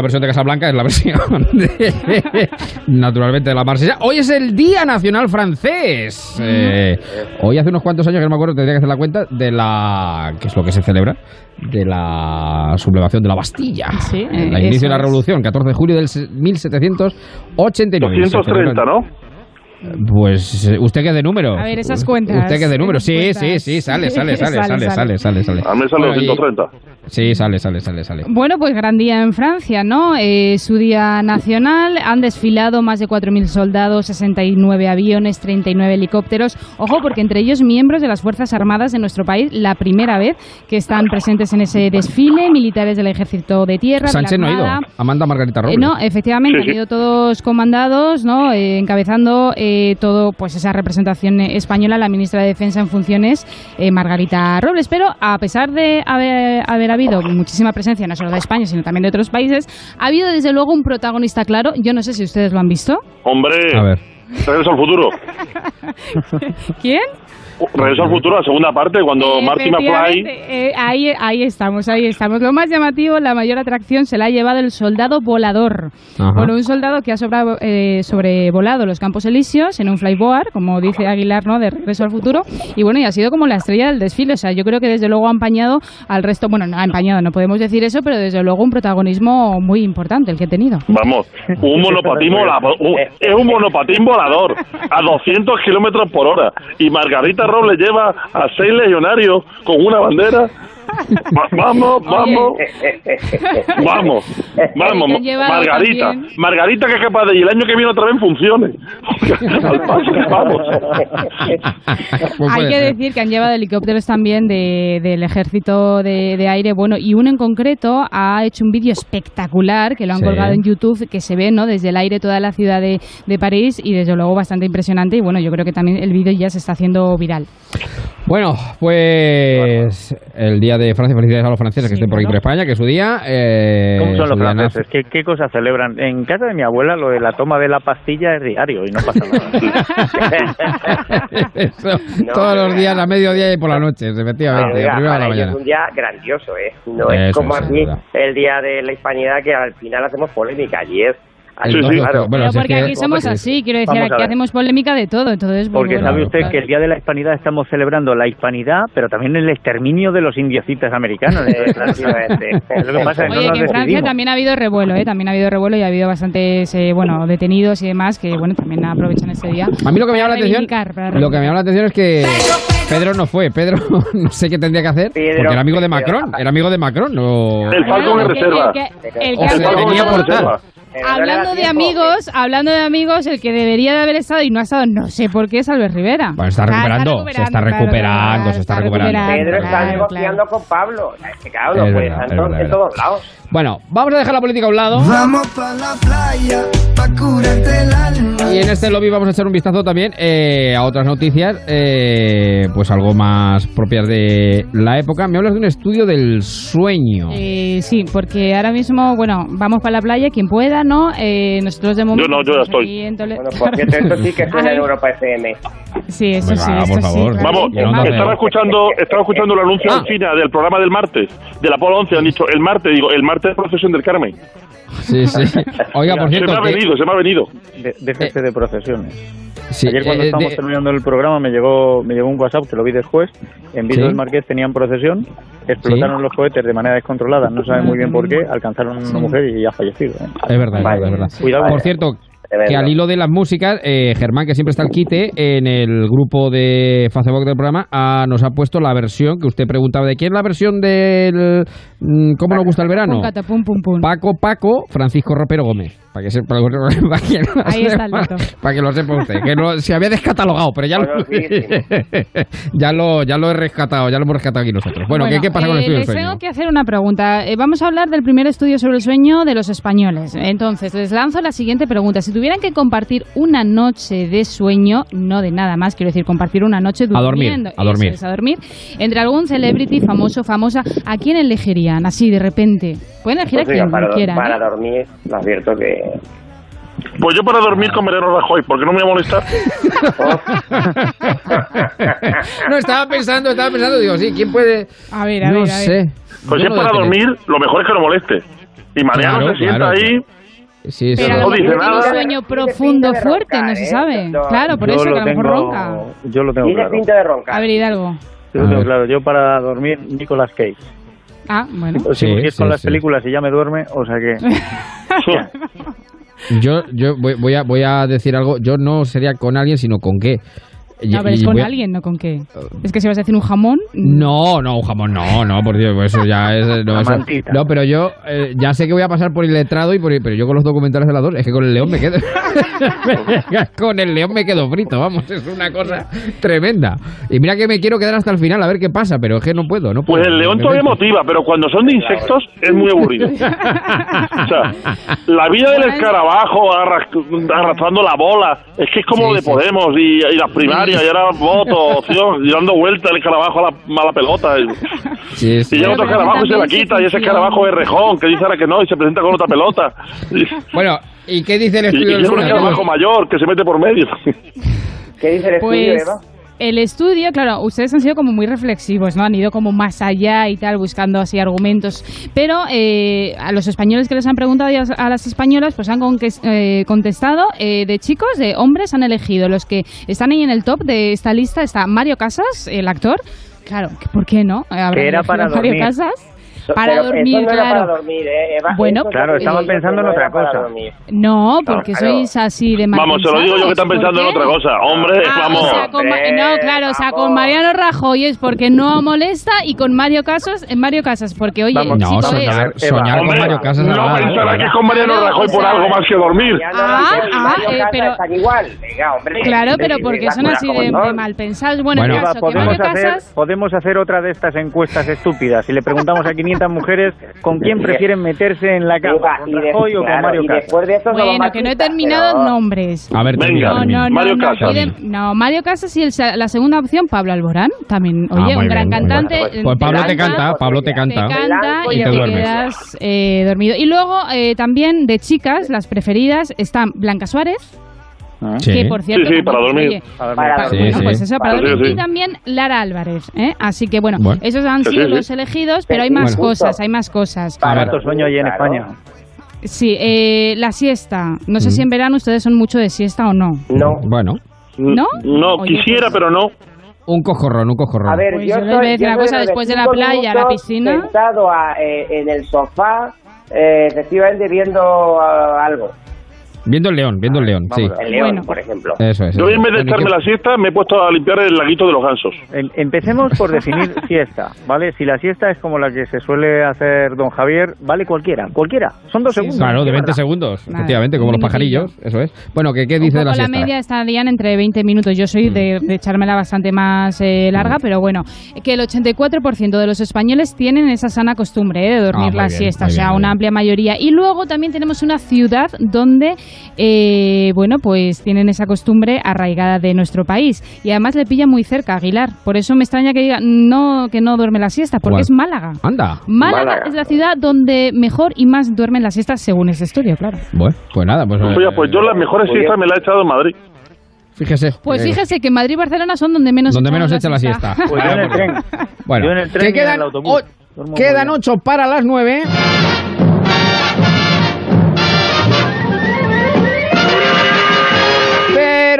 Una versión de Casablanca, es la versión de- naturalmente de la Marsella. Hoy es el Día Nacional Francés. Eh, hoy hace unos cuantos años que no me acuerdo, tendría que hacer la cuenta de la ¿qué es lo que se celebra? De la sublevación de la Bastilla. Sí, el eh, inicio eso de la. Revolución, 14 de julio del 1789. Y se 230, celebra- ¿no? Pues eh, usted que de número. A ver, esas cuentas. Usted que de número. Sí, cuentas. sí, sí, sale, sale, sale, Sale, sale, sale. sale, sale, sale. A mí sale Bueno, y- 230. Sí, sale, sale, sale, sale. Bueno, pues gran día en Francia, ¿no? Eh, su día nacional. Han desfilado más de 4.000 soldados, 69 aviones, 39 helicópteros. Ojo, porque entre ellos miembros de las Fuerzas Armadas de nuestro país, la primera vez que están presentes en ese desfile, militares del Ejército de Tierra, de la Sánchez no ha ido. Amanda Margarita Eh, Robles. no, efectivamente, Sí, han sí. ido todos comandados, ¿no? Eh, encabezando eh, eh, todo, pues esa representación española, la ministra de Defensa en funciones, eh, Margarita Robles. Pero a pesar de haber, haber habido muchísima presencia, no solo de España, sino también de otros países, ha habido desde luego un protagonista claro. Yo no sé si ustedes lo han visto. Hombre, A ver. Regreso al futuro. ¿Quién? Regreso al futuro, la segunda parte, cuando Marty McFly... Eh, ahí, ahí estamos, ahí estamos. Lo más llamativo, la mayor atracción se la ha llevado el soldado volador. Ajá. Bueno, un soldado que ha sobra- eh, sobrevolado los campos elíseos en un flyboard, como dice Aguilar, ¿no? De regreso al futuro. Y bueno, y ha sido como la estrella del desfile. O sea, yo creo que desde luego ha empañado al resto. Bueno, no ha empañado, no podemos decir eso, pero desde luego un protagonismo muy importante el que ha tenido. Vamos, un monopatín volador, es un monopatín volador a 200 kilómetros por hora y Margarita Robles lleva a seis legionarios con una bandera. Va- vamos, vamos, vamos, vamos, han llevado Margarita, también- Margarita que es capaz de y el año que viene otra vez funcione. Al paso que vamos. Pues Hay que decir que han llevado helicópteros también de- del ejército de, de aire, bueno, y uno en concreto ha hecho un vídeo espectacular que lo han Sí. colgado en YouTube, que se ve, ¿no? Desde el aire toda la ciudad de, de París y desde luego bastante impresionante y bueno, yo creo que también el vídeo ya se está haciendo viral. Bueno, pues el día de Francia, felicidades a los franceses que estén por aquí por España, que es su día. eh, ¿Cómo son los franceses? ¿Qué, ¿Qué cosas celebran? En casa de mi abuela lo de la toma de la pastilla es diario y no pasa nada. Eso, todos los días, a mediodía y por la noche, efectivamente, Oiga, de para la mañana. es un día grandioso, ¿eh? No es Eso como es, aquí el día de la hispanidad que al final hacemos polémica. Allí es... Sí, sí. claro. Bueno, Pero es porque que- aquí somos así, quiero decir, Vamos aquí hacemos polémica de todo, entonces... pues, Porque bueno, sabe usted claro. que el Día de la Hispanidad estamos celebrando la hispanidad, pero también el exterminio de los indiocitas americanos. Es lo que pasa, que no Oye, nos que en Francia decidimos. también ha habido revuelo, ¿eh? También ha habido revuelo y ha habido bastantes, eh, bueno, detenidos y demás que, bueno, también aprovechan este día. A mí lo que me llama la atención, lo que me llama la atención es que Pedro no fue. Pedro no sé qué tendría que hacer, porque era amigo de Macron, era amigo de Macron. O... El Falcon en El que- reserva. Hablando de amigos, hablando de amigos, el que debería de haber estado y no ha estado, no sé por qué, es Albert Rivera. Bueno, está recuperando, se está recuperando, se está recuperando. Pedro está negociando con Pablo. Es que claro, en todos lados. Bueno, vamos a dejar la política a un lado. Vamos pa' la playa, pa' curarte el alma. Y en este lobby vamos a echar un vistazo también eh, a otras noticias, eh, pues algo más propias de la época. Me hablas de un estudio del sueño. Eh, sí, porque ahora mismo, bueno, vamos para la playa, quien pueda, ¿no? Eh, nosotros de momento... Yo no, yo ya estoy. Bueno, por cierto, esto sí que suena en Europa FM. Sí, eso Venga, sí, por esto sí. Vamos, estaba escuchando, estaba escuchando el anuncio Ah. en China del programa del martes, del Apolo 11, han dicho el martes, digo, el martes procesión del Carmen. Sí, sí. Oiga, por se cierto, me ha venido, se me ha venido. De- déjese de procesiones. sí, Ayer cuando eh, estábamos de- terminando el programa me llegó me llegó un WhatsApp que lo vi después. En Vido Sí. del Marqués tenían procesión, explotaron los cohetes de manera descontrolada, no saben muy bien por qué, alcanzaron a una mujer y ha fallecido. ¿eh? Es verdad, es verdad, es verdad. Cuidado. Por cierto, que al hilo de las músicas, eh, Germán, que siempre está al quite, en el grupo de Facebook del programa, nos ha puesto la versión que usted preguntaba de quién es la versión del mm, ¿Cómo nos gusta el verano? Pum, catapum, pum, pum. Paco Paco, Francisco Ropero Gómez. Para que, se- para, para que lo Ahí está el sepa- dato. para que lo sepa usted. Que no- se había descatalogado, pero ya lo, ya lo ya lo he rescatado, ya lo hemos rescatado aquí nosotros. Bueno, ¿qué, qué pasa con el eh, estudio del les sueño? tengo que hacer una pregunta. Eh, vamos a hablar del primer estudio sobre el sueño de los españoles. Entonces, les lanzo la siguiente pregunta. Si tuvieran que compartir una noche de sueño, no de nada más, quiero decir, compartir una noche A dormir, durmiendo. a dormir. Eso es, a dormir. Entre algún celebrity famoso, famosa, ¿a quién elegirían así de repente? Pueden elegir Pues a quien para, quieran. para ¿eh? dormir, le advierto que... Pues yo para dormir con Mariano Rajoy, porque no me voy a molestar. No, estaba pensando, estaba pensando, digo, sí, ¿quién puede...? A ver, a no ver, a ver. sé. Pues Yo si es para dormir, lo mejor es que no moleste. Y Mariano Claro, se sienta claro. ahí. Sí, sí, Pero no dice tiene un nada. sueño profundo, fuerte, roncar, no se ¿eh? sabe. No, Claro, por Yo eso que lo a lo mejor tengo- ronca. Yo lo tengo Tiene claro. pinta de roncar. A ver, Hidalgo. Yo lo tengo claro. Yo para dormir, Nicolas Cage. Ah, bueno. O Sí, es sí, con las sí. películas y ya me duerme, o sea que... Yo, yo voy, voy a, voy a decir algo, yo no sería con alguien, sino con qué. Y- No, pero es con a- alguien, no con qué. Es que si vas a decir un jamón. No, no, un jamón, no, no, por Dios, pues eso ya es. No, eso- Amantita. no, pero yo eh, ya sé que voy a pasar por el letrado, y por, pero yo con los documentales de las dos, es que con el león me quedo. con el león me quedo frito, vamos, es una cosa tremenda. Y mira que me quiero quedar hasta el final a ver qué pasa, pero es que no puedo, no puedo. Pues el león Me todavía motiva, pero cuando son de insectos es muy aburrido. O sea, la vida del escarabajo arras- arrastrando la bola, es que es como Sí, de sí. Podemos y, y las primarias, y ahora voto, opción, y dando vuelta el escarabajo a la, a la pelota. Y, Sí, sí. y llega otro escarabajo y se la quita, y ese escarabajo es rejón, que dice ahora que no, y se presenta con otra pelota. Y, Bueno, ¿y qué dice el y, estudio y del es un mayor que se mete por medio. ¿Qué dice el estudio, Pues Eva? El estudio, claro, ustedes han sido como muy reflexivos, ¿no? Han ido como más allá y tal, buscando así argumentos. Pero eh, a los españoles que les han preguntado y a las españolas, pues han conques- eh, contestado eh, de chicos, de hombres, han elegido los que están ahí en el top de esta lista. Está Mario Casas, el actor. Claro, ¿por qué no? Que era para Mario dormir. Casas. Para pero dormir, eso no era claro. para dormir, ¿eh, Eva? Bueno, Eso Claro, eso pensando en no otra era cosa. No, porque Claro. sois así de mal Vamos, se lo digo yo que están pensando en ¿Por otra cosa. Hombre, Ah, vamos. o sea, con Ma- no, claro, o sea, con Mariano Rajoy es porque no molesta y con Mario Casas, en Mario Casas, porque oye, Vamos, no, chico soñar, es- soñar con Hombre, Mario Casas no pensará ¿eh? que es con Mariano Claro, Rajoy o por sea, algo más que dormir. No, Ah, ah, eh, pero- igual. Venga, hombre. Claro, pero porque son así de, mal pensados. Bueno, Bueno. el Eva, caso, que podemos Mario hacer, Casas... podemos hacer otra de estas encuestas estúpidas y le preguntamos a 500 mujeres con quién prefieren meterse en la cama, con Rajoy o con Mario Casas. Bueno, que no he terminado pero- nombres. A ver, Venga, No, Mario no, Casas. no, Mario Casas y el sa- la segunda opción, Pablo Alborán, también. Ah, Oye, un gran bien, cantante. Pues- Pues Pablo te canta, canta, Pablo te te canta. canta y, Y te quedas eh, dormido. Y luego eh, también de chicas, las preferidas, están Blanca Suárez, Sí. que por cierto... Sí, sí, para dormir. oye, Para pa- Sí, bueno, sí. pues eso, para Sí, dormir. sí. Y también Lara Álvarez. ¿eh? Así que bueno, Bueno. esos han sido sí, los elegidos, pero hay más Bueno. cosas, hay más cosas. Para ¿Cuánto sueño hay en claro. España? Sí, eh, la siesta. No sé Mm. si en verano ustedes son mucho de siesta o no. No. Bueno, ¿No? No, Oye, quisiera, pues- pero no. un cojorrón, un cojorrón. A ver, Pues yo, yo soy, yo una cosa, de después de la playa, la piscina. Sentado a- eh, en el sofá, eh, efectivamente viendo ah, algo. Viendo el león, viendo el león, sí. El león, Bueno. por ejemplo. Eso es. Yo en vez de es. Bueno, ¿y echarme la siesta me he puesto a limpiar el laguito de los gansos. Em- Empecemos por definir siesta, ¿vale? Si la siesta es como la que se suele hacer don Javier, vale cualquiera, cualquiera. Son dos segundos. Claro, de ¿qué 20 verdad? segundos, efectivamente, como los pajarillos, eso es. Bueno, ¿qué, qué dice de la la siesta? media estarían entre 20 minutos. Yo soy de, de echármela bastante más eh, larga, Mm. pero bueno, que el 84% de los españoles tienen esa sana costumbre eh, de dormir Ah, la bien, siesta, o sea, bien, una bien. amplia mayoría. Y luego también tenemos una ciudad donde, eh, bueno, pues tienen esa costumbre arraigada de nuestro país. Y además le pilla muy cerca, Aguilar. Por eso me extraña que diga no, que no duerme la siesta, porque ¿Cuál? es Málaga. Anda. Málaga, Málaga. es la ciudad donde mejor y más duermen las siestas según este estudio, claro. Bueno, pues nada, pues, Oye, pues yo las mejores siestas me las he echado en Madrid. fíjese. Pues eh, fíjese que Madrid y Barcelona son donde menos donde menos echa la siesta. Pues yo en el tren. Bueno, Yo en el tren que y en quedan, el autobús. o- quedan ocho para las nueve.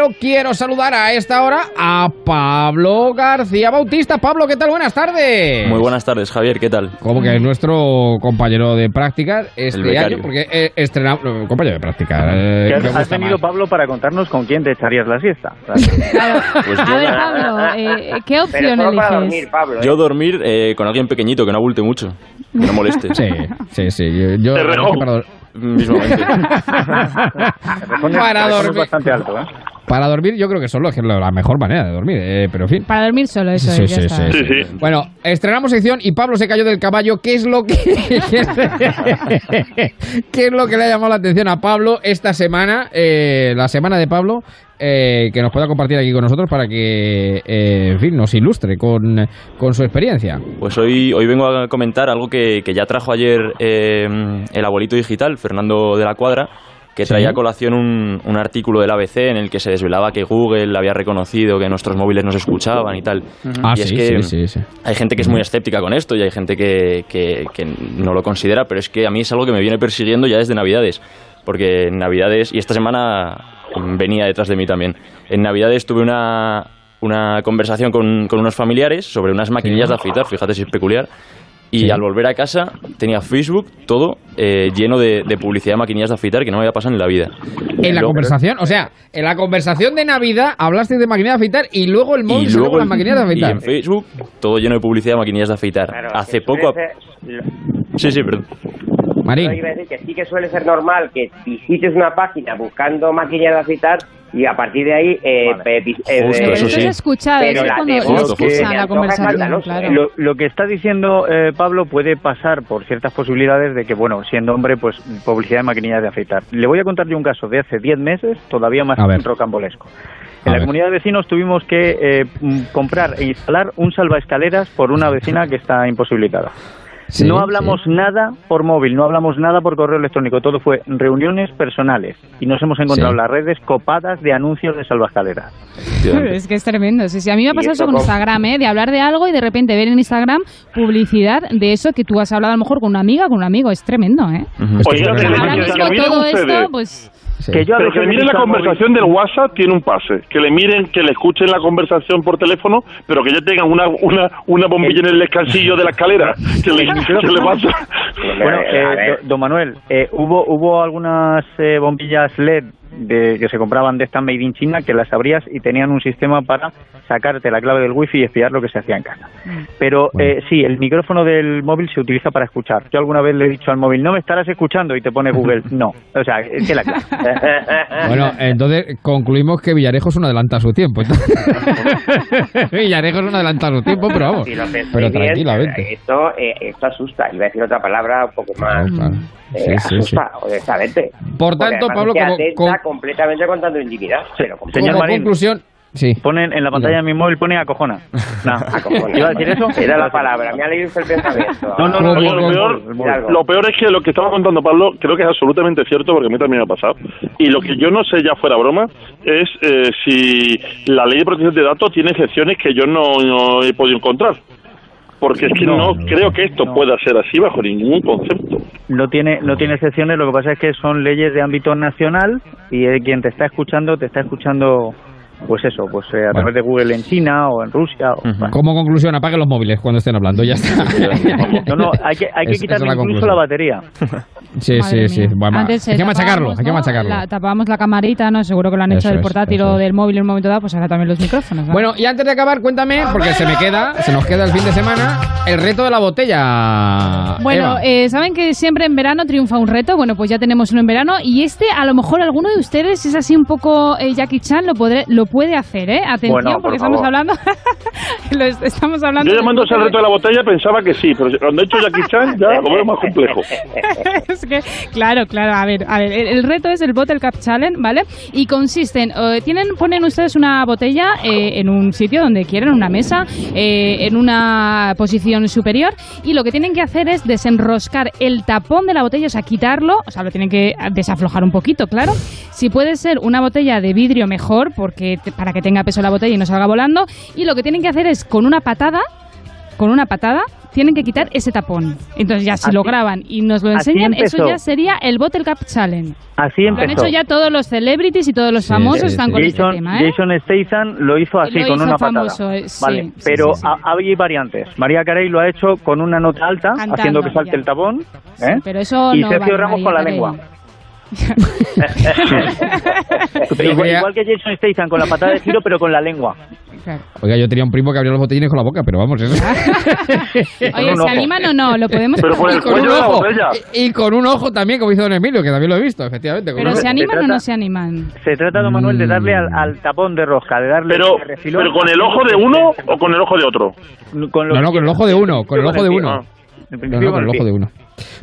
Pero quiero saludar a esta hora a Pablo García Bautista. Pablo, ¿qué tal? Buenas tardes. Muy buenas tardes, Javier, ¿qué tal? Como que es nuestro compañero de prácticas este año, porque eh, estrenamos. no, compañero de prácticas. eh, has, más. Pablo, para contarnos con quién te echarías la siesta. Pues A yo, ver, Pablo, eh, ¿qué opción eliges? dormir, Pablo. ¿eh? yo dormir eh, con alguien pequeñito, que no abulte mucho, que no moleste. Sí, sí, sí. Yo, yo- para, Mismamente. Para dormir. bastante alto, ¿eh? Para dormir, yo creo que solo es la la mejor manera de dormir, eh, pero en fin. Para dormir solo, eso Sí, es, ya sí, está. sí, Sí, sí. Bueno, estrenamos sección y Pablo se cayó del caballo. ¿Qué es lo que qué es lo que le ha llamado la atención a Pablo esta semana, eh, la semana de Pablo, eh, que nos pueda compartir aquí con nosotros para que, eh, en fin, nos ilustre con, con su experiencia. Pues hoy, hoy vengo a comentar algo que, que ya trajo ayer eh, el abuelito digital, Fernando de la Cuadra, que Sí. traía a colación un, un artículo del ABC en el que se desvelaba que Google había reconocido que nuestros móviles nos escuchaban y tal. Ah, y es sí, que sí, sí, sí. hay gente que es muy escéptica con esto y hay gente que, que- que no lo considera, pero es que a mí es algo que me viene persiguiendo ya desde Navidades. Porque en Navidades, y esta semana venía detrás de mí también, en Navidades tuve una, una conversación con, con unos familiares sobre unas maquinillas de afeitar, fíjate si es peculiar, Y al volver a casa tenía Facebook todo eh, lleno de, de publicidad de maquinillas de afeitar que no me había pasado en la vida. En la Luego- conversación, o sea, en la conversación de Navidad hablaste de maquinillas de afeitar y luego el móvil y luego con las maquinillas de y afeitar. en Facebook todo lleno de publicidad de maquinillas de afeitar. Hace poco... ser- Sí, sí, perdón. Yo iba a decir que sí que suele ser normal que visites una página buscando máquinas de afeitar y a partir de ahí eh, vis- eh, Justo, eh, eso sí. escuchar, pero eso es la cuando la conversación, claro. Lo, lo que está diciendo eh, Pablo puede pasar por ciertas posibilidades de que, bueno, siendo hombre, pues publicidad de maquinillas de afeitar. Le voy a contar yo un caso de hace 10 meses, todavía más rocambolesco. A En la ver. comunidad de vecinos tuvimos que eh, comprar e instalar un salvaescaleras por una vecina que está imposibilitada. Sí, no hablamos sí. nada por móvil, no hablamos nada por correo electrónico, todo fue reuniones personales y nos hemos encontrado Sí. las redes copadas de anuncios de salvaescaleras. Es que es tremendo. Sí, sí. A mí me ha pasado eso con Instagram, ¿eh? de hablar de algo y de repente ver en Instagram publicidad de eso que tú has hablado a lo mejor con una amiga, con un amigo. Es tremendo, ¿eh? Oiga, que, Ahora que- mismo todo ustedes. esto, pues... Que yo a Pero que le miren la el móvil. conversación del WhatsApp tiene un pase. Que le miren, que le escuchen la conversación por teléfono, pero que ya tengan una, una, una bombilla en el descansillo de la escalera. Que le, que le pasa. Bueno, eh, do- don Manuel, eh, hubo hubo algunas eh, bombillas LED de, que se compraban de esta Made in China que las abrías y tenían un sistema para sacarte la clave del wifi y espiar lo que se hacía en casa. Pero eh, sí, el micrófono del móvil se utiliza para escuchar. Yo alguna vez le he dicho al móvil, no me estarás escuchando y te pone Google, no. O sea, es que la clave. Bueno, entonces concluimos que Villarejo es un adelanta a su tiempo. Villarejo es un adelanta a su tiempo, pero vamos. Si Pero bien, tranquilamente. Esto, eh, esto asusta. Iba a decir otra palabra un poco más. Claro, eh, Sí, sí, asusta, honestamente. Por Porque tanto, Pablo, como- completamente contra tu intimidad. Pero Señor Marín, conclusión, sí. ponen en la pantalla de mi móvil pone acojona. No, Acojona. ¿Iba a decir eso? Era la palabra. Me ha leído el pensamiento. No, no, no, no, lo, peor, lo peor es que lo que estaba contando Pablo creo que es absolutamente cierto porque a mí también me ha pasado. Y lo que yo no sé ya fuera broma es eh, si la ley de protección de datos tiene excepciones que yo no, no he podido encontrar. Porque es que no, creo que esto pueda ser así bajo ningún concepto. No tiene, no tiene excepciones, lo que pasa es que son leyes de ámbito nacional y eh, quien te está escuchando, te está escuchando, pues eso, pues eh, a través de Google en China o en Rusia. o- bueno. Como conclusión, apague los móviles cuando estén hablando, ya está. No, no, hay que, hay que Es- quitarle es la incluso conclusión. la batería. Sí, Madre sí, sí. Bueno, Antes, hay eh, que machacarlo, tapábamos, hay que ¿no? machacarlo. La- tapábamos la camarita, ¿no? Seguro que lo han hecho Eso del es, portátil eso o es. del móvil en un momento dado, pues ahora también los micrófonos. ¿no? Bueno, y antes de acabar, cuéntame, porque se me queda, se nos queda el fin de semana, el reto de la botella. Bueno, eh, saben que siempre en verano triunfa un reto. Bueno, pues ya tenemos uno en verano y este a lo mejor alguno de ustedes es así un poco eh, Jackie Chan lo podré, lo puede hacer, ¿eh? Atención Bueno, por porque estamos hablando, lo es- estamos hablando. Yo llamándose al reto de la botella pensaba que sí, pero cuando he hecho Jackie Chan ya lo veo más complejo. es que, claro, claro, a ver, a ver, el, el reto es el Bottle Cap Challenge, ¿vale? Y consiste en, eh, tienen, ponen ustedes una botella eh, en un sitio donde quieran, una mesa, eh, en una posición superior, y lo que tienen que hacer es desenroscar el tapón de la botella, o sea, quitarlo, o sea, lo tienen que desaflojar un poquito, claro. Si puede ser una botella de vidrio, mejor, porque para que tenga peso la botella y no salga volando, y lo que tienen que hacer es con una patada, con una patada, tienen que quitar ese tapón. Entonces ya si Así- lo graban y nos lo enseñan, eso empezó. ya sería el Bottle Cap Challenge. Así Lo han empezó. hecho ya todos los celebrities y todos los famosos están con este Jason, tema, ¿eh? Jason Statham lo hizo así, Lo con hizo una famoso, patada. eh, sí, vale, sí, pero sí, sí. ha- hay variantes. María Carey lo ha hecho con una nota alta, Cantando, haciendo que salte ya. el tapón. ¿eh? pero eso y no Sergio vale, Ramos María con la Carey. lengua. Pero igual, igual que Jason Statham con la patada de giro, pero con la lengua. Oiga, yo tenía un primo que abría los botellines con la boca, pero vamos, eso. Oye, ¿se animan o no? Lo podemos y, con un cuello de la ojo, y, y con un ojo también, como hizo Don Emilio, que también lo he visto, efectivamente. con ¿Pero un se animan o trata- no se animan? Se trata, don Manuel, de darle al, al tapón de rosca, de darle Pero, refilón. pero con el ojo de uno o con el ojo de otro. Con No, no, con el ojo de uno, con el ojo de uno. No, no, con el con el ojo de uno.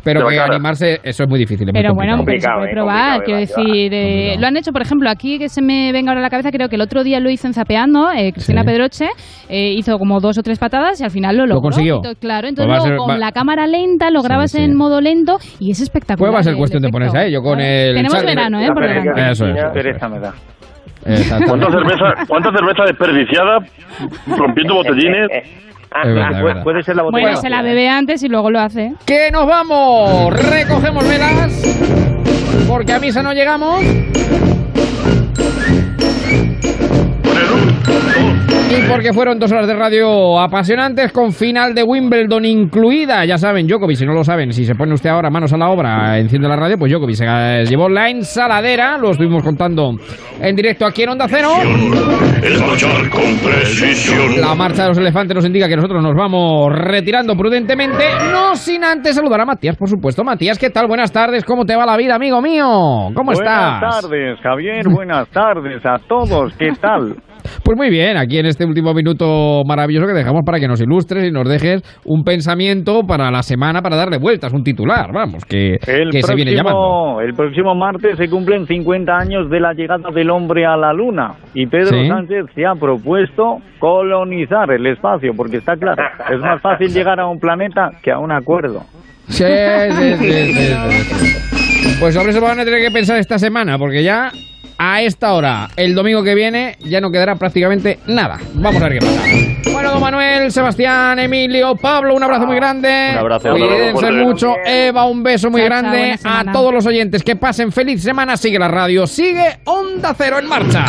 Pero que animarse, eso es muy difícil. es muy Pero bueno, pero se puede eh, probar, complicado, quiero decir, eh, lo han hecho, por ejemplo, aquí que se me venga ahora a la cabeza, creo que el otro día lo hizo en Zapeando, eh, Cristina Sí. Pedroche, eh, hizo como dos o tres patadas y al final lo logró. consiguió? Claro, Pues entonces luego ser- con va- la cámara lenta lo grabas sí. en modo lento y es espectacular. Pues va a ser el cuestión de ponerse a ello con el. Tenemos verano, ¿eh? Por. Eso. ¿Cuánta cerveza, cuánta cerveza desperdiciada rompiendo botellines? Es verdad, es Puede, verdad. puede ser la botella. Bueno, se la bebe antes y luego lo hace. ¡Que nos vamos! Recogemos velas. Porque a misa no llegamos. El Y porque fueron dos horas de radio apasionantes con final de Wimbledon incluida. Ya saben, Djokovic, si no lo saben, si se pone usted ahora manos a la obra, enciende la radio, pues Djokovic se llevó la ensaladera. Lo estuvimos contando en directo aquí en Onda Cero. La marcha de los elefantes nos indica que nosotros nos vamos retirando prudentemente, no sin antes saludar a Matías, por supuesto. Matías, ¿qué tal? Buenas tardes, ¿cómo te va la vida, amigo mío? ¿Cómo estás? Buenas tardes, Javier. Buenas tardes a todos. ¿Qué tal? Pues muy bien, aquí en este último minuto maravilloso que dejamos para que nos ilustres y nos dejes un pensamiento para la semana para darle vueltas, un titular, vamos, que, El que se viene llamando. próximo, el próximo martes se cumplen 50 años de la llegada del hombre a la Luna y Pedro Sí. Sánchez se ha propuesto colonizar el espacio porque está claro, es más fácil llegar a un planeta que a un acuerdo. Sí, sí, sí, sí, sí, sí. Pues sobre eso van a tener que pensar esta semana, porque ya a esta hora, el domingo que viene, ya no quedará prácticamente nada. Vamos a ver qué pasa. Bueno, don Manuel, Sebastián, Emilio, Pablo, un abrazo muy grande. Un abrazo. Cuídense mucho. Eva, un beso muy Chao, grande. a todos los oyentes que pasen feliz semana. Sigue la radio, sigue Onda Cero en marcha.